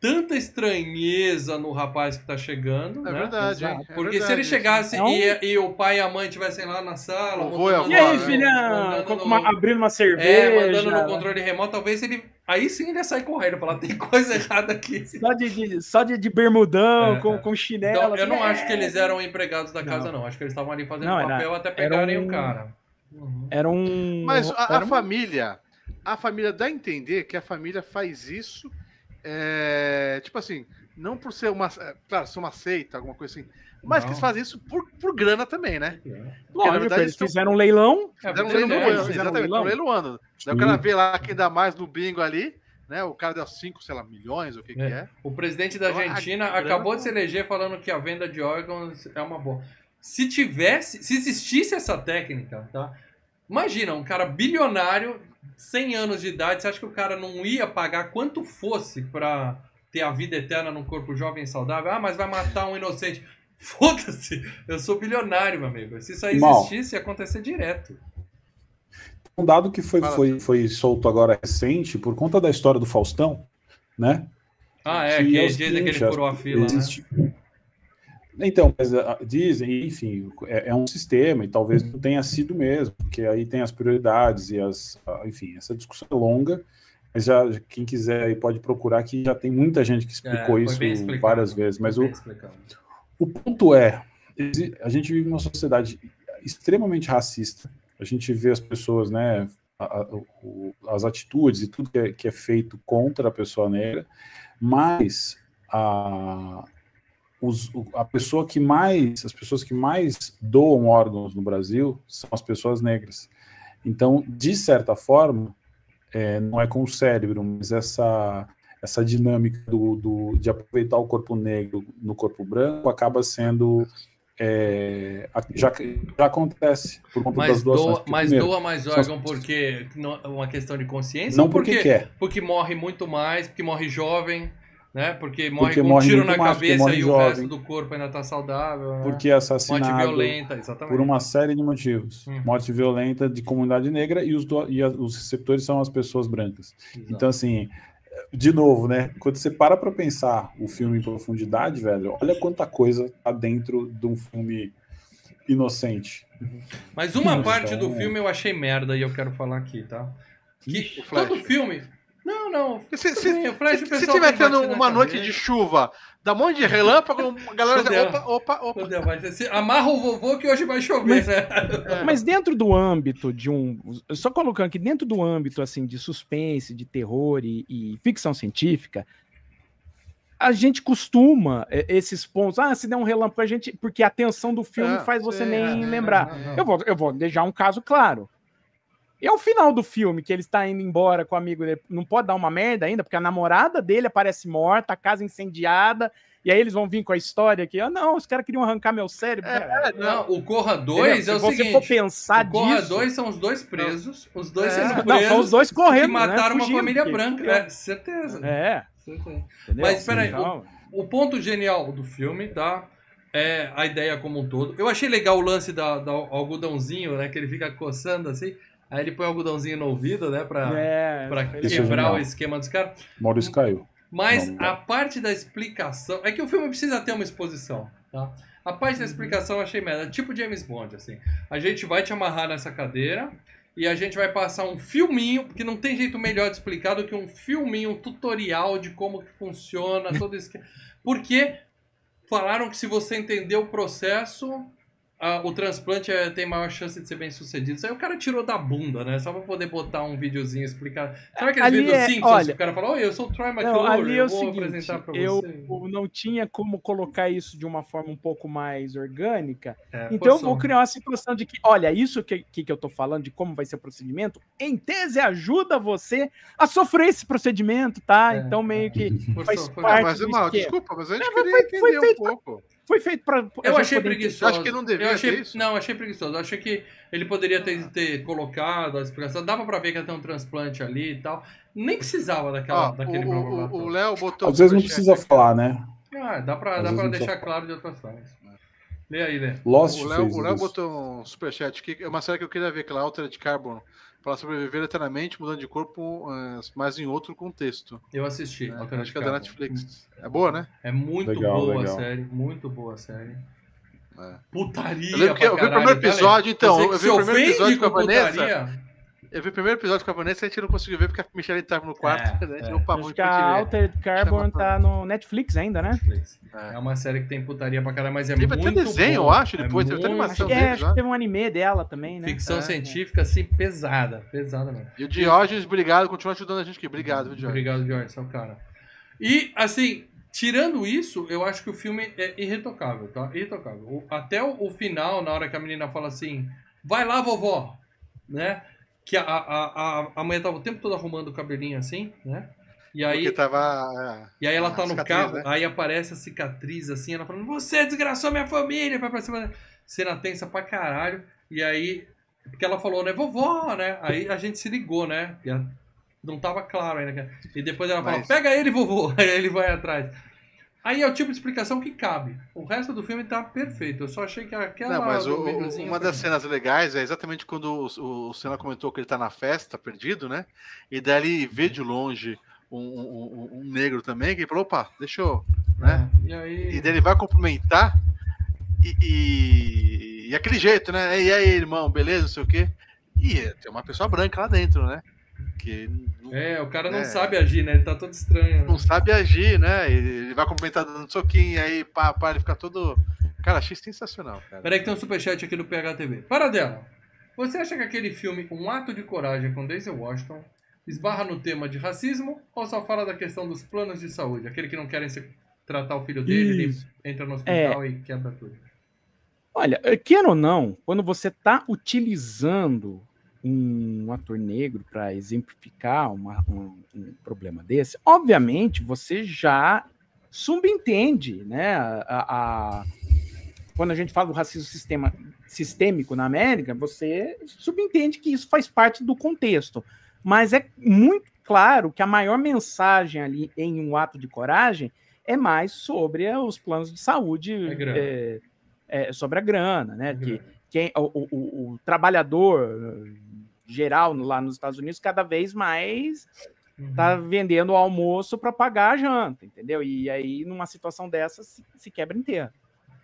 tanta estranheza no rapaz que tá chegando. É né? verdade. É Porque verdade, se ele chegasse então... e, e, o pai e a mãe estivessem lá na sala. E aí, filhão? No... abrindo uma cerveja. É, mandando no controle remoto, talvez ele. Aí sim ele ia sair correndo, falar, tem coisa errada aqui. Só de, de só de, de bermudão, é, com, com chinelo. Então, eu assim, não é... acho que eles eram empregados da casa, não. não. Acho que eles estavam ali fazendo não, papel era, até pegarem um... o cara. Uhum. Era um. Mas a, a família. A família dá a entender que a família faz isso é, tipo assim, não por ser uma. É, claro, ser uma seita, alguma coisa assim. Mas não. que eles fazem isso por, por grana também, né? Lógico, verdade, eles fizeram um leilão. Fizeram um leilão, exatamente, um leiloando. Daí o cara vê lá quem dá mais no bingo ali, né? O cara deu 5, sei lá, milhões, o que é. que é. O presidente da então, Argentina então, acabou grana... de se eleger falando que a venda de órgãos é uma boa. Se tivesse, se existisse essa técnica, tá? Imagina, um cara bilionário 100 anos de idade, você acha que o cara não ia pagar quanto fosse para ter a vida eterna num corpo jovem e saudável? Ah, mas vai matar um inocente. Foda-se, eu sou bilionário, meu amigo. Se isso aí existisse, ia acontecer direto. Um dado que foi, foi, foi solto agora recente, por conta da história do Faustão, né? Ah, é, que, que é dizem que ele furou a fila, existe... né? Então, mas, uh, dizem, enfim, é, é, um sistema e talvez não tenha sido mesmo, porque aí tem as prioridades e as, uh, enfim, essa discussão é longa, mas já quem quiser aí pode procurar que já tem muita gente que explicou é, isso várias vezes. Mas o, o ponto é, a gente vive numa sociedade extremamente racista. A gente vê as pessoas, né, a, a, as atitudes e tudo que é, que é feito contra a pessoa negra, mas a, os, a pessoa que mais, as pessoas que mais doam órgãos no Brasil são as pessoas negras. Então, de certa forma, é, não é com o cérebro, mas essa, essa dinâmica do, do, de aproveitar o corpo negro no corpo branco acaba sendo. É, já, já acontece por conta Mas das doações. doa, Porque, mas primeiro, doa mais órgão porque não- é uma questão de consciência? Não ou porque quer. Porque morre muito mais, porque morre jovem, né? Porque morre Porque com um morre tiro muito na mais, cabeça morre e o jovem. resto do corpo ainda tá saudável. né? porque é Morte assassinado violenta, exatamente. por uma série de motivos. Hum. Morte violenta de comunidade negra e os, do- e a- os receptores são as pessoas brancas. Exato. Então, assim, de novo, né? Quando você para pra pensar o filme em profundidade, velho, olha quanta coisa tá dentro de um filme inocente. Mas uma Então- parte do filme eu achei merda e eu quero falar aqui, tá? Que O todo filme. Não, não. Se, se, bem, se, se tiver tendo uma noite cabeça. de chuva, dá um monte de relâmpago, a galera já. Opa, opa, opa. Vai ser- Amarra o vovô que hoje vai chover, Mas- né? É. Mas dentro do âmbito de um. Só colocando aqui, dentro do âmbito assim de suspense, de terror e, e ficção científica, a gente costuma é, esses pontos. Ah, se der um relâmpago, a gente. Porque a tensão do filme É, faz você sim, nem é, lembrar. Não, não. Eu vou, eu vou deixar um caso claro. E ao final do filme, que ele está indo embora com o amigo dele, não pode dar uma merda ainda, porque a namorada dele aparece morta, a casa incendiada, e aí eles vão vir com a história aqui. Ah, não, os caras queriam arrancar meu cérebro. cara. Não, o Corra 2 é o Se você seguinte. for pensar o Corra disso. 2 são os dois presos, os dois É. sendo Não, presos. são os dois que correndo. mataram né? uma Fugindo, família porque- branca. É, certeza. É, certeza. Mas, peraí, Então, O ponto genial do filme, tá? É a ideia como um todo. Eu achei legal o lance da, da algodãozinho, né? Que ele fica coçando assim. Aí ele põe o algodãozinho no ouvido, né? Pra, é, pra é quebrar genial. o esquema dos caras. Maurício caiu. Mas Não, não a parte da explicação. É que o filme precisa ter uma exposição, tá? A parte da Uhum. explicação eu achei merda. Tipo James Bond, assim. A gente vai te amarrar nessa cadeira e a gente vai passar um filminho, porque não tem jeito melhor de explicar do que um filminho, um tutorial de como que funciona todo isso. Porque falaram que se você entender o processo. Ah, o transplante é- tem maior chance de ser bem sucedido. Isso aí o cara tirou da bunda, né? Só pra poder botar um videozinho explicado. Sabe aqueles Ali vídeos é- Simpsons olha- que o cara fala, oi, eu sou o Troy Não, McClure, ali é eu o vou seguinte, apresentar pra eu você. não tinha como colocar isso de uma forma um pouco mais orgânica, É, então eu vou criar uma situação de que, olha, isso que, que, que eu tô falando de como vai ser o procedimento, em tese ajuda você a sofrer esse procedimento, tá? É, então meio que Forçou, faz forçou. parte- mas, mal, desculpa, mas a gente queria foi- entender foi um feito- pouco. Foi feito para Eu achei preguiçoso. Acho que não devia eu achei, ter isso. Não, achei preguiçoso. Eu achei que ele poderia ter, ter colocado a explicação. Dava pra ver que ia ter um transplante ali e tal. Nem precisava daquela, Ó, daquele o- blá, blá, o-. Léo botou. Às vezes não precisa aqui. falar, né? Ah, dá pra, Às dá pra deixar precisa- claro de outras formas. Lê aí, Lê. Lost O Léo, o Léo botou um superchat aqui. É uma série que eu queria ver, aquela Altered Carbon. Para sobreviver eternamente, mudando de corpo, eh, mas em outro contexto. Eu assisti. né? Acho que é da. Netflix. É boa, né? É muito Legal, boa legal. a série. Muito boa a série. É. Putaria. Eu que eu vi o primeiro episódio, então. Você Eu vi se o primeiro episódio com a Vanessa. putaria? Eu vi o primeiro episódio com a Vanessa e a gente não conseguiu ver porque a Michelle estava no quarto. É, né? É. parou Acho que a. Altered Carbon tá no Netflix ainda, né? É. É uma série que tem putaria pra caralho, mas é Teve muito até desenho, boa. eu acho, depois, é teve até muito animação Acho que, é, acho que teve um anime dela também, né? Ficção É. científica, assim, pesada. Pesada mesmo. E o Diógenes, obrigado, continua ajudando a gente aqui. Obrigado, viu, Diógenes? Obrigado, Jorge, seu cara. E, assim, tirando isso, eu acho que o filme é irretocável, tá? Irretocável. O- até o, o final, na hora que a menina fala assim, vai lá, vovó, né? Que a, a, a, a mulher tava o tempo todo arrumando o cabelinho assim, né? E aí, tava. e aí ela tá no carro, né? aí aparece a cicatriz assim, ela falando, você desgraçou minha família, vai pra cima. Cena tensa pra caralho. E aí, porque ela falou, né, vovó, né? Aí a gente se ligou, né? Não tava claro ainda. cara. E depois ela fala, Mas- pega ele, vovô. Aí ele vai atrás. Aí é o tipo de explicação que cabe. O resto do filme tá perfeito. Eu só achei que aquela. Não, mas o- uma das cenas legais é exatamente quando o, o, Senna comentou que ele tá na festa, perdido, né? E daí ele vê de longe um, um- um- um negro também, que ele falou, opa, deixa eu. Né? É, E aí. E daí ele vai cumprimentar e, e, e aquele jeito, né? E aí, irmão, beleza, não sei o quê. E tem uma pessoa branca lá dentro, né? Que não, É, o cara não É. sabe agir, né? Ele tá todo estranho. não sabe agir, né? Ele vai cumprimentar dando soquinho, e aí pá, pá, ele fica todo. Cara, achei sensacional, cara. Peraí que tem um superchat aqui do PHTV. Para dela. Você acha que aquele filme, Um Ato de Coragem com Daisy Washington, esbarra no tema de racismo ou só fala da questão dos planos de saúde? Aquele que não querem se- tratar o filho dele, ele Isso. entra no hospital e quebra tudo. Olha, queira ou não, quando você está utilizando um ator negro para exemplificar uma, um, um, problema desse, obviamente você já subentende, né? A, a, quando a gente fala do racismo sistema, sistêmico na América, você subentende que isso faz parte do contexto. Mas é muito claro que a maior mensagem ali em um ato de coragem é mais sobre os planos de saúde, é, é, sobre a grana, né? Que quem, o, o, o, trabalhador geral lá nos Estados Unidos cada vez mais está uhum. vendendo o almoço para pagar a janta, entendeu? E aí, numa situação dessa, se, se quebra inteiro.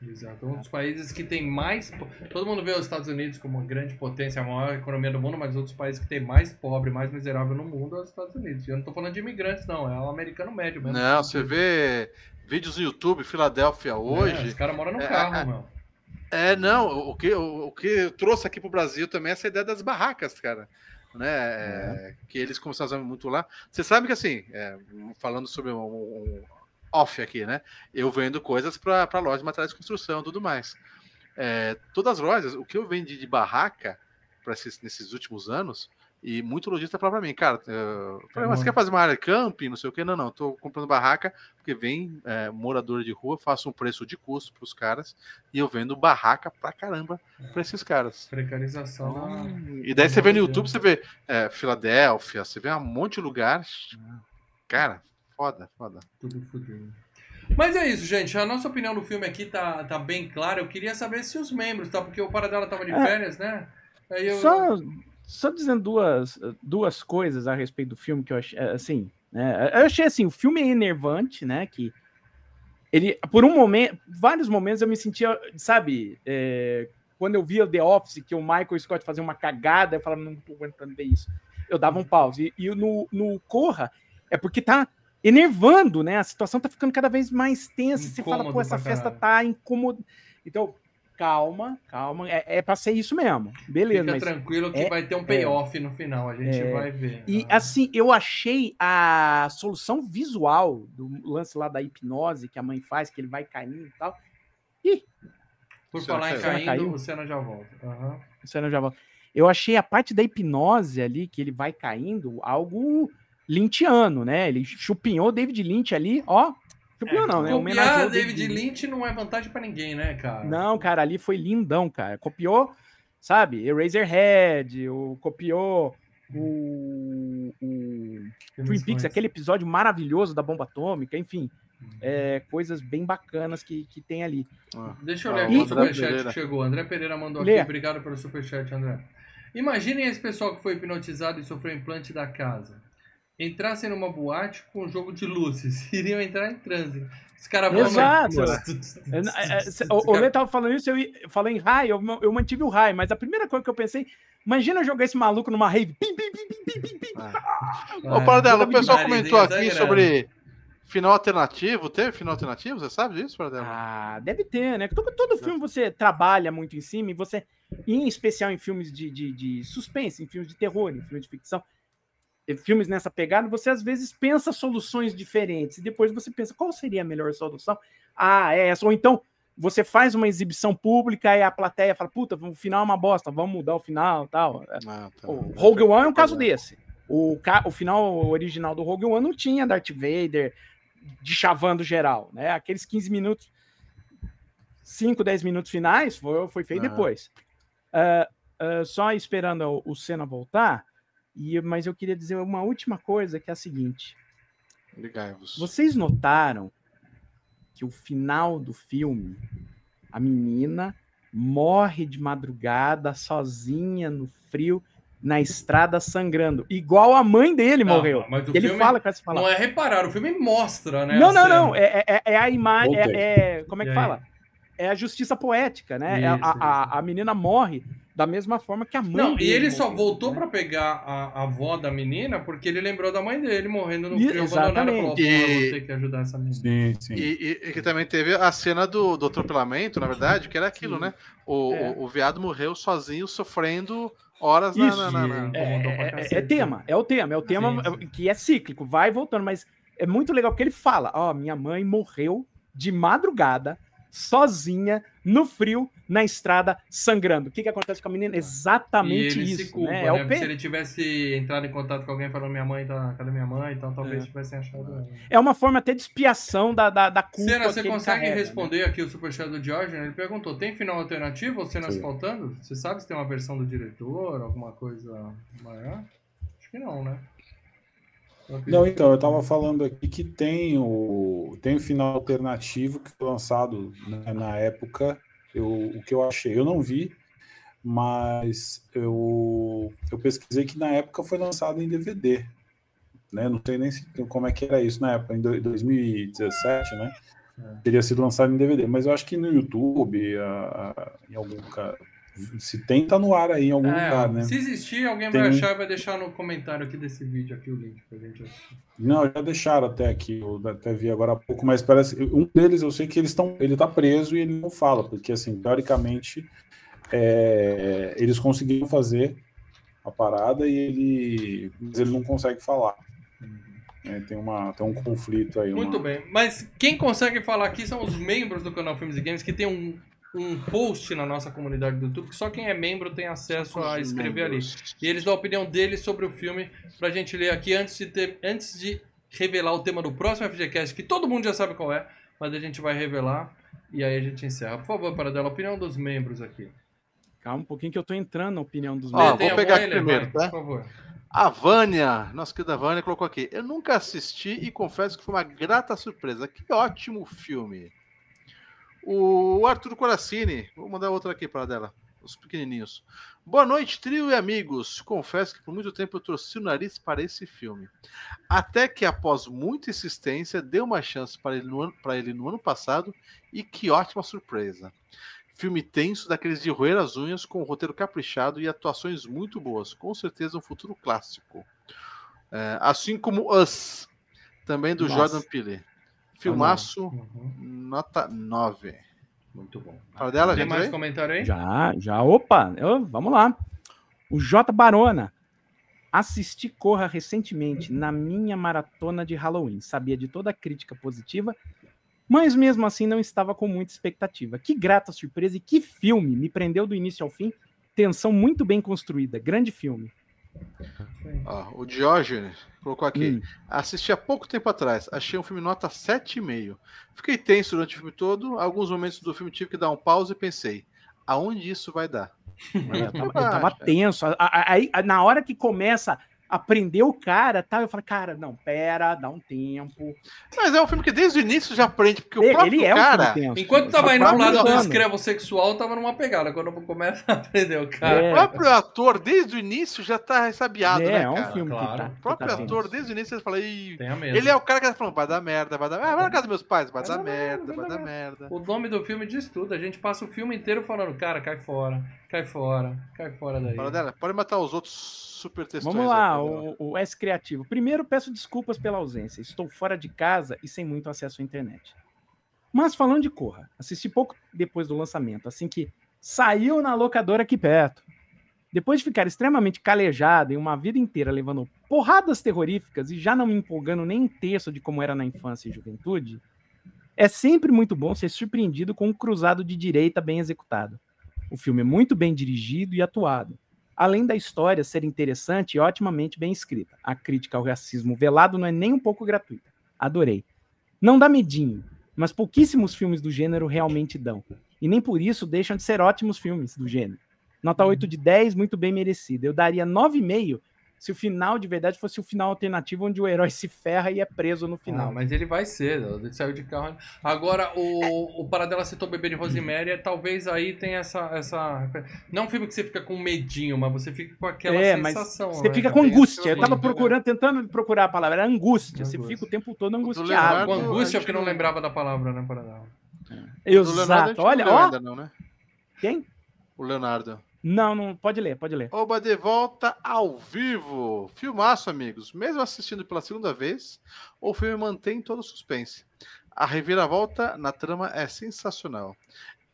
Exato. Um dos países que tem mais. Todo mundo vê os Estados Unidos como uma grande potência, a maior economia do mundo, mas outros países que tem mais pobre, mais miserável no mundo é os Estados Unidos. E eu não estou falando de imigrantes, não, é o americano médio mesmo. Não, você vê vídeos no YouTube, Filadélfia hoje. É, os caras moram no é, carro, é, meu. É, não, o que, o, o que eu trouxe aqui pro Brasil também é essa ideia das barracas, cara. Né, é. que eles começaram a usar muito lá. Você sabe que assim, é, falando sobre um, um, off aqui, né? Eu vendo coisas para lojas de materiais de construção e tudo mais. É, todas as lojas, o que eu vendi de barraca para nesses últimos anos, e muito lojista fala para mim, cara, eu falei, mas você quer fazer uma área de camping, não sei o que? Não, não, tô comprando barraca, porque vem é, morador de rua, faço um preço de custo para os caras, e eu vendo barraca pra caramba para esses caras. Precarização. Hum, e daí você vê no YouTube, você vê é, Filadélfia, você vê um monte de lugares. Cara, Foda, foda. Tudo fodido. Mas é isso, gente. A nossa opinião do filme aqui tá, tá bem clara. Eu queria saber se os membros, tá? Porque o Paradela tava de é. férias, né? Eu... Só, só dizendo duas, duas coisas a respeito do filme que eu achei, assim, né? Eu achei assim, o filme é enervante, né? Que ele, por um momento, vários momentos eu me sentia, sabe, é, quando eu via The Office, que o Michael Scott fazia uma cagada, eu falava, não tô aguentando ver isso. Eu dava um pause. E, e no, no Corra, é porque tá enervando, né? A situação tá ficando cada vez mais tensa. Incômodo você fala, pô, essa festa tá incômoda. Então, calma, calma. É, é pra ser isso mesmo. Beleza. Fica mas tranquilo que é, vai ter um payoff é, no final. A gente é, vai ver. E ah. assim, eu achei a solução visual do lance lá da hipnose que a mãe faz, que ele vai caindo e tal. Ih! Por falar em caindo, caiu. o Senna já volta. Uhum. O Senna já volta. Eu achei a parte da hipnose ali, que ele vai caindo, algo Lynchiano, né? Ele chupinhou David Lynch ali, ó. Chupinhou é, não, né? Copiar David, David Lynch não é vantagem para ninguém, né, cara? Não, cara, ali foi lindão, cara. Copiou, sabe? Eraserhead, o, copiou o, o Twin Peaks, aquele episódio maravilhoso da bomba atômica, enfim. Uhum. É, coisas bem bacanas que, que tem ali. Ah, Deixa eu ler aqui o superchat que chegou. André Pereira mandou Lê. aqui. Obrigado pelo superchat, André. Imaginem esse pessoal que foi hipnotizado e sofreu implante da casa entrassem numa boate com um jogo de luzes, iriam entrar em transe. Os caras vão. Exato. o Lê tava falando isso, eu falei em raio, eu, eu mantive o raio, mas a primeira coisa que eu pensei, imagina jogar esse maluco numa rave. Pim, pim, pim, pim, pim, pim. Ah. Ô, Paradela, o pessoal comentou aqui sobre final alternativo. Teve final alternativo? Você sabe disso, Paradela? Ah, deve ter, né? Todo, todo filme você trabalha muito em cima e você, em especial em filmes de, de, de suspense, em filmes de terror, em filmes de ficção, filmes nessa pegada, você às vezes pensa soluções diferentes e depois você pensa qual seria a melhor solução. Ah, é essa. Ou então você faz uma exibição pública e a plateia fala: puta, o final é uma bosta, vamos mudar o final tal. Ah, tá. O Rogue One é um caso desse. O, o final original do Rogue One não tinha Darth Vader de chavando geral, né? Aqueles 15 minutos, 5, 10 minutos finais foi, foi feito ah. depois. Uh, uh, só esperando o, o Senna voltar, e, mas eu queria dizer uma última coisa, que é a seguinte. Vocês notaram que o final do filme, a menina morre de madrugada, sozinha, no frio, na estrada sangrando. Igual a mãe dele não, morreu. ele fala com essa palavra. Não é reparar, o filme mostra, né? Não, não, não. É, é, é a imagem. É, é, como é que fala? É a justiça poética, né? É isso, a, a, a menina morre da mesma forma que a mãe. Não, e ele só voltou né? para pegar a, a avó da menina porque ele lembrou da mãe dele morrendo no frio abandonada. Falou, e... ter que ajudar essa menina. Sim, sim. E, e, e, que também teve a cena do, do atropelamento, na verdade, que era aquilo, sim. né? O, é. o, o, viado morreu sozinho, sofrendo horas Isso. na. na, na... É, é, é, é, tema, é o tema, é o tema sim, sim. que é cíclico, vai voltando, mas é muito legal porque ele fala: Ó, oh, minha mãe morreu de madrugada sozinha, no frio, na estrada sangrando. O que, que acontece com a menina? E Exatamente ele isso. se culpa, né? né? É o Porque pe- se ele tivesse entrado em contato com alguém falando minha mãe tá. Cadê minha mãe? Então talvez É. tivessem achado. ela. é uma forma até de expiação da, da, da culpa. Cena, que você consegue carrega, né? responder aqui o superchat do Diógenes? Ele perguntou: tem final alternativo ou cenas Sim. faltando? Você sabe se tem uma versão do diretor, alguma coisa maior? Acho que não, né? Não, então, eu estava falando aqui que tem o, tem o final alternativo que foi lançado né, na época. Eu, o que eu achei, eu não vi, mas eu, eu pesquisei que na época foi lançado em DVD. Né? Não sei nem se, como é que era isso na época, em do- 2017, né? É. Teria sido lançado em DVD, mas eu acho que no YouTube, a- a- em algum lugar, se tem, tá no ar aí em algum É, lugar, né? Se existir, alguém Tem vai achar e vai deixar no comentário aqui desse vídeo aqui o link pra gente assistir. Não, já deixaram até aqui, eu até vi agora há pouco, mas parece um deles eu sei que eles estão, ele tá preso e ele não fala, porque assim, teoricamente é, eles conseguiram fazer a parada e ele, mas ele não consegue falar. né? tem uma, tem um conflito aí. Muito uma- bem. Mas quem consegue falar aqui são os membros do canal Filmes e Games, que tem um, um post na nossa comunidade do YouTube, que só quem é membro tem acesso a escrever ali. E eles dão a opinião deles sobre o filme pra gente ler aqui antes de, ter, antes de revelar o tema do próximo FGCast, que todo mundo já sabe qual é, mas a gente vai revelar e aí a gente encerra. Por favor, para dela, a opinião dos membros aqui. Calma um pouquinho que eu tô entrando na opinião dos Ó, meus. vou pegar aqui primeiro, Vai, tá? Por favor. A Vânia, nossa querida Vânia, colocou aqui. Eu nunca assisti e confesso que foi uma grata surpresa. Que ótimo filme. O Arthur Coracini, vou mandar outra aqui para dela, os pequenininhos. Boa noite, trio e amigos. Confesso que por muito tempo eu torci o nariz para esse filme. Até que, após muita insistência, dei uma chance para ele no ano, ele no ano passado e que ótima surpresa. Filme tenso, daqueles de roer as unhas, com um roteiro caprichado e atuações muito boas. Com certeza um futuro clássico. É, assim como Us, também do Nossa. Jordan Peele. Filmaço, Uhum. nota 9. Muito bom. Para dela, Tem mais aí? comentário aí? Já, já, opa, eu- vamos lá. O J Barona. Assisti Corra recentemente na minha maratona de Halloween. Sabia de toda a crítica positiva, mas mesmo assim não estava com muita expectativa. Que grata surpresa e que filme! Me prendeu do início ao fim. Tensão muito bem construída. Grande filme. Ó, o Diógenes colocou aqui. Hum. Assisti há pouco tempo atrás. Achei um filme nota 7,5. Fiquei tenso durante o filme todo. Alguns momentos do filme tive que dar um pause e pensei: aonde isso vai dar? É, eu, tava, eu tava tenso. Aí, na hora que começa a prender o cara, tá? Eu falei, cara, não, pera, dá um tempo. Mas é um filme que desde o início já aprende, porque o Ele, próprio ele é um cara. filme tenso. Enquanto tava indo pro tá lado do escrevo sexual, tava numa pegada. Quando começa a aprender o cara. É. O próprio ator, desde o início, já tá ressabiado, É, né, é um cara? filme Claro. que tá. O que próprio tá ator, tenso. desde o início, ele fala: ele é o cara que tá falando, vai dar merda, vai dar merda. Ah, vai na casa dos meus pais, vai Vai dar dar merda, merda, vai vai dar dar merda. O nome do filme diz tudo. A gente passa o filme inteiro falando, cara, cai fora, cai fora, cai fora daí. Fala dela, pode matar os outros super textões. Vamos lá, fala dela. o, o S Criativo. Primeiro, peço desculpas pela ausência. Estou fora de casa e sem muito acesso à internet. Mas falando de Corra, assisti pouco depois do lançamento, assim que saiu na locadora aqui perto. Depois de ficar extremamente calejado em uma vida inteira levando porradas terroríficas e já não me empolgando nem um terço de como era na infância e juventude, é sempre muito bom ser surpreendido com um cruzado de direita bem executado. O filme é muito bem dirigido e atuado além da história ser interessante e otimamente bem escrita. A crítica ao racismo velado não é nem um pouco gratuita. Adorei. Não dá medinho, mas pouquíssimos filmes do gênero realmente dão. E nem por isso deixam de ser ótimos filmes do gênero. Nota 8 de 10, muito bem merecida. Eu daria 9,5 se o final de verdade fosse o final alternativo onde o herói se ferra e é preso no final. Não, mas ele vai ser, ele saiu de carro. Agora, o, o Paradela citou o Bebê de Rosemary, é, talvez aí tenha essa, essa. Não é um filme que você fica com medinho, mas você fica com aquela É, mas sensação. Você né, fica com angústia. Eu tava né? procurando, tentando procurar a palavra. Era angústia. Você Angústia. fica o tempo todo angustiado. Com angústia, porque não não- lembrava da palavra, né, Paradela? A Exato. Olha, ó. ainda não, né? Quem? O Leonardo. Não, não, pode ler, pode ler. Oba de volta ao vivo. Filmaço, amigos. Mesmo assistindo pela segunda vez, o filme mantém todo o suspense. A reviravolta na trama é sensacional.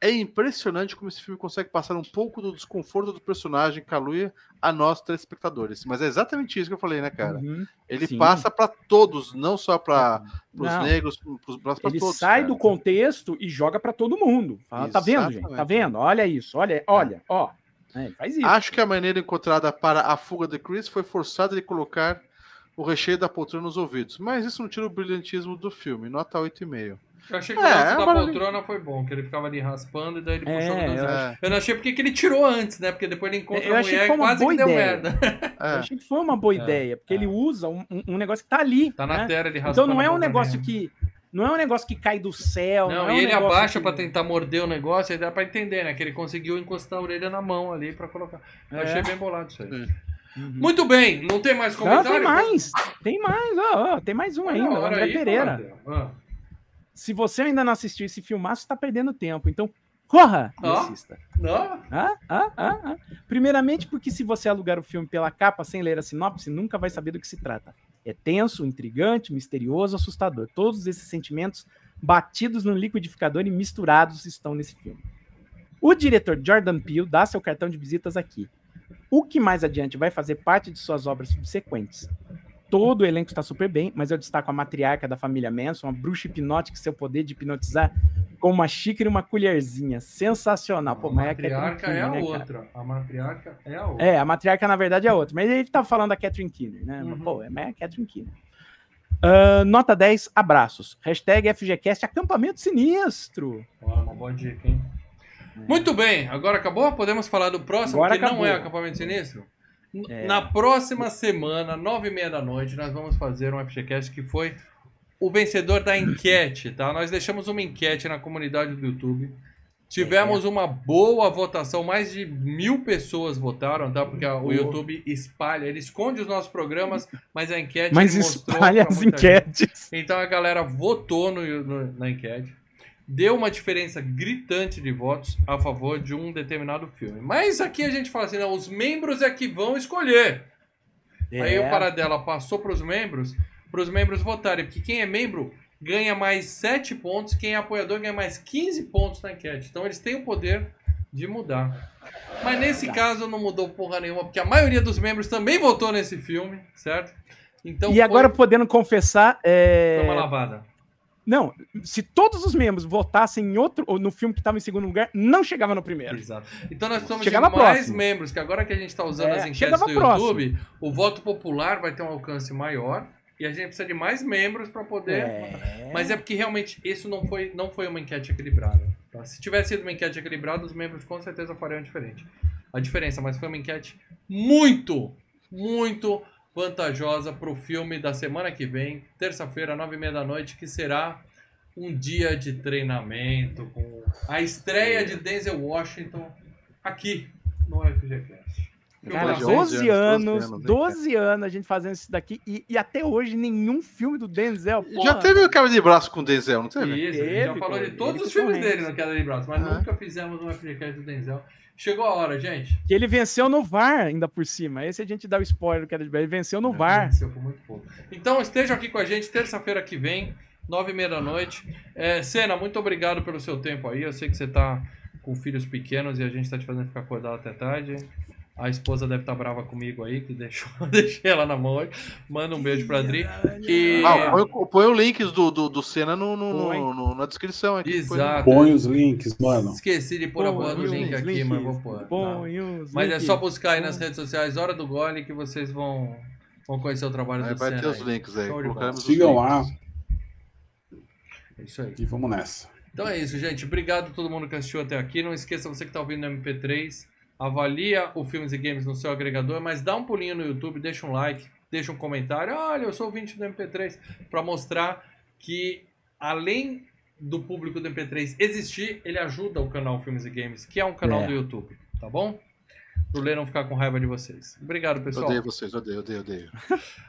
É impressionante como esse filme consegue passar um pouco do desconforto do personagem Kaluuya a nós telespectadores. Mas é exatamente isso que eu falei, né, cara? Uhum. Ele Sim. passa para todos, não só para os Não. negros, para Ele todos. sai cara. do contexto e joga pra todo mundo. Fala, tá vendo, gente? Tá vendo? Olha isso, olha, olha, ó. É, ele faz isso. Acho que a maneira encontrada para a fuga de Chris foi forçada de colocar o recheio da poltrona nos ouvidos. Mas isso não tira o brilhantismo do filme. Nota 8,5. Eu achei que É, o lance é da uma- poltrona foi bom, que ele ficava ali raspando e daí ele É, puxou o eu botãozinho. É, Eu não achei porque que ele tirou antes, né? Porque depois ele encontra Eu a achei mulher que foi e uma quase boa que deu ideia. merda. Eu é. achei que foi uma boa É, ideia, porque é. ele usa um, um- negócio que tá ali. Tá na né? terra ele Então raspando. não é um negócio que. Não é um negócio que cai do céu. Não, é um e ele abaixa que- pra tentar morder o negócio, aí dá pra entender, né? Que ele conseguiu encostar a orelha na mão ali pra colocar. Eu É. achei bem bolado isso aí. Uhum. Muito bem, não tem mais Não, comentário? tem mais. Tem mais, ó, ó, tem mais um ainda, André aí, Pereira. Ah. Se você ainda não assistiu esse filmaço, você tá perdendo tempo. Então, corra e Ó. assista. Não? Ah, ah, ah, ah. Primeiramente, porque se você alugar o filme pela capa sem ler a sinopse, nunca vai saber do que se trata. É tenso, intrigante, misterioso, assustador. Todos esses sentimentos batidos no liquidificador e misturados estão nesse filme. O diretor Jordan Peele dá seu cartão de visitas aqui. O que mais adiante vai fazer parte de suas obras subsequentes. Todo o elenco está super bem, mas eu destaco a matriarca da família Manson, uma bruxa hipnótica e seu poder de hipnotizar com uma xícara e uma colherzinha. Sensacional. Pô, a mas matriarca é a Catherine Keener, né, cara? outra. A matriarca é a outra. É, a matriarca na verdade é outra. Mas ele tá falando da Catherine Keener, né? Uhum. Mas, Pô, é, é a Catherine Keener. Ah, nota 10, abraços. Hashtag FGCast Acampamento Sinistro. Ó, uma boa dica, hein? Muito bem, agora acabou? Podemos falar do próximo, Agora que não acabou. é acampamento sinistro? É. Na próxima semana, nove e meia da noite, nós vamos fazer um FGCast que foi o vencedor da enquete, tá? Nós deixamos uma enquete na comunidade do YouTube. Tivemos É. uma boa votação, mais de mil pessoas votaram, tá? Porque o. YouTube espalha, ele esconde os nossos programas, mas a enquete Mas espalha as muita gente. enquetes. Então a galera votou no, no- na enquete. Deu uma diferença gritante de votos a favor de um determinado filme. Mas aqui a gente fala assim, não, os membros é que vão escolher. Aí É. o Paradela passou para os membros, para os membros votarem. Porque quem é membro ganha mais 7 pontos, quem é apoiador ganha mais 15 pontos na enquete. Então eles têm o poder de mudar. Mas nesse caso não mudou porra nenhuma, porque a maioria dos membros também votou nesse filme, certo? Então e foi- agora, podendo confessar, é... foi uma lavada. Não, se todos os membros votassem em outro, ou no filme que estava em segundo lugar, não chegava no primeiro. Exato. Então nós Chegava de mais próximo. membros, que agora que a gente está usando É, as enquetes do próximo. YouTube, o voto popular vai ter um alcance maior e a gente precisa de mais membros para poder. É. Mas é porque realmente isso não foi, não foi uma enquete equilibrada. tá? Se tivesse sido uma enquete equilibrada, os membros com certeza fariam diferente. A diferença, mas foi uma enquete muito, muito vantajosa para o filme da semana que vem, terça-feira, nove e meia da noite, que será um dia de treinamento com a estreia de Denzel Washington aqui no FGCast. Cara, de 12 11 anos, anos, 12 hein, anos, a gente fazendo isso daqui e, e até hoje nenhum filme do Denzel. Já porra. teve o cara de braço com o Denzel, não teve? Isso, a gente já Teve, falou de todos os com filmes dele no Queda de Braço, mas Ah. nunca fizemos um FGCast do Denzel. Chegou a hora, gente. Que ele venceu no VAR, ainda por cima. Esse a gente dá o spoiler do Ele venceu no VAR. Venceu por muito pouco. Então estejam aqui com a gente terça-feira que vem, nove e meia da noite. É, Senna, muito obrigado pelo seu tempo aí. Eu sei que você tá com filhos pequenos e a gente tá te fazendo ficar acordado até tarde. A esposa deve estar brava comigo aí, que deixou, deixei ela na mão hoje. Manda um beijo pra Adri. E... Ah, põe, põe o link do, do, do Senna no, no- no- no- na descrição aqui. Exato. Põe os links, mano. Esqueci de pôr a do Põe link os aqui, links, mas vou pôr. tá? põe os Mas é links. só buscar aí nas redes sociais Hora do Gole que vocês vão, vão conhecer o trabalho Aí do vai Senna ter os links aí. Os Sigam links. lá É isso aí. e vamos nessa. Então é isso, gente. Obrigado a todo mundo que assistiu até aqui. Não esqueça, você que está ouvindo no MP3, avalia o Filmes e Games no seu agregador, mas dá um pulinho no YouTube, deixa um like, deixa um comentário. Olha, eu sou ouvinte do MP3, para mostrar que além do público do MP3 existir, ele ajuda o canal Filmes e Games, que é um canal É. do YouTube, tá bom? Pro Lê não ficar com raiva de vocês. Obrigado, pessoal. Odeio vocês, odeio, odeio, odeio.